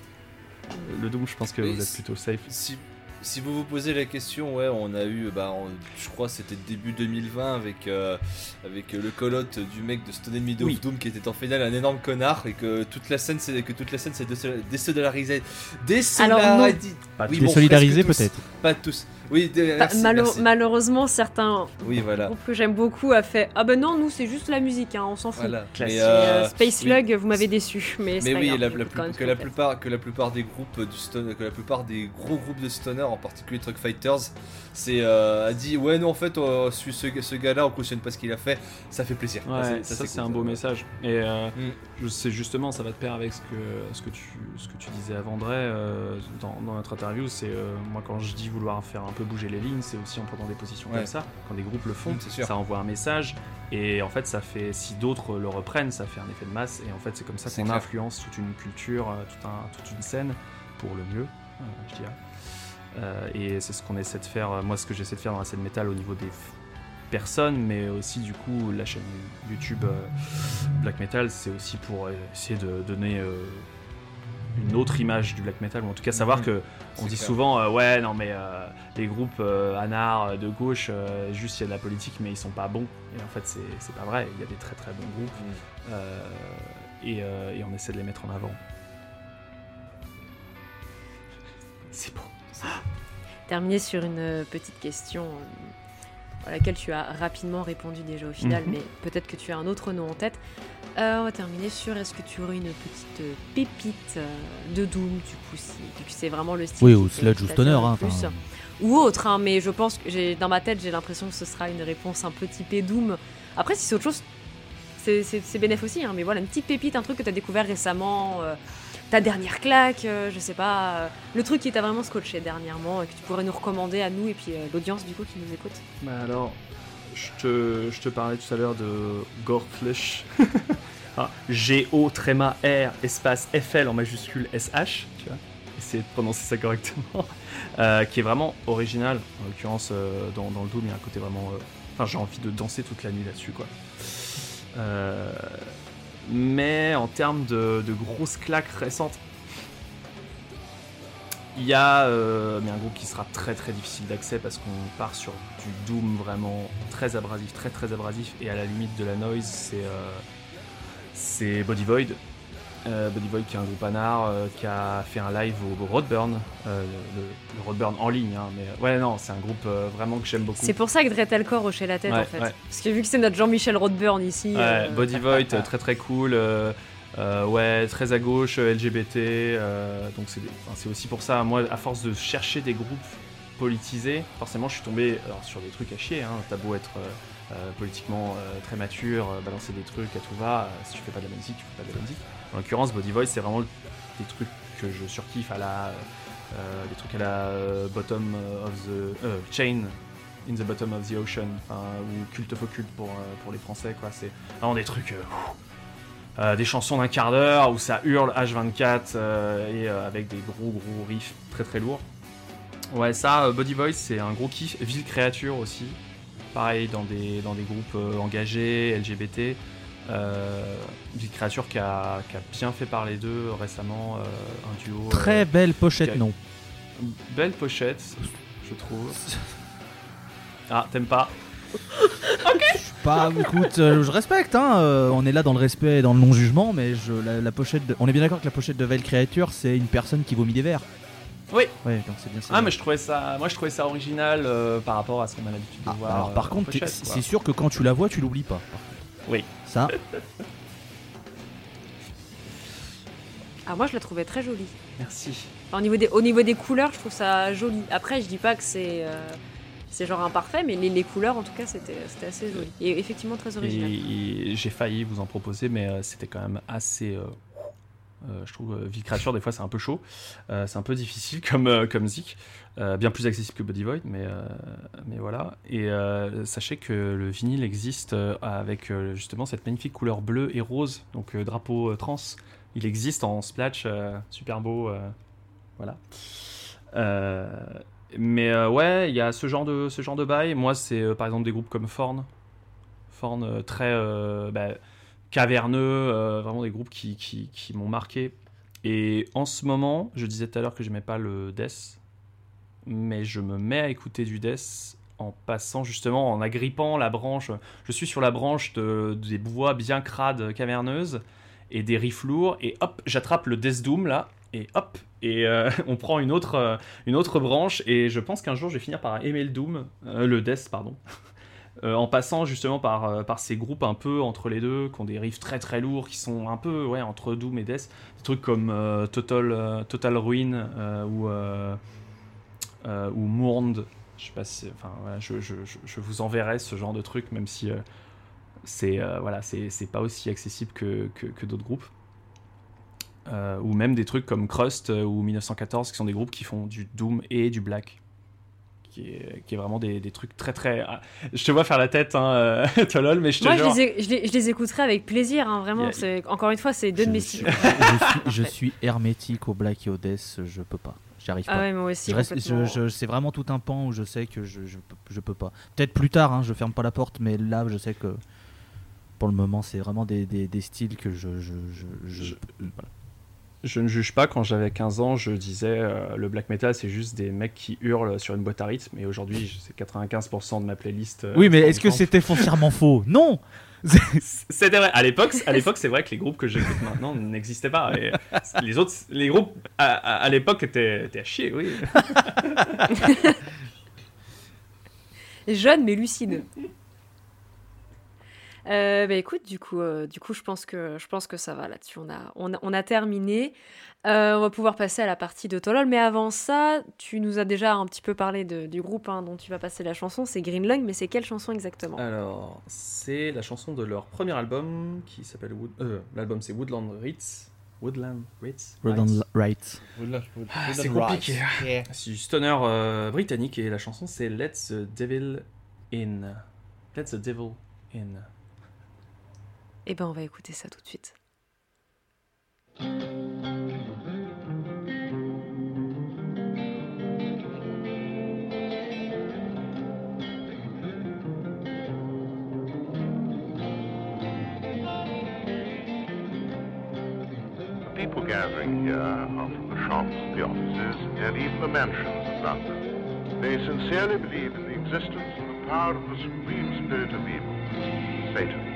euh, le doom, je pense que vous êtes plutôt safe. Si, si vous vous posez la question, ouais, on a eu, bah, je crois, c'était début 2020 avec euh, avec le colotte du mec de Stone Enemy Oui. of Doom qui était en finale un énorme connard et que toute la scène, c'est que toute la scène, c'est désolidarisé, Alors, non. désolidarisé. Pas Oui, tous. bon, Désolidarisé presque tous. peut-être. Pas tous. Oui, dé- Bah, merci, malo- merci. malheureusement, certains Oui, voilà. groupes que j'aime beaucoup a fait Ah ben non, nous c'est juste la musique, hein, on s'en fout. Voilà. Classique. Mais, Et, euh, euh, Space oui. Slug, vous m'avez déçu, mais, c'est Mais pas oui, grave, la, la plus- que la plupart que la plupart des groupes du stone, que la plupart des gros groupes de stoner, en particulier Truck Fighters, c'est euh, a dit ouais non en fait euh, ce, ce, gars-là on cautionne pas ce qu'il a fait, ça fait plaisir. Ouais, c'est- ça, c'est cool, un beau message. Et euh, Mm. justement, ça va de pair avec ce que, ce que, tu, ce que tu disais avant, André, dans, dans notre interview. C'est moi, quand je dis vouloir faire un peu bouger les lignes, c'est aussi en prenant des positions Ouais. comme ça. Quand des groupes le font, Mm, c'est ça envoie un message. Et en fait, ça fait, si d'autres le reprennent, ça fait un effet de masse. Et en fait, c'est comme ça C'est qu'on influence toute une culture, tout un, toute une scène, pour le mieux, je dirais. Euh, et c'est ce qu'on essaie de faire, euh, moi, ce que j'essaie de faire dans la scène métal au niveau des personnes, mais aussi du coup la chaîne YouTube euh, Black Metal, c'est aussi pour essayer de donner une autre image du black metal, ou en tout cas savoir Mhm. que on dit clair. souvent euh, ouais non mais euh, les groupes euh, anards de gauche, juste il y a de la politique mais ils sont pas bons. Et en fait c'est pas vrai, il y a des très très bons groupes euh, et, et on essaie de les mettre en avant. C'est beau. Terminer sur une euh, petite question euh, à laquelle tu as rapidement répondu déjà au final, Mhm. mais peut-être que tu as un autre nom en tête. Euh, on va terminer sur est-ce que tu aurais une petite pépite de Doom, du coup, si c'est vraiment le style. Oui, ou sludge ou stoner. Hein, plus. enfin, Ou autre, hein, mais je pense que dans ma tête, j'ai l'impression que ce sera une réponse un peu typée Doom. Après, si c'est autre chose, c'est- bénéf aussi, hein, mais voilà, une petite pépite, un truc que tu as découvert récemment, euh, ta dernière claque, euh, je sais pas, euh, le truc qui t'a vraiment scotché dernièrement et que tu pourrais nous recommander à nous et puis euh, l'audience du coup qui nous écoute. Bah alors, je te, je te parlais tout à l'heure de Gorflesh. Ah, G-O, tréma R, espace FL en majuscule SH, tu vois. Essayez de prononcer ça correctement. Euh, qui est vraiment original. En l'occurrence, euh, dans, dans le Doom, il y a un côté vraiment. euh, Enfin, j'ai envie de danser toute la nuit là-dessus, quoi. Euh, mais en termes de, grosses claques récentes, il y a euh, mais un groupe qui sera très très difficile d'accès parce qu'on part sur du doom vraiment très abrasif, très très abrasif et à la limite de la noise, c'est euh, c'est Body Void. Euh, Body Void qui est un groupe anard euh, qui a fait un live au Roadburn, euh, le, le Roadburn en ligne, hein, mais ouais non c'est un groupe euh, vraiment que j'aime beaucoup. C'est pour ça que Dretelcore hochait la tête Ouais, en fait. ouais. Parce que vu que c'est notre Jean-Michel Rodburn ici. Ouais, Body Void, très très cool. ouais, très à gauche, LGBT. donc c'est enfin, aussi pour ça, moi, à force de chercher des groupes politisés, forcément, je suis tombé alors, sur des trucs à chier. Hein, T'as beau être politiquement très mature, balancer des trucs à tout va. si tu fais pas de la musique, tu fais pas de la musique. En l'occurrence, Body Void, c'est vraiment des trucs que je surkiffe à la. euh, des trucs à la euh, bottom of the. euh, chain in the bottom of the ocean, ou culte of occulte pour, euh, pour les Français, quoi. C'est vraiment des trucs. euh, euh, des chansons d'un quart d'heure où ça hurle H24 euh, et euh, avec des gros gros riffs très très lourds. Ouais, ça, euh, Body Voice, c'est un gros kiff. Ville Créature aussi. Pareil, dans des, dans des groupes euh, engagés, LGBT. Euh, Ville Créature qui a, qui a bien fait parler d'eux récemment, euh, un duo. euh, Très belle pochette, ok. non. belle pochette, je trouve. Ah, t'aimes pas Pas, écoute, euh, je respecte, hein, euh, on est là dans le respect et dans le non-jugement, mais je, la, la pochette, de- on est bien d'accord que la pochette de Veil Creature, c'est une personne qui vomit des verres. Oui. Ouais, donc c'est bien ça. Ah, mais je trouvais ça, moi je trouvais ça original euh, par rapport à ce qu'on a l'habitude de Ah, voir. alors euh, par contre, c'est sûr que quand tu la vois, tu l'oublies pas. Oui. Ça, Ah, moi je la trouvais très jolie. Merci. Enfin, au, niveau des, au niveau des couleurs, je trouve ça joli. Après, je dis pas que c'est euh, c'est genre imparfait, mais les, les couleurs en tout cas, c'était c'était assez joli. Et effectivement très original. Et, et j'ai failli vous en proposer, mais euh, c'était quand même assez. euh, euh, je trouve euh, Ville Créature, des fois, c'est un peu chaud. Euh, c'est un peu difficile comme, euh, comme Zik. Euh, bien plus accessible que Body Void, mais, euh, mais voilà. Et euh, sachez que le vinyle existe avec justement cette magnifique couleur bleue et rose, donc drapeau trans. Il existe en splash, euh, super beau. voilà. Mais ouais, il y a ce genre de, ce genre de bail. Moi, c'est par exemple des groupes comme Forn. Forn, très bah, caverneux, vraiment des groupes qui, qui, qui m'ont marqué. Et en ce moment, je disais tout à l'heure que j'aimais pas le death. Mais je me mets à écouter du death en passant justement, en agrippant la branche. Je suis sur la branche de, des bois bien crades caverneuses et des riffs lourds, et hop, j'attrape le Death Doom là, et hop, et euh, on prend une autre, euh, une autre branche, et je pense qu'un jour je vais finir par aimer le Doom, euh, le Death, pardon. en passant justement par, par ces groupes un peu entre les deux, qui ont des riffs très très lourds, qui sont un peu ouais, entre Doom et Death. Des trucs comme Total, Total Ruin ou, ou Mournd. Je sais pas si, enfin, je, je, je, vous enverrai ce genre de trucs, même si c'est voilà, c'est pas aussi accessible que, que, que d'autres groupes. Euh, ou même des trucs comme Crust euh, ou 1914 qui sont des groupes qui font du Doom et du Black. Qui est, qui est vraiment des, des, trucs très très. Ah, je te vois faire la tête, hein, euh, Tolol, mais je te Moi, je, les, je, les, je, les, écouterai avec plaisir, hein, vraiment. Encore une fois, c'est deux de mes styles. Je, suis hermétique au Black et au Death, je peux pas. J'y arrive ah pas. ouais, moi aussi. c'est vraiment tout un pan où je sais que je, je, peux pas. Peut-être plus tard, hein, je ferme pas la porte, mais là, je sais que pour le moment, c'est vraiment des, des, des, styles que je. je, je, voilà je ne juge pas. Quand j'avais 15 ans, je disais euh, le black metal, c'est juste des mecs qui hurlent sur une boîte à rythme. Et aujourd'hui, c'est 95% de ma playlist. Euh, oui, mais est-ce que c'était foncièrement faux? Non C'était vrai. À l'époque, à l'époque, c'est vrai que les groupes que j'écoute maintenant n'existaient pas. Et les autres, les groupes à, l'époque étaient, étaient, à chier, oui. Jeune mais lucide. Euh, bah, écoute, du coup, euh, du coup, je pense que je pense que ça va là-dessus. On a, on a, terminé. Euh, on va pouvoir passer à la partie de Tolol, mais avant ça, tu nous as déjà un petit peu parlé du groupe hein, dont tu vas passer la chanson. C'est Green Lung, mais c'est quelle chanson exactement? Alors, c'est la chanson de leur premier album qui s'appelle Wood... l'album c'est Woodland Ritz. Woodland Ritz. Woodland Ritz. Ah, c'est compliqué. C'est du stoner britannique et la chanson c'est Let the Devil In. Let the Devil In. Eh ben on va écouter ça tout de suite. people gathering here are from the shops, the offices, and even the mansions of London. They sincerely believe in the existence and the power of the supreme spirit of evil, Satan.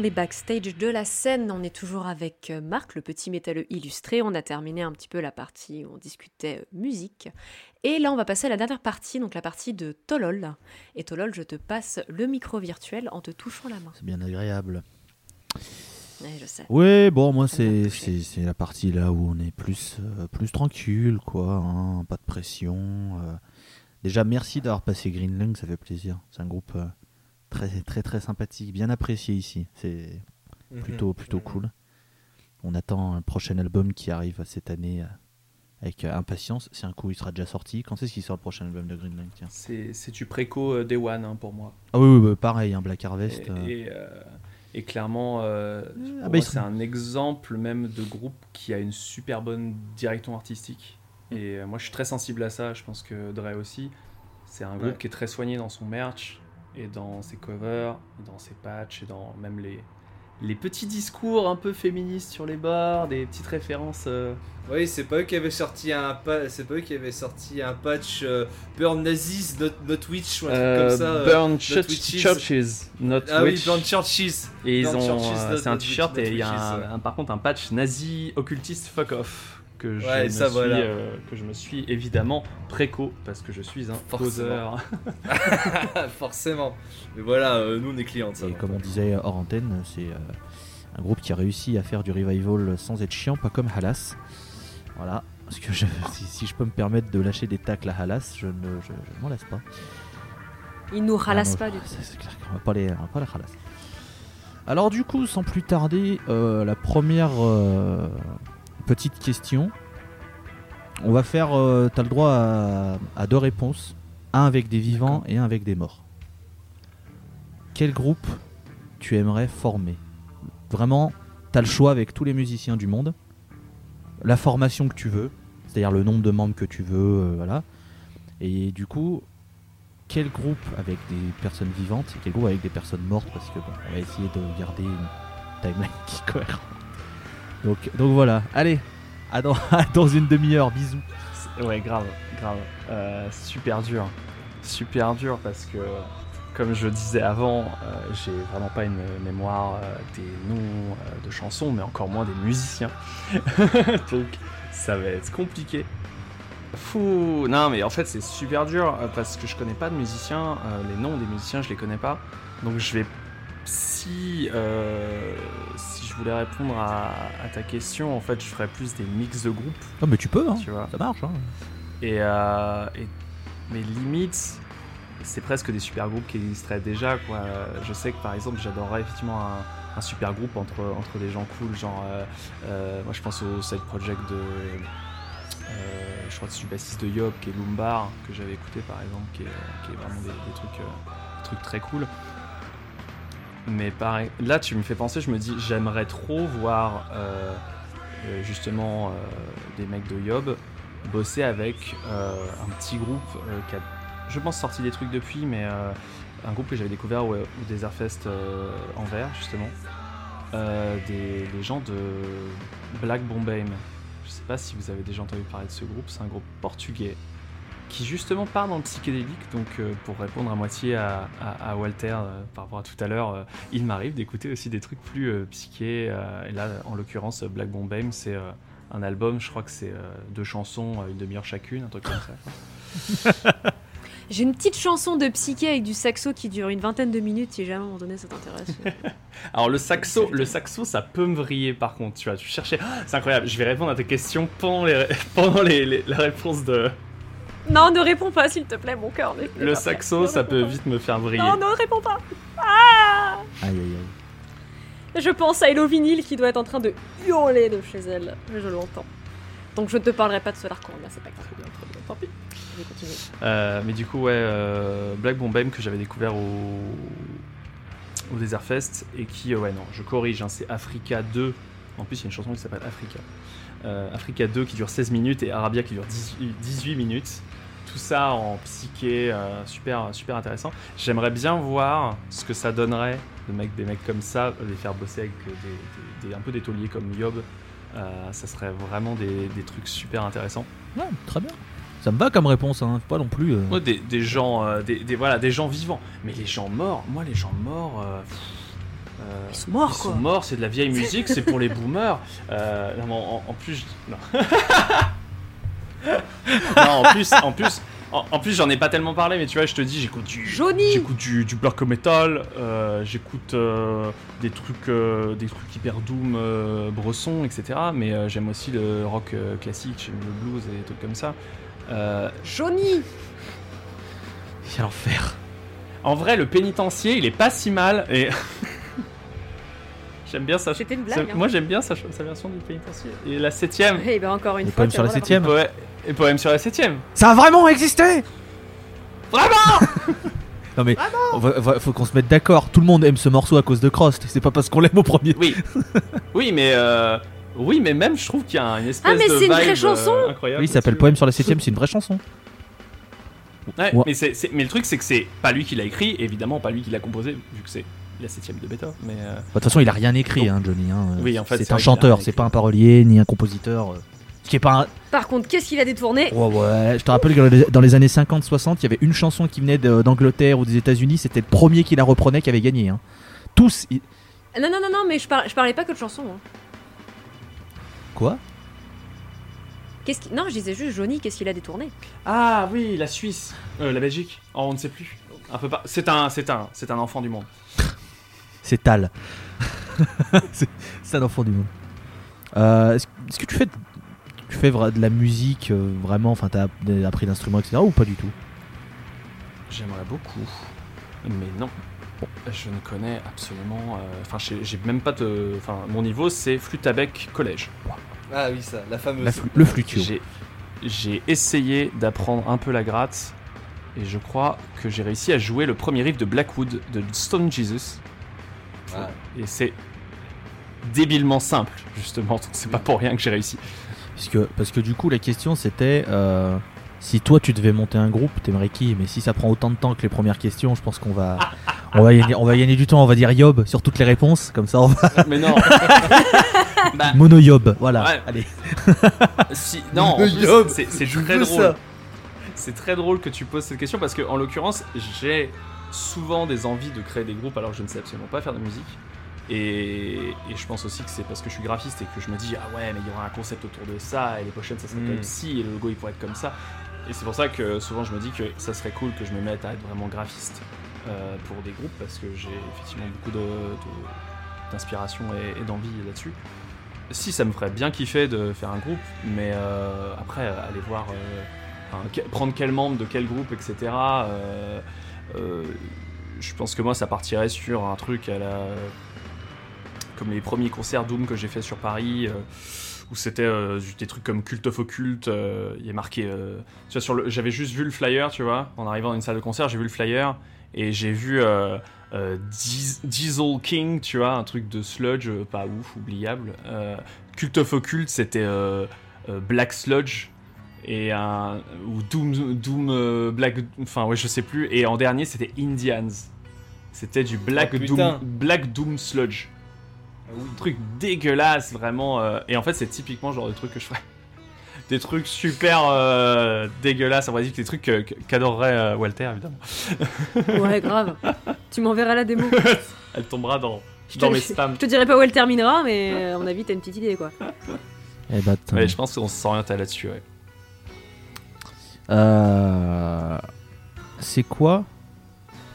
Les backstage de la scène. On est toujours avec euh, Marc, le petit métalleux illustré. On a terminé un petit peu la partie où on discutait euh, musique. Et là, on va passer à la dernière partie, donc la partie de Tolol. Et Tolol, je te passe le micro virtuel en te touchant la main. C'est bien agréable. Ouais, je sais. Ouais, bon, moi, c'est la partie là où on est plus, euh, plus tranquille, quoi. hein, pas de pression. euh. Déjà, merci d'avoir passé Green Lung, ça fait plaisir. C'est un groupe euh, très, très, très sympathique, bien apprécié ici. C'est Mhm. plutôt, plutôt Mhm. cool. On attend un prochain album qui arrive cette année euh, avec euh, impatience. C'est un coup, il sera déjà sorti. Quand est-ce qu'il sort le prochain album de Green tiens C'est du préco euh, Day One hein, pour moi. Ah oui, oui, bah, pareil, un Black Harvest. Et, euh. et, euh, et clairement, Ah bah, c'est un exemple même de groupe qui a une super bonne direction artistique. Mm. Et moi, je suis très sensible à ça. Je pense que Dre aussi. C'est un groupe Ouais. qui est très soigné dans son merch et dans ses covers, et dans ses patchs et dans même les les petits discours un peu féministes sur les bords, des petites références. euh, Oui, c'est pas eux qui avaient sorti un pa- c'est pas eux qui avaient sorti un patch euh, Burn Nazis, not, not Witch ou un truc comme ça. euh. Burn Not Church- Witches. Churches, not ah oui. Burn Churches. Et ils Burn ont, c'est un t-shirt et il y a un- par contre un patch nazi occultiste fuck off que je, Ouais, me, ça, suis, voilà. euh, que je me suis évidemment préco parce que je suis un Forcément. poseur. Forcément. Mais voilà, euh, nous on est clients ça. Et comme on disait hors antenne, c'est euh, un groupe qui a réussi à faire du revival sans être chiant, pas comme Halas. Voilà. Parce que je- si, si je peux me permettre de lâcher des tacles à Halas, je ne je, je m'en lasse pas. Il nous ralasse Ah pas du tout. C'est clair qu'on va pas les, on va pas les Halas. Alors du coup, sans plus tarder, euh, la première euh, petite question. On va faire. euh, T'as le droit à, à deux réponses. Un avec des vivants et un avec des morts. Quel groupe tu aimerais former? Vraiment, t'as le choix avec tous les musiciens du monde. La formation que tu veux, c'est-à-dire le nombre de membres que tu veux, euh, voilà. Et du coup, quel groupe avec des personnes vivantes et quel groupe avec des personnes mortes? Parce que bon, on va essayer de garder une timeline qui cohérente. Donc, voilà, allez, à dans, une demi-heure, bisous. ouais, grave, grave. Euh, super dur. Super dur parce que, comme je disais avant, euh, j'ai vraiment pas une mémoire euh, des noms de chansons, mais encore moins des musiciens. Donc, ça va être compliqué. Fou. Non, mais en fait, c'est super dur parce que je connais pas de musiciens. les noms des musiciens, je les connais pas. Donc, je vais. Si, euh, si je voulais répondre à, à ta question, en fait, je ferais plus des mix de groupes, Non mais tu peux, hein, tu vois. ça marche. Hein. Et, euh, et- mais limite, c'est presque des super groupes qui existeraient déjà. Quoi. Je sais que par exemple, j'adorerais effectivement un, un super groupe entre, entre des gens cool, genre euh, euh, moi je pense au side project de. je crois que c'est du bassiste de Yob qui est Lumbar, que j'avais écouté par exemple, qui est, qui est vraiment des, des trucs, des trucs très cool. Mais pareil, là tu me fais penser, je me dis, j'aimerais trop voir euh, euh, justement euh, des mecs de Yob bosser avec un petit groupe qui a, je pense, sorti des trucs depuis, mais un groupe que j'avais découvert au, Desert Fest euh, Anvers, justement. Des, des gens de Black Bombay. Je sais pas si vous avez déjà entendu parler de ce groupe, c'est un groupe portugais qui justement part dans le psychédélique. Donc, euh, pour répondre à moitié à, à- à Walter euh, par rapport à tout à l'heure, euh, il m'arrive d'écouter aussi des trucs plus psychés. et là, en l'occurrence, Black Bombay, c'est un album, je crois que c'est deux chansons, une demi-heure chacune, un truc comme ça. J'ai une petite chanson de psyché avec du saxo qui dure une vingtaine de minutes si jamais à un moment donné ça t'intéresse. Alors le saxo, le saxo, ça peut me vriller par contre. Tu vois, tu cherchais. C'est incroyable. Je vais répondre à tes questions pendant les, pendant les, les- la réponse de. Non, ne réponds pas s'il te plaît, mon cœur. Le saxo, ne ça peut pas. vite me faire vriller. Non, ne réponds pas. Ah Aïe aïe aïe. Je pense à Hello Vinyl qui doit être en train de hurler de chez elle. Je l'entends. Donc je ne te parlerai pas de Solar Corona, c'est pas grave. Très bien, très bien. Tant pis. Je vais continuer. Euh, mais du coup, ouais, euh, Black Bombay que j'avais découvert au, au Desert Fest et qui, euh, ouais, non, je corrige, hein, c'est Africa 2. En plus, il y a une chanson qui s'appelle Africa. Euh, Africa 2 qui dure 16 minutes et Arabia qui dure 18, 18 minutes. Tout ça en psyché, euh, super, super intéressant. J'aimerais bien voir ce que ça donnerait de mecs, des mecs comme ça, les faire bosser avec des, des- des- un peu des tauliers comme Yob. Euh, ça serait vraiment des, des trucs super intéressants. Ouais, très bien. Ça me va comme réponse, hein. Pas non plus. euh, Ouais, des, des gens, euh, des, des- voilà, des gens vivants. Mais les gens morts, moi, les gens morts, euh, pff, Ils sont morts, ils quoi. sont morts, c'est de la vieille musique, c'est pour les boomers. Euh, non, mais en, en plus, je- non. non, en plus, en plus, en, en plus, j'en ai pas tellement parlé, mais tu vois, je te dis, j'écoute du, Johnny j'écoute du, du black metal, euh, j'écoute euh, des trucs, euh, des trucs hyper doom, euh, bresson, etc. Mais euh, j'aime aussi le rock euh, classique, j'aime le blues et des trucs comme ça. Euh, Johnny Quel enfer. en vrai, le pénitencier, il est pas si mal et j'aime bien ça. C'était une blague. hein. Moi j'aime bien sa, sa version du pénitencier. Et la septième. Et ben encore une fois. sur la septième. Poè- Et poème sur la septième. Ça a vraiment existé? Vraiment Non mais, on va- va- faut qu'on se mette d'accord. Tout le monde aime ce morceau à cause de Crost. C'est pas parce qu'on l'aime au premier. Oui. Oui mais euh, oui mais même je trouve qu'il y a une espèce Ah, mais de c'est une vraie vibe, euh, chanson incroyable Oui, il s'appelle. Poème sur la septième. C'est une vraie chanson. Ouais, Ouais. mais, c'est- c'est- mais le truc c'est que c'est pas lui qui l'a écrit, évidemment pas lui qui l'a composé vu que c'est la septième de Beethoven. Mais euh, Bah, De toute façon, il a rien écrit, hein, Johnny. hein. Oui, en fait, c'est c'est un vrai qu'il a chanteur. rien C'est écrit. pas un parolier ni un compositeur. euh. Ce qui est pas un, Par contre, qu'est-ce qu'il a détourné Ouais, ouais. Je te rappelle que dans les- années 50-60, il y avait une chanson qui venait d'Angleterre ou des États-Unis. C'était le premier qui la reprenait qui avait gagné. hein. Tous. ils- Non, non, non, non, mais je, par- je parlais pas que de chansons. hein. Quoi? Qu'est-ce qui... Non, je disais juste Johnny, qu'est-ce qu'il a détourné? Ah oui la Suisse, Euh, la Belgique, oh, on ne sait plus. Un peu pas. C'est un c'est un c'est un enfant du monde. C'est Tal. c'est un enfant du monde. Euh, Est-ce est-ce que tu fais, tu fais de la musique euh, vraiment Enfin, t'as as appris l'instrument, etc. ou pas du tout? J'aimerais beaucoup, mais non. Bon, je ne connais absolument. euh, Enfin, j'ai j'ai même pas de. Enfin, mon niveau, c'est flûte à bec collège. Ah oui, ça, la fameuse. La Le flutio. J'ai essayé d'apprendre un peu la gratte, et je crois que j'ai réussi à jouer le premier riff de Blackwood de Stone Jesus. Ah. Et c'est débilement simple, justement. donc C'est pas pour rien que j'ai réussi. Parce que, parce que du coup, la question c'était euh, si toi tu devais monter un groupe, t'aimerais qui? Mais si ça prend autant de temps que les premières questions, je pense qu'on va, on va, gagner, on va gagner du temps. On va dire Yob sur toutes les réponses, comme ça on va. Mais non. bah, Mono Yob, voilà. Ouais. Allez. si, non, c'est très drôle. ça. C'est très drôle que tu poses cette question parce que, en l'occurrence, j'ai souvent des envies de créer des groupes alors que je ne sais absolument pas faire de musique. Et, et je pense aussi que c'est parce que je suis graphiste et que je me dis, ah ouais, mais il y aura un concept autour de ça et les prochaines ça serait Mm. comme ci et le logo il pourrait être comme ça. Et c'est pour ça que souvent je me dis que ça serait cool que je me mette à être vraiment graphiste euh, pour des groupes parce que j'ai effectivement beaucoup de- de- d'inspiration et, et d'envie là-dessus. Si ça me ferait bien kiffer de faire un groupe, mais euh, après aller voir, euh, enfin, que- prendre quel membre de quel groupe, etc. je pense que moi ça partirait sur un truc à la comme les premiers concerts Doom que j'ai fait sur Paris euh, où c'était euh, des trucs comme Cult of Occult euh, il y a marqué tu vois, sur le j'avais juste vu le flyer tu vois en arrivant dans une salle de concert j'ai vu le flyer et j'ai vu Dies- Diesel King tu vois un truc de sludge pas ouf oubliable Cult of Occult c'était Black Sludge et un ou Doom Doom euh, Black enfin ouais je sais plus et en dernier c'était Indians c'était du Black Oh, Doom. Black Doom Sludge oui. un truc dégueulasse vraiment euh, et en fait c'est typiquement le genre de truc que je ferais des trucs super euh, dégueulasses on va dire que des trucs qu'adorerait euh, Walter évidemment Ouais, grave. tu m'enverras la démo. elle tombera dans Je dans te- mes spams Je te dirai pas où elle terminera, mais à mon avis, t'as une petite idée, quoi. Eh bah, attends. ouais je pense qu'on s'oriente là-dessus ouais Euh, c'est quoi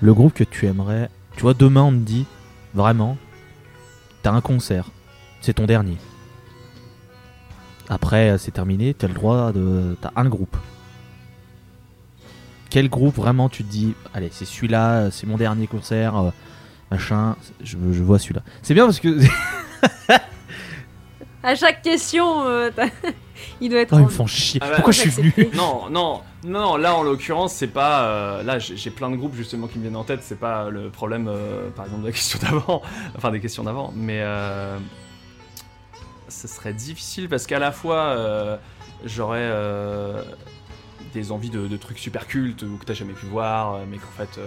le groupe que tu aimerais? Tu vois, demain on te dit vraiment, t'as un concert, c'est ton dernier. Après, c'est terminé, t'as le droit de. T'as un groupe. Quel groupe vraiment tu te dis, allez, c'est celui-là, c'est mon dernier concert, euh, machin, je, je vois celui-là. C'est bien parce que. À chaque question, euh, il doit être. Oh, ils me font chier. Ah bah, Pourquoi je suis venu non non non là en l'occurrence c'est pas euh, là j'ai plein de groupes justement qui me viennent en tête c'est pas le problème euh, par exemple de la question d'avant enfin des questions d'avant mais euh, ce serait difficile parce qu'à la fois euh, j'aurais euh, des envies de, de trucs super cultes ou que t'as jamais pu voir mais qu'en fait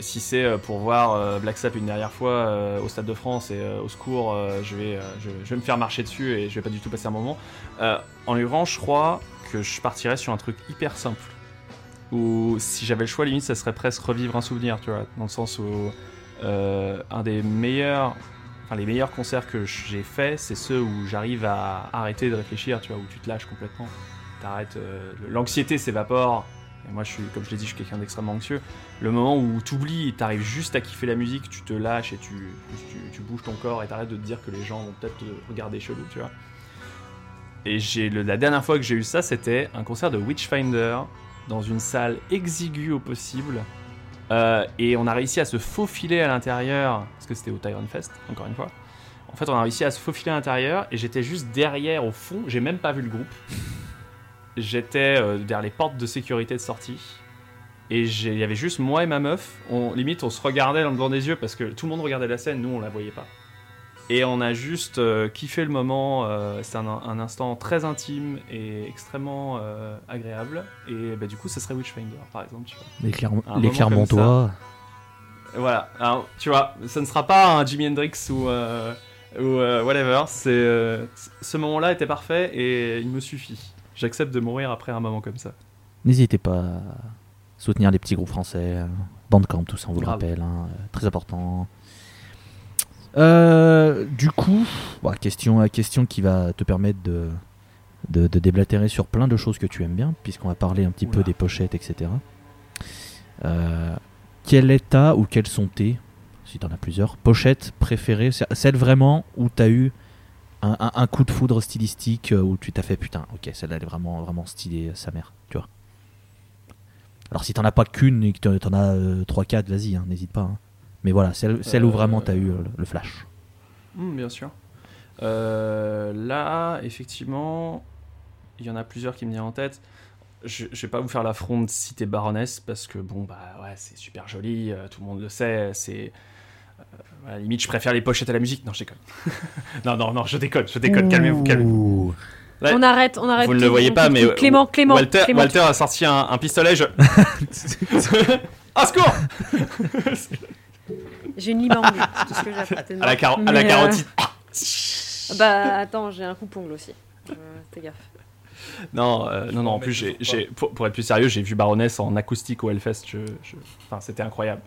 si c'est euh, pour voir euh, Black Sabbath une dernière fois euh, au Stade de France et euh, au secours, euh, je, vais, euh, je, vais me faire marcher dessus et je vais pas du tout passer un moment. Euh, en l'occurrence, je crois que je partirais sur un truc hyper simple. Ou si j'avais le choix, limite, ça serait presque revivre un souvenir, tu vois, dans le sens où euh, un des meilleurs, enfin les meilleurs concerts que j'ai fait, c'est ceux où j'arrive à arrêter de réfléchir, tu vois, où tu te lâches complètement. T'arrêtes, euh, l'anxiété s'évapore. Et moi, je suis, comme je l'ai dit, je suis quelqu'un d'extrêmement anxieux. Le moment où tu oublies et t'arrives juste à kiffer la musique, tu te lâches et tu, bouges ton corps et t'arrêtes de te dire que les gens vont peut-être te regarder chelou, tu vois. Et j'ai la dernière fois que j'ai eu ça, c'était un concert de Witchfinder dans une salle exiguë au possible. Euh, et on a réussi à se faufiler à l'intérieur, parce que c'était au Tyrone Fest, encore une fois. En fait, on a réussi à se faufiler à l'intérieur et j'étais juste derrière, au fond. J'ai même pas vu le groupe. J'étais euh, derrière les portes de sécurité de sortie. Et il y avait juste moi et ma meuf. On, limite, on se regardait dans le blanc des yeux parce que tout le monde regardait la scène, nous on la voyait pas. Et on a juste euh, kiffé le moment. euh, C'était un, un instant très intime et extrêmement euh, agréable. Et bah, du coup, ça serait Witchfinder, par exemple. Tu vois. Les, Clermontois. Voilà, Alors, tu vois, ça ne sera pas un Jimi Hendrix ou, euh, ou euh, whatever. C'est euh, ce moment-là était parfait et il me suffit. J'accepte de mourir après un moment comme ça. N'hésitez pas à soutenir les petits groupes français. euh, Bandcamp, tout ça, on vous le rappelle. hein, euh, très important. Euh, du coup, voilà, question, question qui va te permettre de, de, de déblatérer sur plein de choses que tu aimes bien, puisqu'on va parler un petit peu des pochettes, etc. Euh, quel est ta ou quelles sont tes, si t'en as plusieurs, pochettes préférées? C- Celle vraiment où t'as eu un, un- un coup de foudre stylistique, euh, où tu t'as fait putain, ok, celle-là elle est vraiment, vraiment stylée, euh, sa mère, tu vois. Alors si t'en as pas qu'une et que t'en- as 3-4, vas-y, hein, n'hésite pas. hein. Mais voilà, celle, celle où Euh, vraiment t'as eu euh, le flash. Hmm, bien sûr. Euh, là, effectivement, il y en a plusieurs qui me viennent en tête. Je, je vais pas vous faire l'affront de citer Baroness parce que bon bah ouais c'est super joli, euh, tout le monde le sait, c'est euh, à la limite je préfère les pochettes à la musique. Non je déconne. non non non je déconne, je déconne. Calmez-vous, calmez-vous. On arrête, on arrête. Vous ne le voyez pas mais. Clément, Clément, Walter, Clément, Walter a sorti un, un pistolet. Je... ah secours J'ai une à c'est tout ce que j'ai à à la, caro- à la euh, carotide. Bah attends, j'ai un coupe-ongle aussi. Euh, Fais gaffe. Non, euh, non, non, en plus, j'ai, pour, pour être plus sérieux, j'ai vu Baroness en acoustique au Hellfest. Je, je- Enfin, c'était incroyable.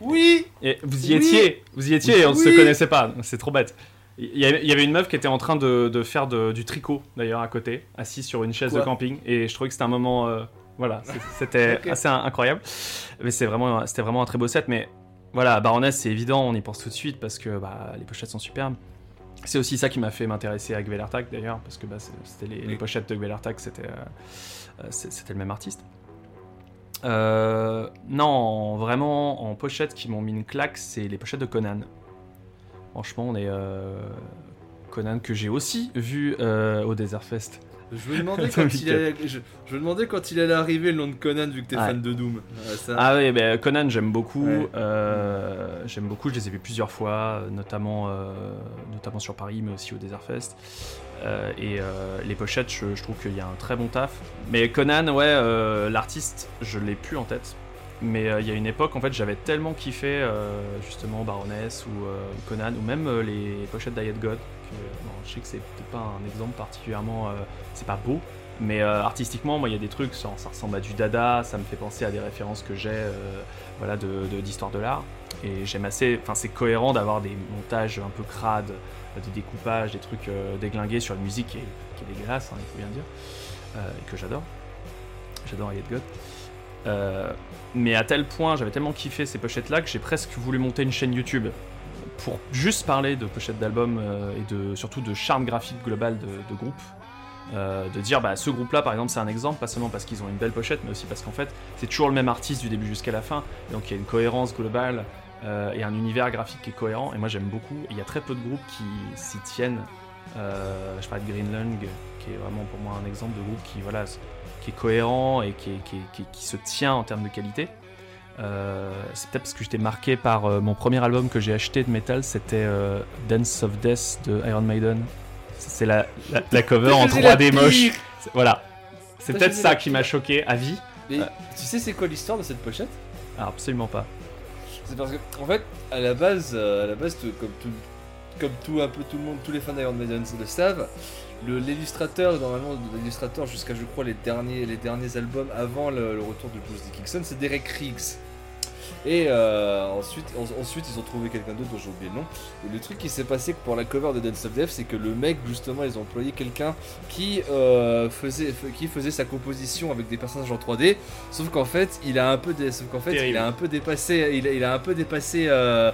Oui Et vous y Oui. étiez, vous y étiez et on ne se connaissait pas. C'est trop bête. Il y avait, une meuf qui était en train de, de faire de- du tricot, d'ailleurs, à côté, assise sur une chaise Quoi de camping. Et je trouvais que c'était un moment. euh, voilà, c'était assez in- incroyable. Mais c'est vraiment, c'était vraiment un très beau set. Mais voilà, Baroness, c'est évident, on y pense tout de suite parce que bah, les pochettes sont superbes. C'est aussi ça qui m'a fait m'intéresser à Gvelertak d'ailleurs, parce que bah, c'était les, les pochettes de Gvelertak, c'était euh, euh, c'était le même artiste. Euh, non, vraiment, en pochettes qui m'ont mis une claque, c'est les pochettes de Conan. Franchement, on est. euh, Conan que j'ai aussi vu euh, au Desert Fest. Je me demandais quand il allait, je, je me demandais quand il allait arriver le nom de Conan vu que t'es Ouais. fan de Doom. Ah, ça. Ah oui, ben, Conan j'aime beaucoup. Ouais. euh, j'aime beaucoup, je les ai vus plusieurs fois, notamment, euh, notamment sur Paris, mais aussi au Desert Fest. Et les pochettes, je, je trouve qu'il y a un très bon taf. Mais Conan, ouais, l'artiste, je l'ai plus en tête. Mais euh, il y a une époque, en fait, j'avais tellement kiffé euh, justement Baroness ou euh, Conan, ou même les pochettes d'Ayat God. Je sais que c'est peut-être pas un exemple particulièrement. euh, c'est pas beau, mais euh, artistiquement, moi, il y a des trucs, ça, ressemble à du dada, ça me fait penser à des références que j'ai euh, voilà, d'histoire de l'art. Et j'aime assez. Enfin, c'est cohérent d'avoir des montages un peu crades, des découpages, des trucs déglingués sur une musique qui est, dégueulasse, hein, il faut bien dire, et que j'adore. J'adore Ayat God. Mais à tel point, j'avais tellement kiffé ces pochettes-là que j'ai presque voulu monter une chaîne YouTube pour juste parler de pochettes d'albums euh, et de, surtout de charme graphique global de, groupe. Euh, de dire bah ce groupe là par exemple c'est un exemple pas seulement parce qu'ils ont une belle pochette mais aussi parce qu'en fait c'est toujours le même artiste du début jusqu'à la fin. Donc il y a une cohérence globale euh, et un univers graphique qui est cohérent. Et moi j'aime beaucoup. Il y a très peu de groupes qui s'y tiennent. Je parlais de Greenlung qui est vraiment pour moi un exemple de groupe qui voilà qui est cohérent et qui, se tient en termes de qualité c'est peut-être parce que j'étais marqué par euh, mon premier album que j'ai acheté de metal, c'était euh, Dance of Death de Iron Maiden. C'est la, la, la cover en C'est la 3D pire. moche. C'est- Voilà. C'est peut-être ça qui m'a choqué à vie. Mais tu sais c'est quoi l'histoire de cette pochette? Alors, absolument pas. C'est parce que en fait à la base, euh, à la base comme tout, comme tout un peu tout le monde, tous les fans d'Iron Maiden le savent, le- l'illustrateur normalement l'illustrateur jusqu'à je crois les derniers les derniers albums avant le, le retour de Bruce Dickinson c'est Derek Riggs. Et euh, ensuite, en- ensuite, ils ont trouvé quelqu'un d'autre dont j'ai oublié le nom. Et le truc qui s'est passé pour la cover de Dance of Death, c'est que le mec, justement, ils ont employé quelqu'un qui, euh, faisait, qui faisait sa composition avec des personnages en 3D. Sauf qu'en fait, il a un peu, dé- sauf qu'en fait, Terrible. il a un peu dépassé, il a, il a un peu dépassé euh,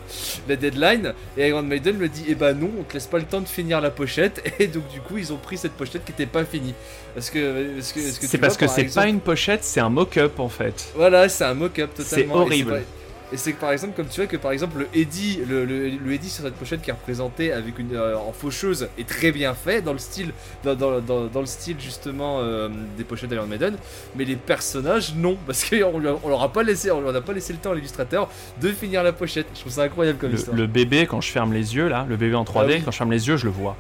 la deadline. Et Iron Maiden me dit, eh ben non, on te laisse pas le temps de finir la pochette. Et donc du coup, ils ont pris cette pochette qui était pas finie. Parce que, parce que, parce que C'est parce que c'est exemple- pas une pochette, c'est un mock-up en fait. voilà, c'est un mock-up totalement. C'est horrible. Et c'est que par exemple, comme tu vois que par exemple le Eddie, le, le, le Eddie sur cette pochette qui est représenté avec une euh, en faucheuse est très bien fait dans le style, dans, dans, dans, dans le style justement euh, des pochettes d'Iron Maiden, mais les personnages non, parce qu'on on leur a pas laissé, on leur a pas laissé le temps à l'illustrateur de finir la pochette. Je trouve ça incroyable comme Le, histoire. le bébé, quand je ferme les yeux là, le bébé en 3D, Ah oui. quand je ferme les yeux, je le vois.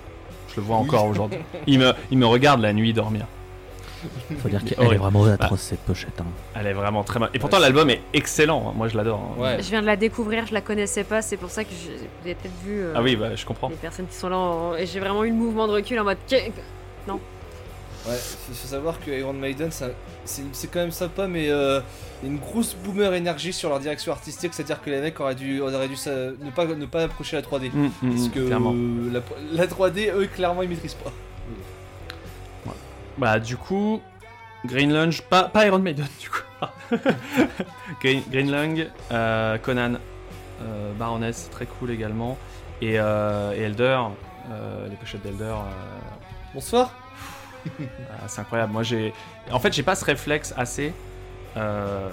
Je le vois encore aujourd'hui. Il me, il me regarde la nuit dormir. Faut dire qu'elle Horrible. est vraiment atroce cette pochette. hein. Elle est vraiment très mal. Et pourtant, Ouais, l'album est excellent. hein. Moi, je l'adore. hein. Ouais. Je viens de la découvrir, je la connaissais pas, c'est pour ça que je- vous avez peut-être vu euh, Ah oui, bah, je comprends. les personnes qui sont là en- et j'ai vraiment eu le mouvement de recul en mode que- Ouais, faut, faut savoir que Iron Maiden, c'est quand même sympa, mais euh, il y a une grosse boomer énergie sur leur direction artistique, c'est-à-dire que les mecs auraient dû, auraient dû ça- ne, pas, ne pas approcher la 3D. Mm, mm, Parce mm, que euh, la, la 3D, eux, clairement, ils maîtrisent pas. Bah, du coup, Green Lunge, pas, pas Iron Maiden, du coup. Green, Green Lung, euh, Conan, euh, Baroness, très cool également. Et, euh, et Elder, les pochettes d'Elder, Bonsoir. ah, c'est incroyable. Moi, j'ai. En fait, j'ai pas ce réflexe assez. euh,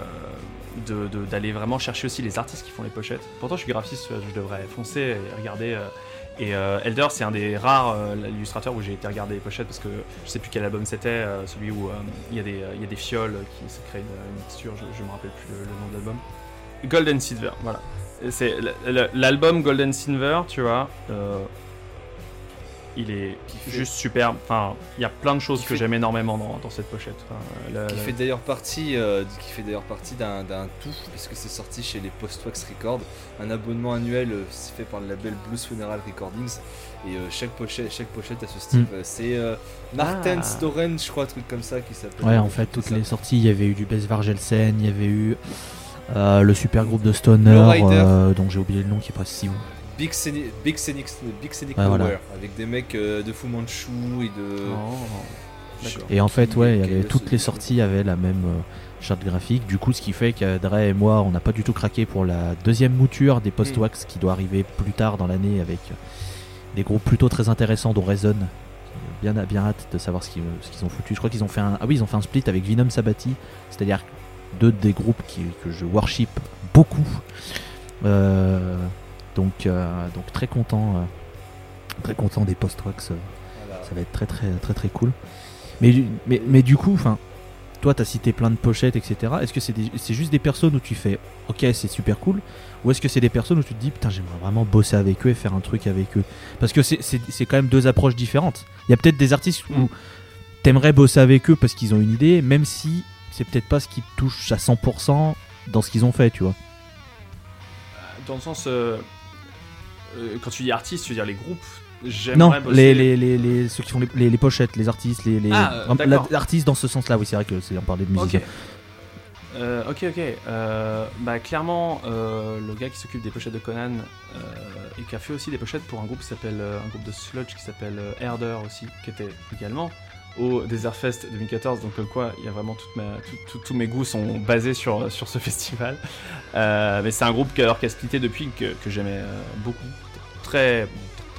d'aller vraiment chercher aussi les artistes qui font les pochettes. Pourtant, je suis graphiste, je devrais foncer et regarder. euh, et euh, Elder, c'est un des rares euh, illustrateurs où j'ai été regarder les pochettes parce que je sais plus quel album c'était, celui où il y, y a des fioles qui se créent une, une texture, je, je me rappelle plus le, nom de l'album. Golden Silver, voilà. C'est l'album Golden Silver, tu vois. Euh, il est Qui fait- juste superbe. Enfin, il y a plein de choses Qui que fait- j'aime énormément dans, dans cette pochette. Enfin, la- Qui la- fait d'ailleurs partie, euh, qui fait d'ailleurs partie d'un tout, puisque c'est sorti chez les Postwax Records, un abonnement annuel euh, c'est fait par le label Blues Funeral Recordings, et euh, chaque pochette, chaque pochette a ce style. Mm. Euh, C'est euh, Martin Ah. Storen, je crois, un truc comme ça qui s'appelle. Ouais, euh, en fait, toutes ça. les sorties, il y avait eu du Bess Vargelsen, il y avait eu euh, le super groupe de Stoner, euh, dont j'ai oublié le nom, qui est pas si bon. Big Scenic, Big Scenic, Big Scenic Ouais, Power, voilà. avec des mecs euh, de Fu Manchu et de. Oh. Et en fait, ouais, il y avait toutes les sorties avaient la même euh, charte graphique. Du coup, ce qui fait qu'Adre et moi, on n'a pas du tout craqué pour la deuxième mouture des post-wax qui doit arriver plus tard dans l'année avec euh, des groupes plutôt très intéressants, dont Reason. Bien, bien hâte de savoir ce qu'ils ce qu'ils ont foutu. Je crois qu'ils ont fait un, ah oui, ils ont fait un split avec Venom Sabati, c'est-à-dire deux des groupes qui, que je worship beaucoup. Euh, donc, euh, donc très content, euh, très content des post-wax. euh, Voilà. ça va être très très très très cool. Mais, du- mais, mais du coup, enfin, toi t'as cité plein de pochettes, etc. Est-ce que c'est juste des personnes où tu fais ok c'est super cool ou est-ce que c'est des personnes où tu te dis putain j'aimerais vraiment bosser avec eux et faire un truc avec eux? Parce que c'est- quand même deux approches différentes. Il y a peut-être des artistes où Mm. t'aimerais bosser avec eux parce qu'ils ont une idée, même si c'est peut-être pas ce qui te touche à 100% dans ce qu'ils ont fait, tu vois. Dans le sens. euh, euh, quand tu dis artiste, tu veux dire les groupes Non, les, les, les, les- ceux qui font les, pochettes, les artistes, les, les Ah, euh, artistes dans ce sens-là, oui, c'est vrai que c'est on parlait de musiciens. Ok. Euh, ok, ok. Euh, bah, clairement, euh, le gars qui s'occupe des pochettes de Conan et qui a fait aussi des pochettes pour un groupe qui s'appelle euh, un groupe de sludge qui s'appelle Herder aussi, qui était également au Desert Fest 2014. Donc comme quoi, il y a vraiment toute ma, tout- tout- tous mes goûts sont basés sur sur ce festival. Euh, mais c'est un groupe qui alors qui a splitté depuis que, que j'aimais euh, beaucoup, très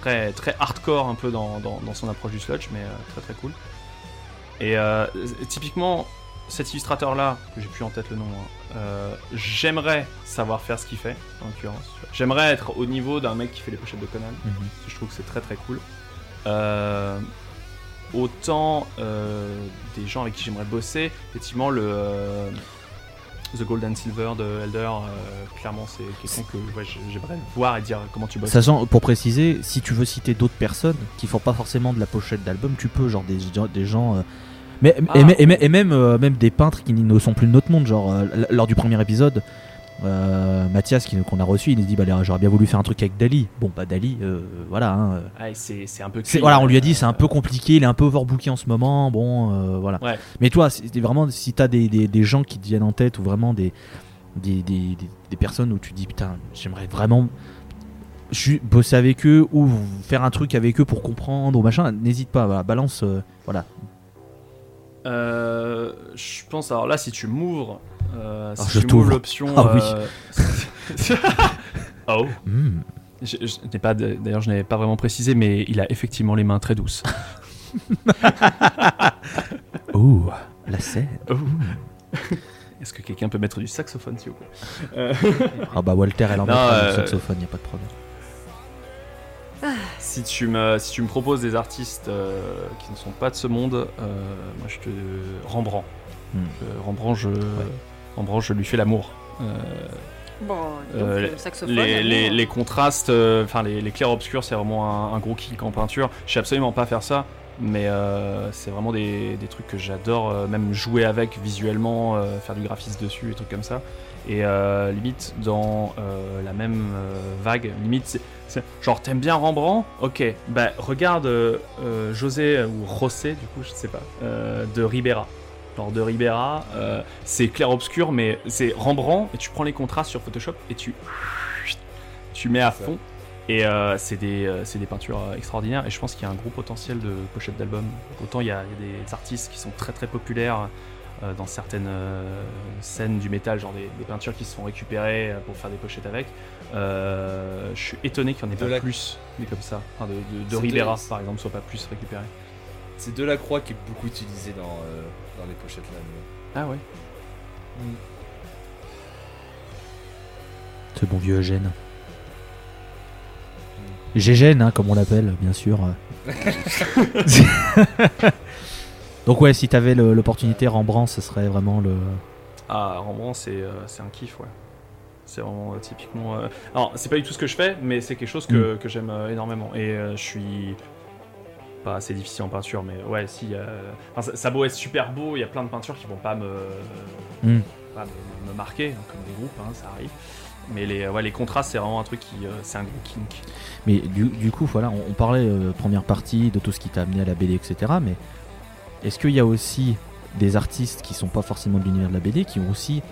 très très hardcore un peu dans, dans, dans son approche du sludge, mais euh, très très cool. Et euh, typiquement, cet illustrateur-là, que j'ai plus en tête le nom, hein, euh, j'aimerais savoir faire ce qu'il fait, en l'occurrence. J'aimerais être au niveau d'un mec qui fait les pochettes de Conan. Mhm. parce que Je trouve que c'est très très cool. Autant euh, des gens avec qui j'aimerais bosser, effectivement, le euh, The Gold and Silver de Elder, euh, clairement, c'est quelqu'un que ouais, j'aimerais voir et dire comment tu bosses. Sachant, pour préciser, si tu veux citer d'autres personnes qui font pas forcément de la pochette d'album, tu peux, genre des, gens- des gens. euh, mais, Ah. et, et- et- et même, euh, même des peintres qui ne sont plus de notre monde, genre lors du premier épisode, euh, Mathias qui- qu'on a reçu, il nous dit bah, j'aurais bien voulu faire un truc avec Dali. Bon, bah Dali, euh, voilà. hein, euh, Ah, c'est un peu. clean, voilà, on lui a dit euh, c'est un peu compliqué, il est un peu overbooké en ce moment. Bon, euh, voilà. Ouais. Mais toi, c'est vraiment si t'as des, des, des gens qui te viennent en tête ou vraiment des des, des- personnes où tu dis putain, j'aimerais vraiment bosser avec eux ou faire un truc avec eux pour comprendre ou machin, n'hésite pas, voilà, balance, euh, voilà. Euh, je pense, alors là, si tu m'ouvres, euh, Alors, si t'ouvre. l'option. Ah oui. euh, oh. Hmm. Je, je n'ai pas, d'ailleurs, je n'avais pas vraiment précisé, mais il a effectivement les mains très douces. Oh, la scène. Est-ce que quelqu'un peut mettre du saxophone, s'il vous plaît? Ah bah Walter, elle en Non, mettra euh, le saxophone, y a pas de problème. Si tu me, si tu me proposes des artistes euh, qui ne sont pas de ce monde, euh, moi je te Rembrandt. Hmm. Rembrandt, je, Rembrandt, je lui fais l'amour. Euh, Bon, donc Euh, le saxophone. les, les- les contrastes, euh, enfin les, les clairs obscurs, c'est vraiment un, un gros kick en peinture. Je sais absolument pas faire ça, mais euh, c'est vraiment des, des trucs que j'adore, euh, même jouer avec visuellement, euh, faire du graphisme dessus, et trucs comme ça. Et euh, limite dans euh, la même euh, vague, limite, c'est- c'est genre t'aimes bien Rembrandt? Ok, bah regarde José ou José, du coup, je sais pas, de Ribera. Genre de Ribera, c'est clair-obscur, mais c'est Rembrandt, et tu prends les contrastes sur Photoshop et tu, tu mets à fond. Et euh, c'est des, euh, c'est des peintures euh, extraordinaires, et je pense qu'il y a un gros potentiel de pochette d'album. Autant il y, a, il y a des artistes qui sont très très populaires dans certaines euh, scènes du métal, genre des, des peintures qui se sont récupérées euh, pour faire des pochettes avec. Euh, je suis étonné qu'il n'y en ait De pas la- plus, mais comme ça. Enfin, de, de, de de- Ribera, par exemple, soit pas plus récupéré. C'est Delacroix qui est beaucoup utilisé dans, euh, dans les pochettes là. mais- Ah ouais Ce bon vieux Eugène. Gégène, hein, comme on l'appelle, bien sûr. Donc ouais, si t'avais l'opportunité, Rembrandt, ce serait vraiment le... Ah, Rembrandt, c'est euh, un kiff, ouais. C'est vraiment euh, typiquement. euh, Alors, c'est pas du tout ce que je fais, mais c'est quelque chose que, que j'aime énormément. Et je suis pas assez difficile en peinture, mais ouais, si. euh, enfin, ça, ça beau être super beau, il y a plein de peintures qui vont pas me, Hmm. pas me, me marquer, hein, comme des groupes, hein, ça arrive. Mais les, ouais, les contrastes, c'est vraiment un truc qui. euh, c'est un gros kink. Mais du, du coup, voilà, on, on parlait euh, première partie de tout ce qui t'a amené à la BD, etc. Mais est-ce qu'il y a aussi des artistes qui sont pas forcément de l'univers de la BD qui ont aussi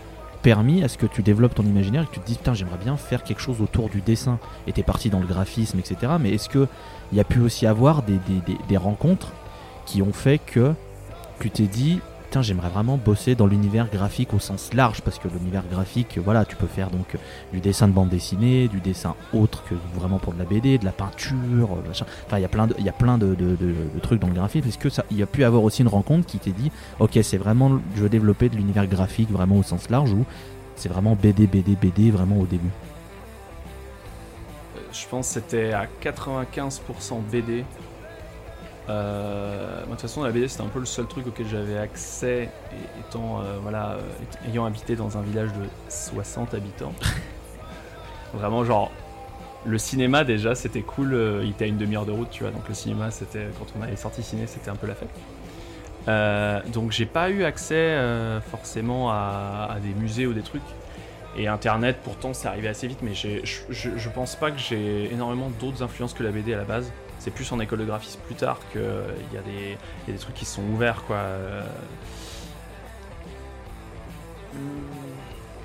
permis à ce que tu développes ton imaginaire et que tu te dises putain j'aimerais bien faire quelque chose autour du dessin et t'es parti dans le graphisme etc mais est-ce que il y a pu aussi avoir des- des rencontres qui ont fait que tu t'es dit putain j'aimerais vraiment bosser dans l'univers graphique au sens large parce que l'univers graphique voilà tu peux faire donc du dessin de bande dessinée du dessin autre que vraiment pour de la BD de la peinture euh, machin. enfin il y a plein de, trucs dans le graphisme est-ce que ça il y a pu avoir aussi une rencontre qui t'est dit ok c'est vraiment je veux développer de l'univers graphique vraiment au sens large ou c'est vraiment BD BD BD vraiment au début? Euh, Je pense que c'était à 95% BD. Euh, de toute façon, la BD c'était un peu le seul truc auquel j'avais accès, et- étant euh, voilà, euh, ayant habité dans un village de 60 habitants. Vraiment, genre, le cinéma déjà c'était cool, il était à une demi-heure de route, tu vois, donc le cinéma c'était quand on allait sortir ciné, c'était un peu la fête. Donc j'ai pas eu accès forcément à, à des musées ou des trucs. Et Internet, pourtant, c'est arrivé assez vite, mais je pense pas que j'ai énormément d'autres influences que la BD à la base. C'est plus en école de graphisme plus tard qu'il il y a des trucs qui sont ouverts, quoi. Euh,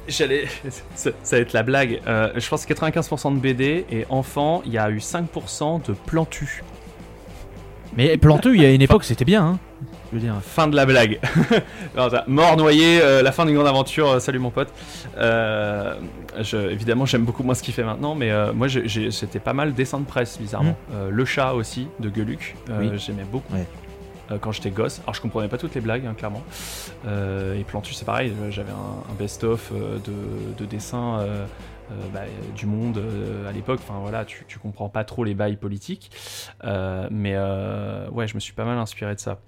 J'allais. ça, ça va être la blague. Euh, je pense que 95% de BD, et enfant, il y a eu 5% de plantu. Mais Planteux il y a une époque c'était bien hein je veux dire Fin de la blague. Mort noyé, euh, la fin d'une grande aventure. euh, salut mon pote. Euh, je- évidemment, j'aime beaucoup moins ce qu'il fait maintenant, mais moi, c'était pas mal dessin de presse, bizarrement. Euh, le chat aussi, de Oui. J'aimais beaucoup. Ouais. quand j'étais gosse. Alors, je comprenais pas toutes les blagues, hein, clairement. Et Plantu, c'est pareil. J'avais un, un best-of de, de dessins. Euh, euh, bah, du monde euh, à l'époque, enfin voilà, tu, tu comprends pas trop les bails politiques, Euh, mais euh, ouais, je me suis pas mal inspiré de ça.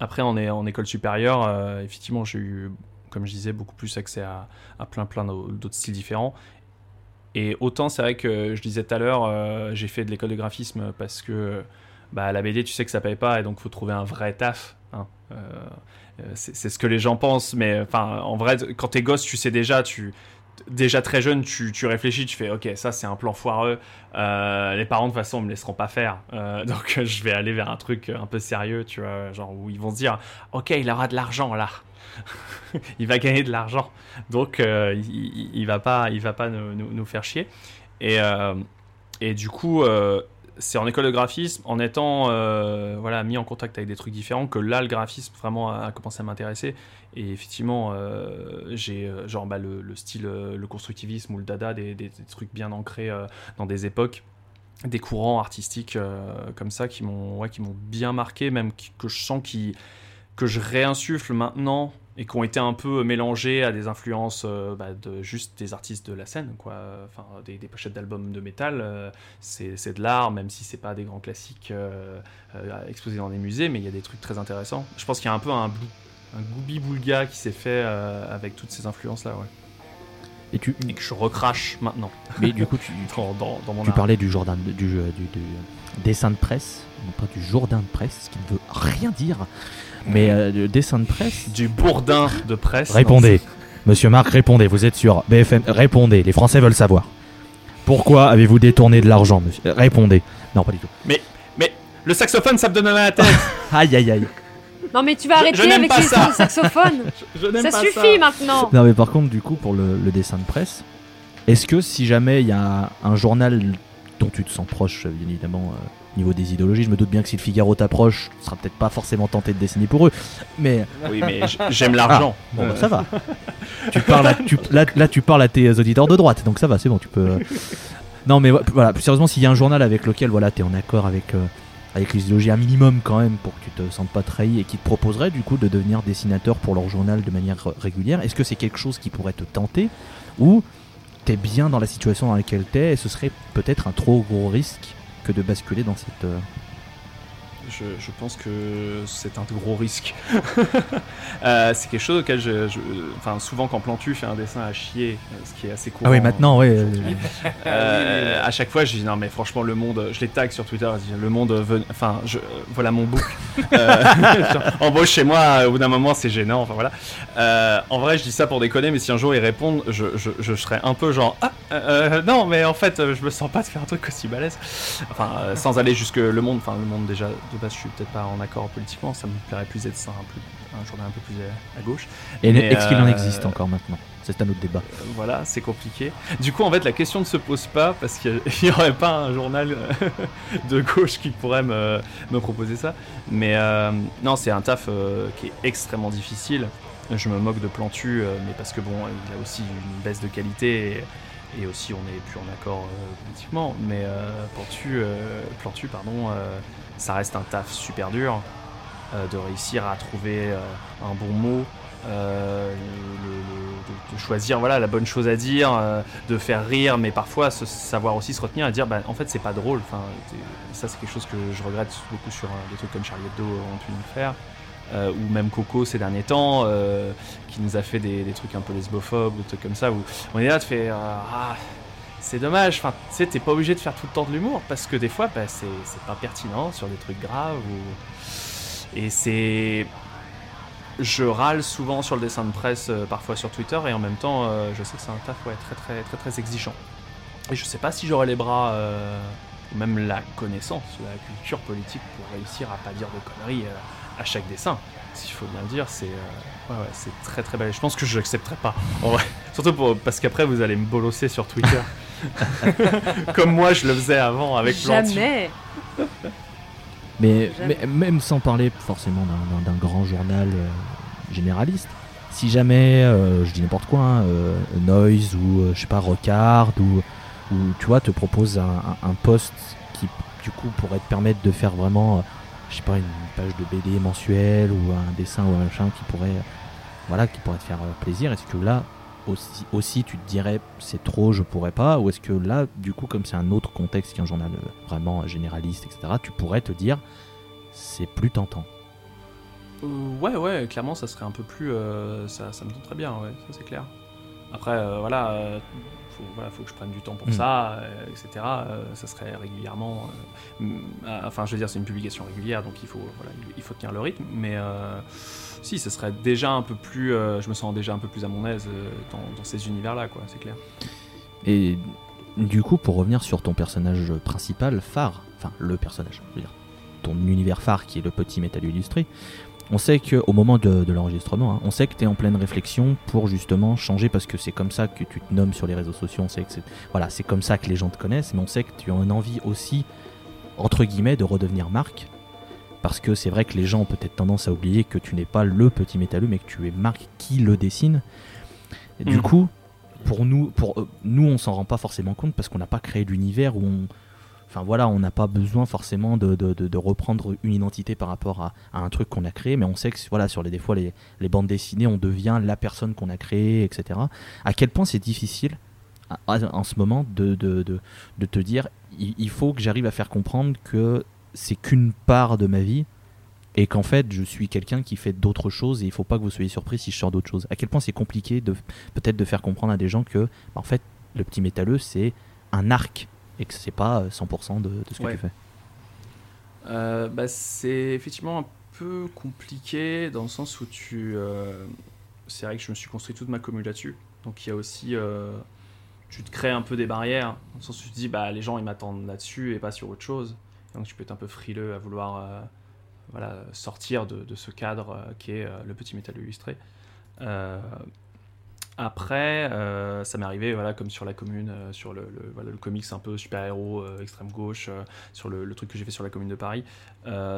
Après, en, école supérieure, euh, effectivement, j'ai eu, comme je disais, beaucoup plus accès à, plein plein d'au- d'autres styles différents. Et autant, c'est vrai que je disais tout à l'heure, euh, j'ai fait de l'école de graphisme parce que bah, la BD, tu sais que ça paye pas et donc faut trouver un vrai taf. hein. Euh, euh, c'est ce que les gens pensent, mais en vrai, quand t'es gosse, tu sais déjà, tu déjà très jeune, tu, tu réfléchis, tu fais ok, ça c'est un plan foireux. Euh, les parents de toute façon me laisseront pas faire, Euh, donc je vais aller vers un truc un peu sérieux, tu vois, genre où ils vont se dire ok, il aura de l'argent là. il va gagner de l'argent. Donc, euh, il, il, va pas, il va pas nous, nous, faire chier. Et, et du coup, c'est en école de graphisme, en étant voilà, mis en contact avec des trucs différents, que là, le graphisme vraiment a, commencé à m'intéresser. Et effectivement, j'ai genre bah, le, le, style, le constructivisme ou le dada, des, trucs bien ancrés dans des époques des courants artistiques euh, comme ça qui m'ont ouais, bien marqué, même que je sens qui que je réinsuffle maintenant et qui ont été un peu mélangés à des influences euh, bah, de juste des artistes de la scène, quoi. Enfin, des, pochettes d'albums de métal, euh, c'est de l'art, même si c'est pas des grands classiques exposés dans des musées, mais il y a des trucs très intéressants. Je pense qu'il y a un peu un, un Gooby-Boulga qui s'est fait avec toutes ces influences-là, ouais. Et, tu... que je recrache maintenant. Mais du coup, tu, tu parlais du, Jourdain, du, du, dessin de presse, non pas du Jourdain de presse, ce qui ne veut rien dire, mais euh, du dessin de presse. Du bourdin de presse. Répondez, monsieur Marc, répondez, vous êtes sur BFM, répondez, les Français veulent savoir. Pourquoi avez-vous détourné de l'argent, monsieur? Répondez. Non, pas du tout. Mais, mais, le saxophone, ça me donne à la tête. aïe, aïe, aïe. Non mais tu vas arrêter avec les ça. saxophones. ça suffit maintenant. Non mais par contre du coup pour le, dessin de presse, est-ce que si jamais il y a un journal dont tu te sens proche bien évidemment euh, niveau des idéologies, je me doute bien que si le Figaro t'approche, tu seras peut-être pas forcément tenté de dessiner pour eux, mais oui mais j'aime l'argent. Ah, bon bah, ça va. tu parles à, tu, là, là, tu parles à tes auditeurs de droite donc ça va c'est bon tu peux. Euh. Non mais voilà plus sérieusement s'il y a un journal avec lequel voilà t'es en accord avec euh, avec les idéologies un minimum quand même pour que tu te sentes pas trahi et qui te proposerait du coup de devenir dessinateur pour leur journal de manière régulière, est-ce que c'est quelque chose qui pourrait te tenter ou t'es bien dans la situation dans laquelle t'es et ce serait peut-être un trop gros risque de basculer dans cette, euh, je, pense que c'est un gros risque. Euh, c'est quelque chose auquel je, enfin, souvent quand Plantu fait un dessin à chier, euh, ce qui est assez courant. Ah oui, maintenant, oui. Euh, à chaque fois, je dis non, mais franchement, le monde, je les tag sur Twitter, je dis, le monde, enfin, je, voilà mon book. embauche chez moi, au bout d'un moment, c'est gênant. Enfin voilà. en vrai, je dis ça pour déconner, mais si un jour ils répondent, je, je, serais un peu genre, ah, non, mais en fait, je me sens pas de faire un truc aussi balèze. Enfin, sans aller jusque le monde, enfin, le monde déjà de je suis peut-être pas en accord politiquement, ça me plairait plus d'être un, un, journal un peu plus à, gauche. Et est-ce qu'il en euh, existe encore maintenant? C'est un autre débat. Euh, voilà, c'est compliqué. Du coup, en fait, la question ne se pose pas parce qu'il n'y aurait pas un journal euh, de gauche qui pourrait me, me proposer ça. Mais non, c'est un taf qui est extrêmement difficile. Je me moque de Plantu, mais parce que bon, il a aussi une baisse de qualité et, aussi on n'est plus en accord politiquement. Mais Plantu, Plantu, pardon ça reste un taf super dur euh, de réussir à trouver euh, un bon mot, euh, de, choisir la bonne chose à dire, de faire rire, mais parfois savoir aussi se retenir et dire bah, en fait c'est pas drôle. Enfin, ça c'est quelque chose que je regrette beaucoup sur des trucs comme Charlie Hebdo ont pu nous faire. ou même Coco ces derniers temps, qui nous a fait des, trucs un peu lesbophobes, des trucs comme ça, on est là, de faire ah, c'est dommage. Enfin, tu sais, t'es pas obligé de faire tout le temps de l'humour parce que des fois, bah, c'est pas pertinent sur des trucs graves. Et c'est. Je râle souvent sur le dessin de presse, euh, parfois sur Twitter, et en même temps, euh, je sais que c'est un taf ouais, très, très, très, très exigeant. Et je sais pas si j'aurais les bras, euh, ou même la connaissance, la culture politique pour réussir à pas dire de conneries à chaque dessin. S'il faut bien le dire, c'est c'est très très belle. Je pense que je l'accepterai pas. Surtout parce qu'après, vous allez me bolosser sur Twitter. Comme moi, je le faisais avant avec Jamais. Mais, même sans parler forcément d'un grand journal euh, généraliste, si jamais, euh, je dis n'importe quoi, hein, euh, Noise ou je sais pas, Rockard ou, ou tu vois, te propose un, un, poste qui du coup pourrait te permettre de faire vraiment, je sais pas, une page de BD mensuelle ou un dessin ou un machin qui pourrait, voilà, qui pourrait te faire plaisir. Est-ce que là, aussi, aussi tu te dirais c'est trop, je pourrais pas Ou est-ce que là, du coup, comme c'est un autre contexte qu'un journal euh, vraiment généraliste, etc., tu pourrais te dire c'est plus tentant euh, Ouais, ouais, clairement, ça serait un peu plus. Euh, ça, ça, me donne très bien, ouais, ça c'est clair. Après, voilà, faut, voilà, faut que je prenne du temps pour mm. ça, etc. ça serait régulièrement. enfin, je veux dire, c'est une publication régulière, donc il faut, voilà, il faut tenir le rythme, mais si, ce serait déjà un peu plus. Euh, je me sens déjà un peu plus à mon aise euh, dans, ces univers-là, quoi, c'est clair. Et du coup, pour revenir sur ton personnage principal, phare, enfin le personnage, je veux dire, ton univers phare qui est le petit métal illustré, on sait qu'au moment de, l'enregistrement, hein, on sait que tu es en pleine réflexion pour justement changer parce que c'est comme ça que tu te nommes sur les réseaux sociaux. On sait que c'est voilà, c'est comme ça que les gens te connaissent, mais on sait que tu as une envie aussi entre guillemets de redevenir Marc parce que c'est vrai que les gens ont peut-être tendance à oublier que tu n'es pas le petit métalleux mais que tu es Marc qui le dessine. Et du Mhm. coup, pour nous, pour euh, nous, on s'en rend pas forcément compte parce qu'on n'a pas créé l'univers où on, enfin voilà, on n'a pas besoin forcément de, de- de- de reprendre une identité par rapport à, à un truc qu'on a créé, mais on sait que voilà, sur les des fois les, les bandes dessinées, on devient la personne qu'on a créée, etc. À quel point c'est difficile à- à- en ce moment de, de, de, de te dire, il, il faut que j'arrive à faire comprendre que c'est qu'une part de ma vie et qu'en fait je suis quelqu'un qui fait d'autres choses et il faut pas que vous soyez surpris si je sors d'autres choses. À quel point c'est compliqué de peut-être de faire comprendre à des gens que bah, en fait le petit métalleux c'est un arc et que c'est pas euh, 100% de, de ce que Ouais. tu fais. Euh, bah, c'est effectivement un peu compliqué dans le sens où tu. euh, c'est vrai que je me suis construit toute ma commune là-dessus. Donc il y a aussi. euh, tu te crées un peu des barrières. Dans le sens où tu te dis, bah, les gens ils m'attendent là-dessus et pas sur autre chose. Donc tu peux être un peu frileux à vouloir euh, voilà, sortir de, ce cadre euh, qui est euh, le petit métal illustré. Après, ça m'est arrivé, voilà, comme sur la commune, sur le, le, voilà, le comics un peu super-héros, extrême gauche, sur le, le truc que j'ai fait sur la commune de Paris.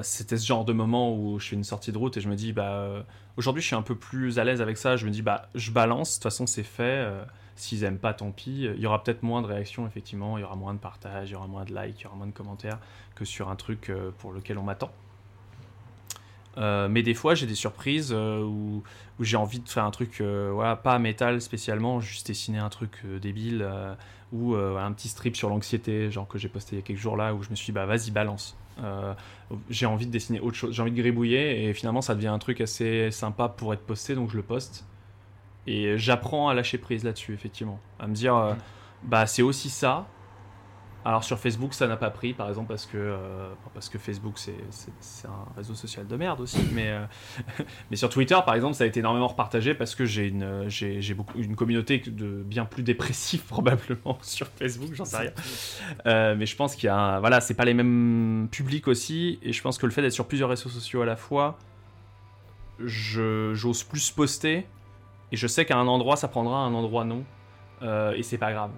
C'était ce genre de moment où je fais une sortie de route et je me dis, bah, aujourd'hui je suis un peu plus à l'aise avec ça. Je me dis, bah, je balance, de toute façon c'est fait. S'ils aiment pas, tant pis. Il y aura peut-être moins de réactions, effectivement. Il y aura moins de partages, il y aura moins de likes, il y aura moins de commentaires que sur un truc euh, pour lequel on m'attend. Euh, mais des fois, j'ai des surprises euh, où, j'ai envie de faire un truc, voilà, pas métal spécialement, juste dessiner un truc débile ou un petit strip sur l'anxiété, genre que j'ai posté il y a quelques jours là, où je me suis dit, bah vas-y, balance. J'ai envie de dessiner autre chose, j'ai envie de gribouiller et finalement, ça devient un truc assez sympa pour être posté, donc je le poste. Et j'apprends à lâcher prise là-dessus, effectivement. À me dire, euh, bah c'est aussi ça. Alors sur Facebook, ça n'a pas pris, par exemple, parce que, euh, parce que Facebook, c'est- un réseau social de merde aussi. Mais, euh, mais sur Twitter, par exemple, ça a été énormément repartagé parce que j'ai une, j'ai j'ai beaucoup une communauté de bien plus dépressifs probablement sur Facebook, j'en sais rien. Mais je pense qu'il y a, un- voilà, c'est pas les mêmes publics aussi, et je pense que le fait d'être sur plusieurs réseaux sociaux à la fois, j'ose plus poster, et je sais qu'à un endroit ça prendra, un endroit non, euh, et c'est pas grave.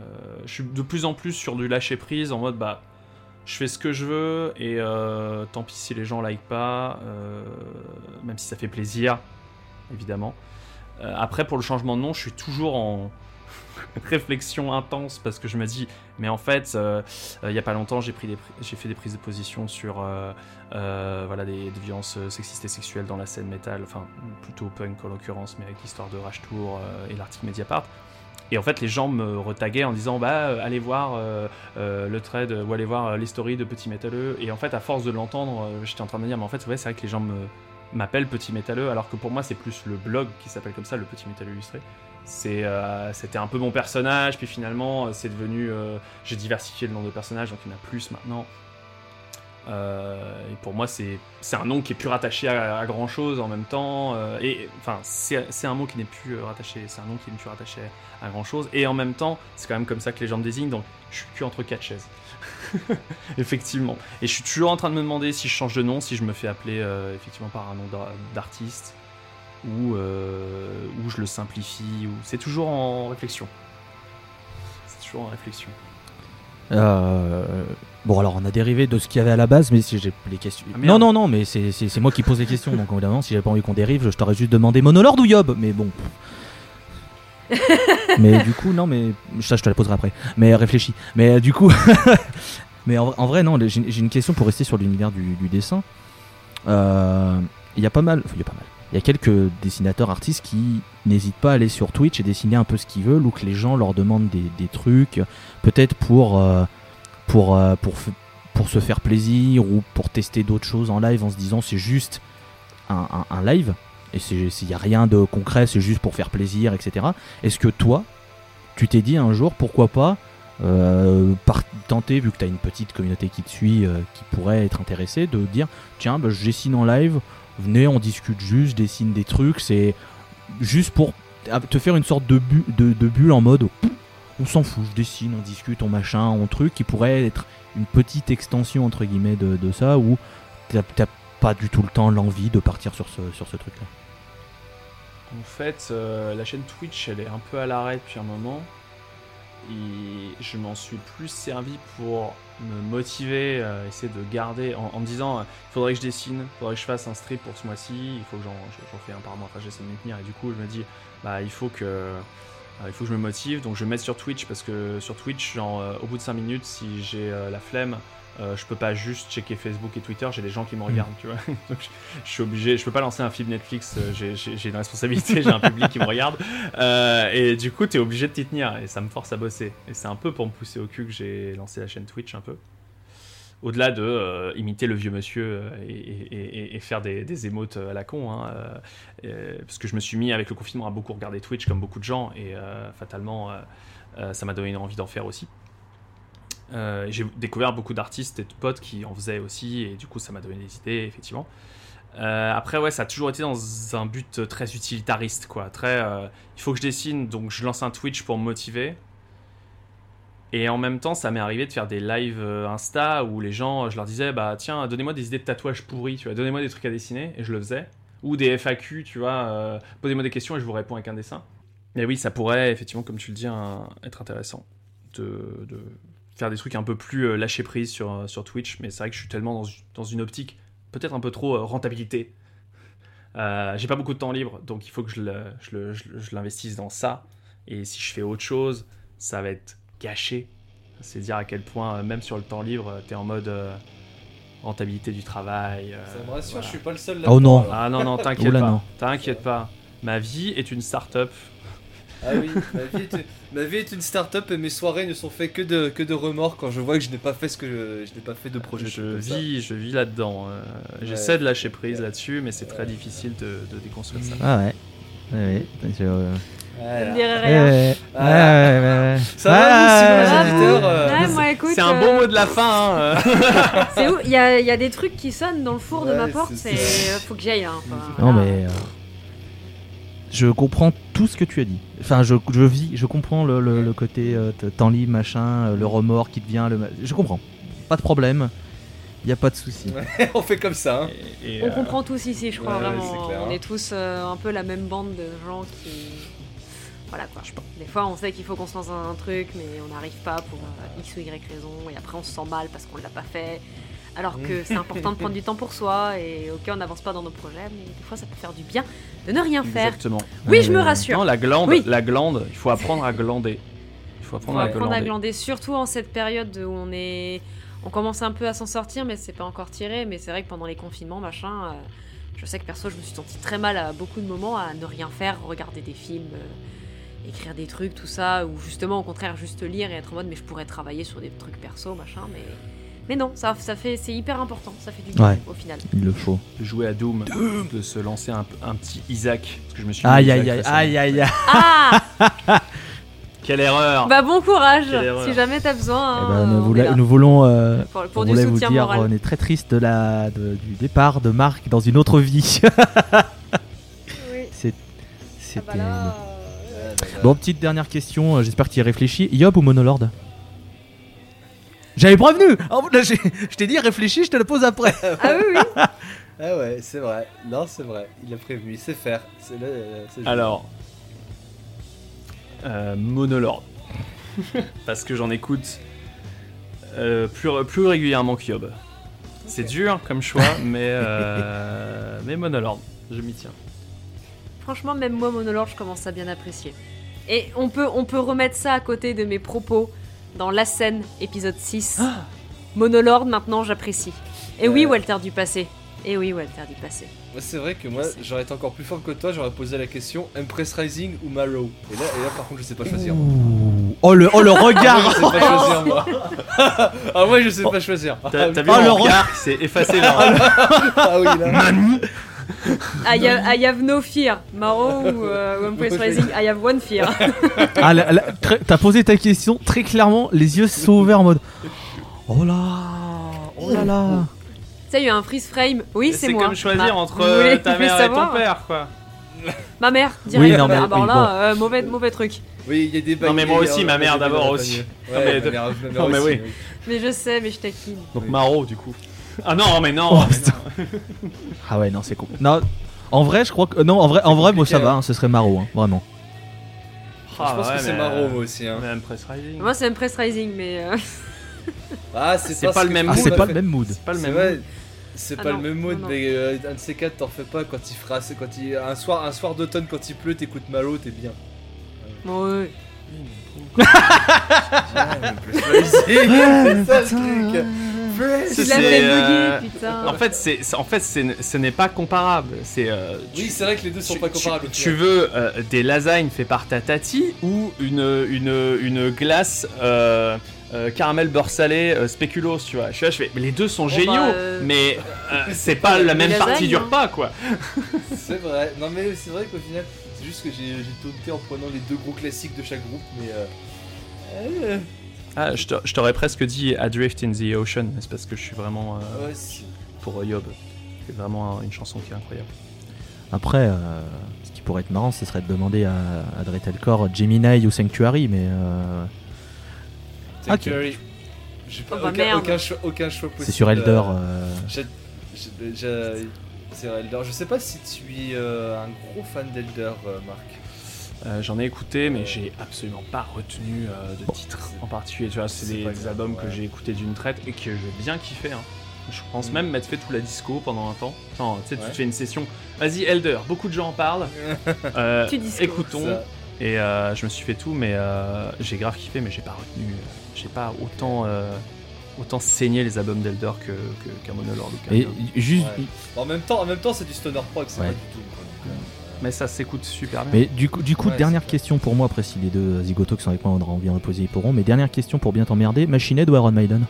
Euh, je suis de plus en plus sur du lâcher prise en mode bah je fais ce que je veux et euh, tant pis si les gens like pas, même si ça fait plaisir, évidemment. Après pour le changement de nom, je suis toujours en réflexion intense parce que je me dis mais en fait euh, euh, il y a pas longtemps j'ai pris j'ai fait des prises de position sur euh, voilà des, violences sexistes et sexuelles dans la scène métal enfin plutôt punk en l'occurrence mais avec l'histoire de Rage Tour et l'article Mediapart. Et en fait les gens me retaguaient en disant bah allez voir le trade ou allez voir les stories de Petit Métalleux. Et en fait à force de l'entendre j'étais en train de me dire mais en fait ouais, c'est vrai que les gens me m'appellent Petit Métalleux alors que pour moi c'est plus le blog qui s'appelle comme ça le Petit Métalleux illustré euh, c'était un peu mon personnage puis finalement euh, c'est devenu euh, j'ai diversifié le nom de personnage donc il y en a plus maintenant. Pour moi c'est un nom qui est plus rattaché à, grand chose en même temps et enfin c'est un mot qui n'est plus rattaché c'est un nom qui n'est plus rattaché à grand chose et en même temps c'est quand même comme ça que les gens me désignent donc je suis plus entre quatre chaises. Effectivement. Et je suis toujours en train de me demander si je change de nom si je me fais appeler effectivement par un nom d'ar- d'artiste ou euh, ou je le simplifie ou c'est toujours en réflexion c'est toujours en réflexion Euh, bon, alors on a dérivé de ce qu'il y avait à la base, mais si j'ai les questions. Ah, non, non, non, mais c'est moi qui pose les questions, donc évidemment, si j'avais pas envie qu'on dérive, je t'aurais juste demandé Monolord ou Yob, mais bon. mais du coup, non, mais ça, je te la poserai après. Mais réfléchis. Mais euh, du coup, mais en, en vrai, non, j'ai une question pour rester sur l'univers du, du dessin. Euh, Il y a pas mal, enfin, il y a pas mal. Il y a quelques dessinateurs artistes qui n'hésitent pas à aller sur Twitch et dessiner un peu ce qu'ils veulent ou que les gens leur demandent des, trucs, peut-être pour, euh, euh, pour, se faire plaisir ou pour tester d'autres choses en live en se disant c'est juste un, live et il n'y a rien de concret, c'est juste pour faire plaisir, etc. Est-ce que toi, tu t'es dit un jour pourquoi pas euh, tenter, vu que tu as une petite communauté qui te suit, qui pourrait être intéressée, de dire tiens, bah, je dessine en live, venez, on discute juste, je dessine des trucs, c'est juste pour te faire une sorte de, de, bulle en mode on s'en fout, je dessine, on discute, on machin, on truc, qui pourrait être une petite extension entre guillemets de, ça où t'as- pas du tout le temps, l'envie de partir sur ce, sur ce truc-là En fait, euh, la chaîne Twitch, elle est un peu à l'arrêt depuis un moment. Et je m'en suis plus servi pour me motiver, euh, essayer de garder, en, me disant, euh, il faudrait que je dessine, il faudrait que je fasse un strip pour ce mois-ci, il faut que j'en fais un par mois, enfin j'essaie de m'y tenir. Et du coup, je me dis, bah il faut que, euh, il faut que je me motive, donc je vais mettre sur Twitch, parce que sur Twitch, genre, au bout de 5 minutes, si j'ai la flemme, euh, je peux pas juste checker Facebook et Twitter, j'ai des gens qui me regardent, tu vois. Donc, je, je suis obligé, je peux pas lancer un film Netflix, euh, j'ai- une responsabilité, j'ai un public qui me regarde. Euh, et du coup, t'es obligé de t'y tenir et ça me force à bosser. Et c'est un peu pour me pousser au cul que j'ai lancé la chaîne Twitch un peu. Au-delà de euh, imiter le vieux monsieur et, et- et- et faire des, des émotes à la con, hein, parce que je me suis mis avec le confinement à beaucoup regarder Twitch comme beaucoup de gens et fatalement ça m'a donné envie d'en faire aussi. Euh, j'ai découvert beaucoup d'artistes et de potes qui en faisaient aussi, et du coup, ça m'a donné des idées, effectivement. Euh, après, ouais, ça a toujours été dans un but très utilitariste, quoi. Très, euh, il faut que je dessine, donc je lance un Twitch pour me motiver. Et en même temps, ça m'est arrivé de faire des lives Insta où les gens, je leur disais, bah tiens, donnez-moi des idées de tatouages pourris, tu vois, donnez-moi des trucs à dessiner, et je le faisais. Ou des FAQ, tu vois, posez-moi des questions et je vous réponds avec un dessin. Mais oui, ça pourrait, effectivement, comme tu le dis, être intéressant de faire des trucs un peu plus euh, lâcher prise sur, euh, sur Twitch, mais c'est vrai que je suis tellement dans, dans une optique peut-être un peu trop euh, rentabilité. Euh, J'ai pas beaucoup de temps libre, donc il faut que je le- je le- je le- je l'investisse dans ça. Et si je fais autre chose, ça va être gâché. C'est dire à quel point, euh, même sur le temps libre, tu es en mode euh, rentabilité du travail. euh, Ça me rassure, voilà. je suis pas le seul là. Oh non. Ah non, non, t'inquiète pas. non. T'inquiète pas. Ma vie est une start-up. Ah oui, ma vie, est, ma vie est une start-up et mes soirées ne sont faites que de, que de remords quand je vois que je n'ai pas fait ce que je, je n'ai pas fait de projet. Je ça. vis, je vis là-dedans. euh, J'essaie de lâcher prise là-dessus, mais c'est très difficile de, de déconstruire ça. Ah ouais. Ouais, ouais. Je, euh, Voilà. Ah. Ça va, vous, Ah, sinon, les Ah, auditeurs euh, C'est un euh, bon mot de la fin. hein, euh. C'est où? Il y a, il y a des trucs qui sonnent dans le four de ma porte, c'est faut que j'y aille. Hein, enfin, Non voilà. mais euh, je comprends tout ce que tu as dit. Enfin, je, je vis, je comprends le, le- le côté euh, temps libre, machin, euh, le remords qui te vient. Le... Je comprends. Pas de problème. Il y a pas de souci. on fait comme ça. Hein. Et- et, On euh, comprend tous ici, je crois ouais, vraiment. clair, on hein. est tous euh, un peu la même bande de gens qui. Voilà quoi. Des fois, on sait qu'il faut qu'on se lance dans un truc, mais on n'arrive pas pour euh, X ou Y raison, et après on se sent mal parce qu'on l'a pas fait. Alors que c'est important de prendre du temps pour soi, et ok, on n'avance pas dans nos projets, mais des fois ça peut faire du bien de ne rien faire. Exactement. Oui, je me ouais. rassure. Non, la glande, Oui. la glande, il faut apprendre à glander. Il faut Faut apprendre à apprendre à glander. glander, surtout en cette période où on est, on commence un peu à s'en sortir, mais c'est pas encore tiré. Mais c'est vrai que pendant les confinements, machin, euh, je sais que perso, je me suis sentie très mal à beaucoup de moments à ne rien faire, regarder des films, euh, écrire des trucs, tout ça, ou justement au contraire juste lire et être en mode, mais je pourrais travailler sur des trucs perso, machin, mais. Mais non, ça, ça fait, c'est hyper important, ça fait du bien Ouais. au final. Il le faut. De jouer à Doom, de se lancer un, un petit Isaac. Parce que je me suis Aïe aïe aïe aïe aïe aïe. Ah Quelle erreur Bah bon courage. Si jamais t'as besoin. Eh hein, ben, nous, voulons- là. nous voulons, euh, pour, on du vous dire, moral. on est très triste de la, de- du départ de Marc dans une autre vie. Oui. C'est- Ah C'était. bah là, Bon, petite dernière question, euh, j'espère que tu y réfléchis. Yob ou Monolord? J'avais prévenu Oh, là, j'ai- Je t'ai dit réfléchis, je te le pose après. Ah oui, oui. Ah ouais, c'est vrai. Non, c'est vrai. Il a prévu, il sait faire. C'est là, euh, c'est Alors, euh, Monolord. Parce que j'en écoute euh, plus, plus régulièrement que Yob. C'est dur comme choix, mais, euh, mais Monolord, je m'y tiens. Franchement, même moi, Monolord, je commence à bien apprécier. Et on peut, on peut remettre ça à côté de mes propos dans La scène, épisode 6. Monolord, maintenant, j'apprécie. Et oui, Euh. Walter du passé. Et oui, Walter du passé. Moi, c'est vrai que moi, j'aurais été encore plus fort que toi. J'aurais posé la question Empress Rising ou Marrow. Et là, et là par contre, je sais pas choisir. Ouh. Oh le, oh, le Ah, moi, regard je sais pas choisir, moi. ah, moi, je sais pas choisir. T'as vu Oh, mon le regard C'est effacé là. Ah oui, là. I have, I have no fear. Maro ou euh, Empress Rising, I have one fear. Ah, là, là, très- T'as posé ta question très clairement, les yeux sont ouverts en mode Oh là Oh là là Ça, il y a eu un freeze frame. Oui, c'est C'est moi. comme choisir Bah, entre vous voulez- euh, ta voulez mère et ton savoir père, quoi. Ma mère, direct. Oui, non, mais- ah bah oui, là, bon. euh, mauvais, mauvais truc. Oui, il y a des Non, mais moi aussi, ma mère d'abord aussi. Non, mais- non, mais oui. Mais je sais, mais je taquine. Donc Oui. Maro, du coup. Ah non, mais non, Oh, non. Ah ouais, non, c'est con. Non, en vrai, je crois que. Non, en vrai, en vrai moi ça va, hein. ce serait Maro, hein, vraiment. Ah, je pense ouais, que c'est mais, marrant euh, moi aussi. Hein. Même Press Rising. Moi, c'est Impress Rising, mais. euh, Ah, c'est C'est pas, pas ce le même Ah, c'est a pas le même mood. C'est pas le C'est même. vrai, c'est Ah pas non, le même mood, non, non. mais euh, un de ces quatre, t'en fais pas quand il fera, quand il un soir, un soir d'automne quand il pleut, t'écoutes Malo, t'es bien. Bon, ouais. c'est ça le truc. Tu C'est- l'as fait euh, bugger, putain. En fait, c'est, en fait, ce n'est pas comparable. C'est, euh, Oui, tu- c'est vrai que les deux sont tu, pas tu- comparables. tu veux euh, des lasagnes faites par ta tati ou une, une, une glace euh, euh, caramel beurre salé euh, spéculoos, tu vois. Je suis là, je fais, mais les deux sont Bon, géniaux, bah, euh, mais euh, c'est pas la même partie du hein. repas, quoi. C'est vrai. Non mais c'est vrai qu'au final, c'est juste que j'ai j'ai taunté en prenant les deux gros classiques de chaque groupe, mais. Ah, je, t'a- je t'aurais presque dit Adrift in the Ocean, mais c'est parce que je suis vraiment euh, ouais, pour Yob. C'est vraiment un- une chanson qui est incroyable. Après, euh, ce qui pourrait être marrant, ce serait de demander à, à Dretelcore Gemini ou Sanctuary, mais. euh, Sanctuary. J'ai pas Oh, bah, aucun, choix, aucun choix possible. c'est sur Elder. euh, euh, j'ai- C'est sur Elder. Je sais pas si tu es euh, un gros fan d'Elder, euh, Marc. Euh, J'en ai écouté, mais j'ai absolument pas retenu euh, de Bon. titres en particulier. Tu vois, c'est des, albums que j'ai écoutés d'une traite et que j'ai bien kiffé. Hein. Je pense Mm. même m'être fait tout la disco pendant un temps. Enfin, tu sais, tu Ouais. te fais une session. Vas-y, Elder, beaucoup de gens en parlent. Euh, Tu disco. écoutons. Ça. Et euh, je me suis fait tout, mais euh, j'ai grave kiffé, mais j'ai pas retenu. j'ai pas autant, euh, autant saigné les albums d'Elder que, que, qu'un ou qu'un Et Yob. juste. Ouais. En même temps, en même temps, c'est du stoner prog, c'est Ouais. pas du tout. quoi. Euh, Mais ça s'écoute super bien. Mais du coup, du coup Ouais, dernière question pour moi, après si les deux zigotos qui sont avec moi on aura envie de reposer, ils pourront. Mais dernière question pour bien t'emmerder Machine Head ou Iron Maiden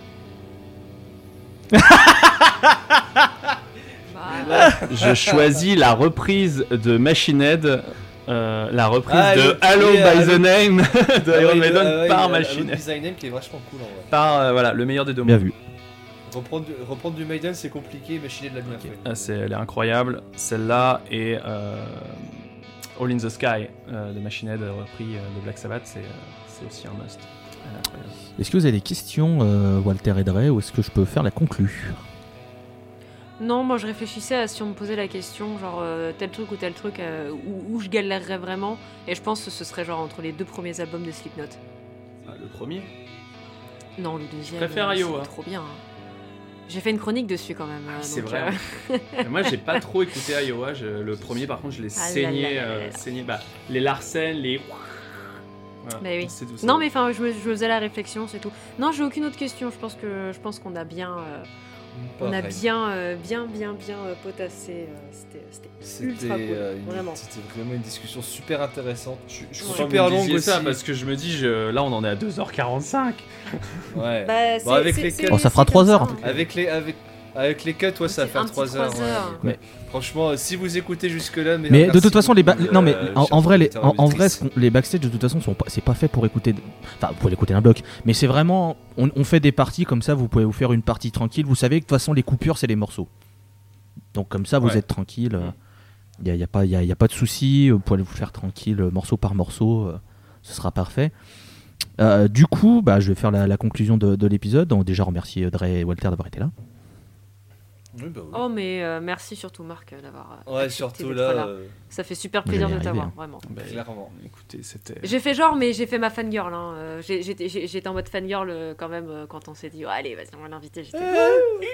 Bah, Je choisis la reprise de Machine Head, euh, la reprise Ah, de Hello by the Name de ah Iron ouais, Maiden ouais, par Machine Head. design name qui est vachement cool en vrai. Par euh, voilà, le meilleur des deux Bien vu. Reprendre du, reprendre du Maiden, c'est compliqué, mais Chine de l'a bien. Ah, c'est, elle est incroyable. Celle-là et euh, All in the Sky euh, de Machine Head repris euh, de Black Sabbath, c'est, euh, c'est aussi un must. Elle est incroyable. Est-ce que vous avez des questions, euh, Walter et Dre, ou est-ce que je peux faire la conclue? Non, moi je réfléchissais à si on me posait la question, genre euh, tel truc ou tel truc, euh, où, où je galérerais vraiment, et je pense que ce serait genre entre les deux premiers albums de Slipknot. Ah, le premier? Non, le deuxième. préfère euh, Iowa. c'est Trop bien. hein. J'ai fait une chronique dessus quand même. euh, c'est donc, vrai. euh, Moi, j'ai pas trop écouté Iowa. je- le premier, par contre, je l'ai Ah saigné. là là euh, là là. saigné. Bah, les Larsen, les. Voilà, Bah oui. c'est tout ça. Non, mais enfin, je faisais la réflexion, c'est tout. Non, j'ai aucune autre question. Je pense que je pense qu'on a bien, euh, on a Pareil. bien, euh, bien, bien, bien euh, potassé. euh, C'était, ultra cool, euh, une- vraiment. c'était vraiment une discussion super intéressante. Je, je Ouais. Super longue longue ça aussi. parce que je me dis, je- là, on en est à 2h45. Ouais. Bah, c'est- avec les. Oh, ça fera comme trois ça, heures, en hein. tout cas. Avec les avec avec les cuts, ouais, ça va faire un petit 3 heures. ouais, Mais-. Franchement, euh, si vous écoutez jusque là, mais, Mais de toute façon, les ba- beaucoup, non mais euh, en, vrai, les, en, en vrai, les backstage de toute façon sont pas, c'est pas fait pour écouter. Enfin, vous pouvez l'écouter un bloc, mais c'est vraiment, on, on fait des parties comme ça. Vous pouvez vous faire une partie tranquille. Vous savez que de toute façon, les coupures, c'est les morceaux. Donc comme ça, vous Ouais. êtes tranquille. Il y a, y a pas, y a, y a pas de souci. Vous pouvez vous faire tranquille, euh, morceau par morceau. euh, ce sera parfait. Euh, du coup, bah, je vais faire la, la conclusion de, de l'épisode. Donc déjà remercier Dre et Walter d'avoir été là. Oui, bah oui. Oh, mais euh, merci surtout Marc euh, d'avoir. euh, ouais, surtout là, euh, Ça fait super plaisir de t'avoir, arriver, vraiment. Bah, clairement. Écoutez, c'était. J'ai fait genre, mais j'ai fait ma fangirl. Hein. J'étais en mode fangirl quand même quand on s'est dit, oh, allez, vas-y, on va l'inviter. J'étais-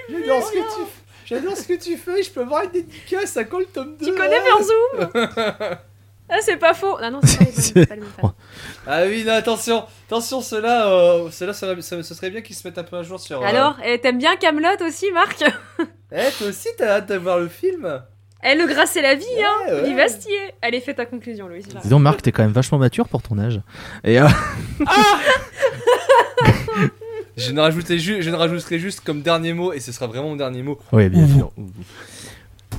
J'adore ce que tu J'adore ce que tu fais, je peux avoir une dédicace à quand le tome 2 Tu connais Merzou Ah, c'est pas faux. Ah non, c'est pas, les mêmes- fans. Ah oui, non, attention, attention, ceux-là, euh, ceux-là, ça, va- ça- ce serait bien qu'ils se mettent un peu à jour sur. euh, Alors, eh, t'aimes bien Camelot aussi, Marc? Eh, toi aussi, t'as hâte de voir le film Eh, le gras, c'est la vie, hein Ouais, ouais. Il va se tirer. Allez, fais ta conclusion, Louis. Dis donc, Marc, t'es quand même vachement mature pour ton âge. Et euh, Je ne, ju- je ne rajouterai juste comme dernier mot, et ce sera vraiment mon dernier mot. ouais, bien sûr.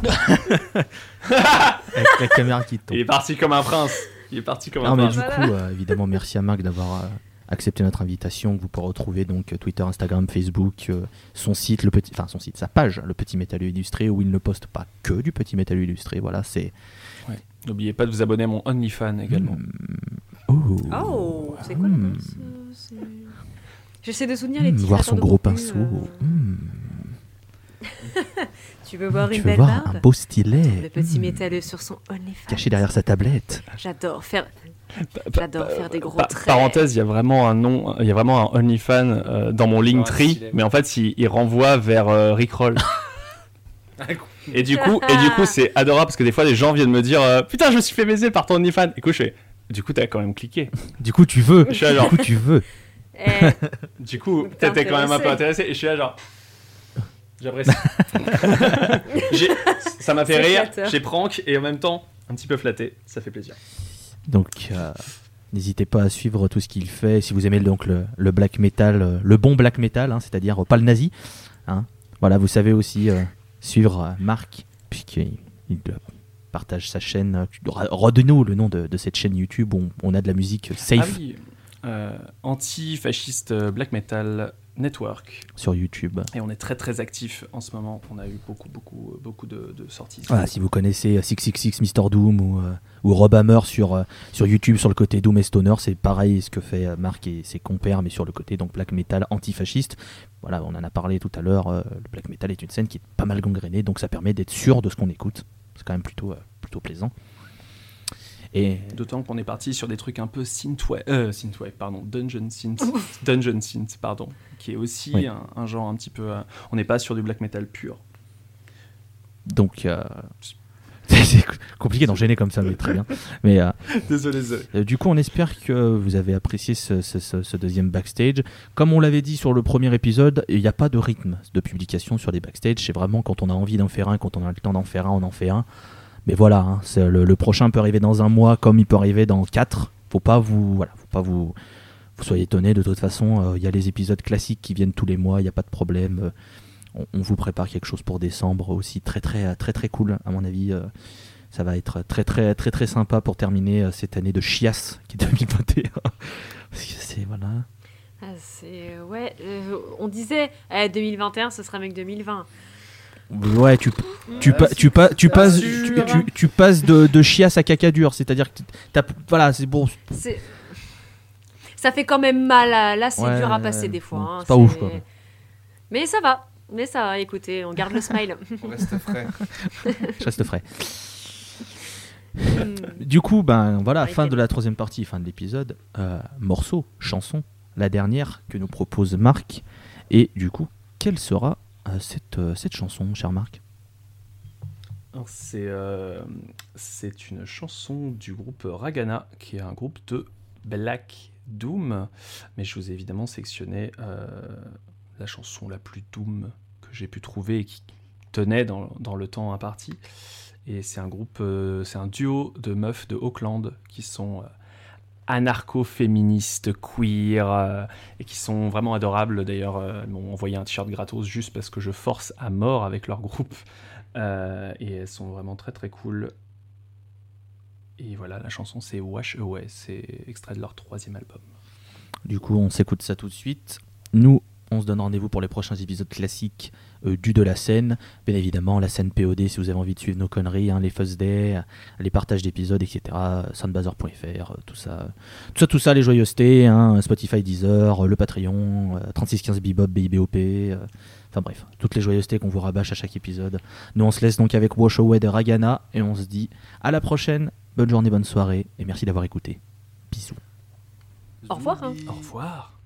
Avec la caméra qui tombe. Il est parti comme un prince. Il est parti comme un Non mais prince. du Voilà. coup, euh, évidemment, merci à Marc d'avoir euh, accepté notre invitation. Vous pourrez retrouver donc euh, Twitter, Instagram, Facebook, euh, son site, le petit, enfin son site, sa page, le Petit Métal Illustré, où il ne poste pas que du Petit Métal Illustré. Voilà, c'est. N'oubliez pas de vous abonner à mon OnlyFans également. Oh. Oh, c'est quoi le c'est- J'essaie de souvenir les Hmm, petits voir son gros pinceau. euh, Hmm. Tu veux voir tu une veux belle voir un beau stylet Le petit métalleux sur son OnlyFans. caché derrière sa tablette. J'adore faire. J'adore des gros traits. Parenthèse, il y a vraiment un nom, il y a vraiment un OnlyFans euh, dans mon Linktree, mais en fait, il, il renvoie vers euh, Rickroll. et du coup, et du coup, c'est adorable parce que des fois, les gens viennent me dire, euh, putain, je me suis fait baiser par ton OnlyFans. Et coup, je fais, du coup, t'as quand même cliqué. Du coup, tu veux. Je suis là, Du genre, coup, tu veux. Eh, du coup, t'étais quand même un peu intéressé. intéressé. Et je suis là, genre, j'apprécie. Ça m'a fait rire. J'ai prank et en même temps, un petit peu flatté. Ça fait plaisir. Donc, euh, n'hésitez pas à suivre tout ce qu'il fait. Si vous aimez donc le, le black metal, euh, le bon black metal, hein, c'est-à-dire euh, pas le nazi. hein. Voilà, vous savez aussi euh, suivre euh, Marc, puisqu'il il, partage sa chaîne. Redonne-nous le nom de, de cette chaîne YouTube où on, on a de la musique safe Ah oui, euh, anti-fasciste black metal network. sur YouTube. Et on est très très actif en ce moment. On a eu beaucoup beaucoup beaucoup de, de sorties. Voilà, si vous connaissez euh, 666 Mr. Doom ou, euh, ou Rob Hammer sur, euh, sur YouTube sur le côté Doom et Stoner, c'est pareil ce que fait euh, Marc et ses compères, mais sur le côté donc black metal antifasciste. Voilà, on en a parlé tout à l'heure. euh, le black metal est une scène qui est pas mal gangrénée, donc ça permet d'être sûr de ce qu'on écoute. C'est quand même plutôt, euh, plutôt plaisant. Et D'autant qu'on est parti sur des trucs un peu synthwave, euh, synthwave, pardon, dungeon synth, dungeon synth, pardon, qui est aussi Oui. un, un genre un petit peu. euh, on n'est pas sur du black metal pur. donc, euh, c'est compliqué d'enchaîner comme ça, mais très bien. Mais euh, désolé, désolé. Euh, du coup, on espère que vous avez apprécié ce, ce- ce- ce deuxième backstage. Comme on l'avait dit sur le premier épisode, il n'y a pas de rythme de publication sur les backstage. C'est vraiment quand on a envie d'en faire un, quand on a le temps d'en faire un, on en fait un. Mais voilà, hein, le, prochain peut arriver dans un mois comme il peut arriver dans quatre. Faut pas vous, voilà, faut pas vous, vous soyez étonnés. De toute façon, euh, il y a les épisodes classiques qui viennent tous les mois. Il n'y a pas de problème. Euh, on, vous prépare quelque chose pour décembre aussi très très très très cool à mon avis. euh, ça va être très très très très sympa pour terminer cette année de chiasse qui est 2021. Parce que c'est voilà. ah, c'est. Ouais, on disait eh, 2021, ce sera mec 2020. Ouais, tu tu, Ouais, pa- c'est tu, pa- tu pas passes sûr, tu, tu- tu passes de, de chiasse à caca dur, c'est-à-dire que t'as voilà, c'est bon. Ça fait quand même mal. à- Là, c'est Ouais, dur à passer des fois. bon, hein, c'est pas ouf, quoi. Mais ça va. Mais ça va, écoutez, on garde le smile. On reste frais. Je reste frais. Hmm. Du coup, ben voilà, fin de la troisième partie, fin de l'épisode. Euh, morceau, chanson, la dernière que nous propose Marc. Et du coup, quelle sera cette, euh, cette chanson, cher Marc euh, c'est une chanson du groupe Ragana, qui est un groupe de Black Doom. Mais je vous ai évidemment sélectionné euh, la chanson la plus Doom que j'ai pu trouver et qui tenait dans, dans le temps imparti. Et c'est un groupe, euh, c'est un duo de meufs de Auckland qui sont euh, anarcho-féministes, queer, euh, et qui sont vraiment adorables. D'ailleurs, euh, m'ont envoyé un t-shirt gratos juste parce que je force à mort avec leur groupe. Euh, et elles sont vraiment très très cool. Et voilà, la chanson c'est Wash Away, c'est extrait de leur troisième album. Du coup, on s'écoute ça tout de suite. Nous, on se donne rendez-vous pour les prochains épisodes classiques du de la scène. Bien évidemment, la scène POD si vous avez envie de suivre nos conneries, hein, les Fuzz Day, euh, les partages d'épisodes, etc. euh, Soundbazer.fr, euh, tout ça, tout ça, tout ça, les joyeusetés, hein, Spotify, Deezer, euh, le Patreon, euh, 3615 Bebop, BIBOP. euh, Enfin bref, toutes les joyeusetés qu'on vous rabâche à chaque épisode. Nous, on se laisse donc avec Wash Away de Ragana et on se dit à la prochaine. Bonne journée, bonne soirée et merci d'avoir écouté. Bisous. Au revoir. hein. Au revoir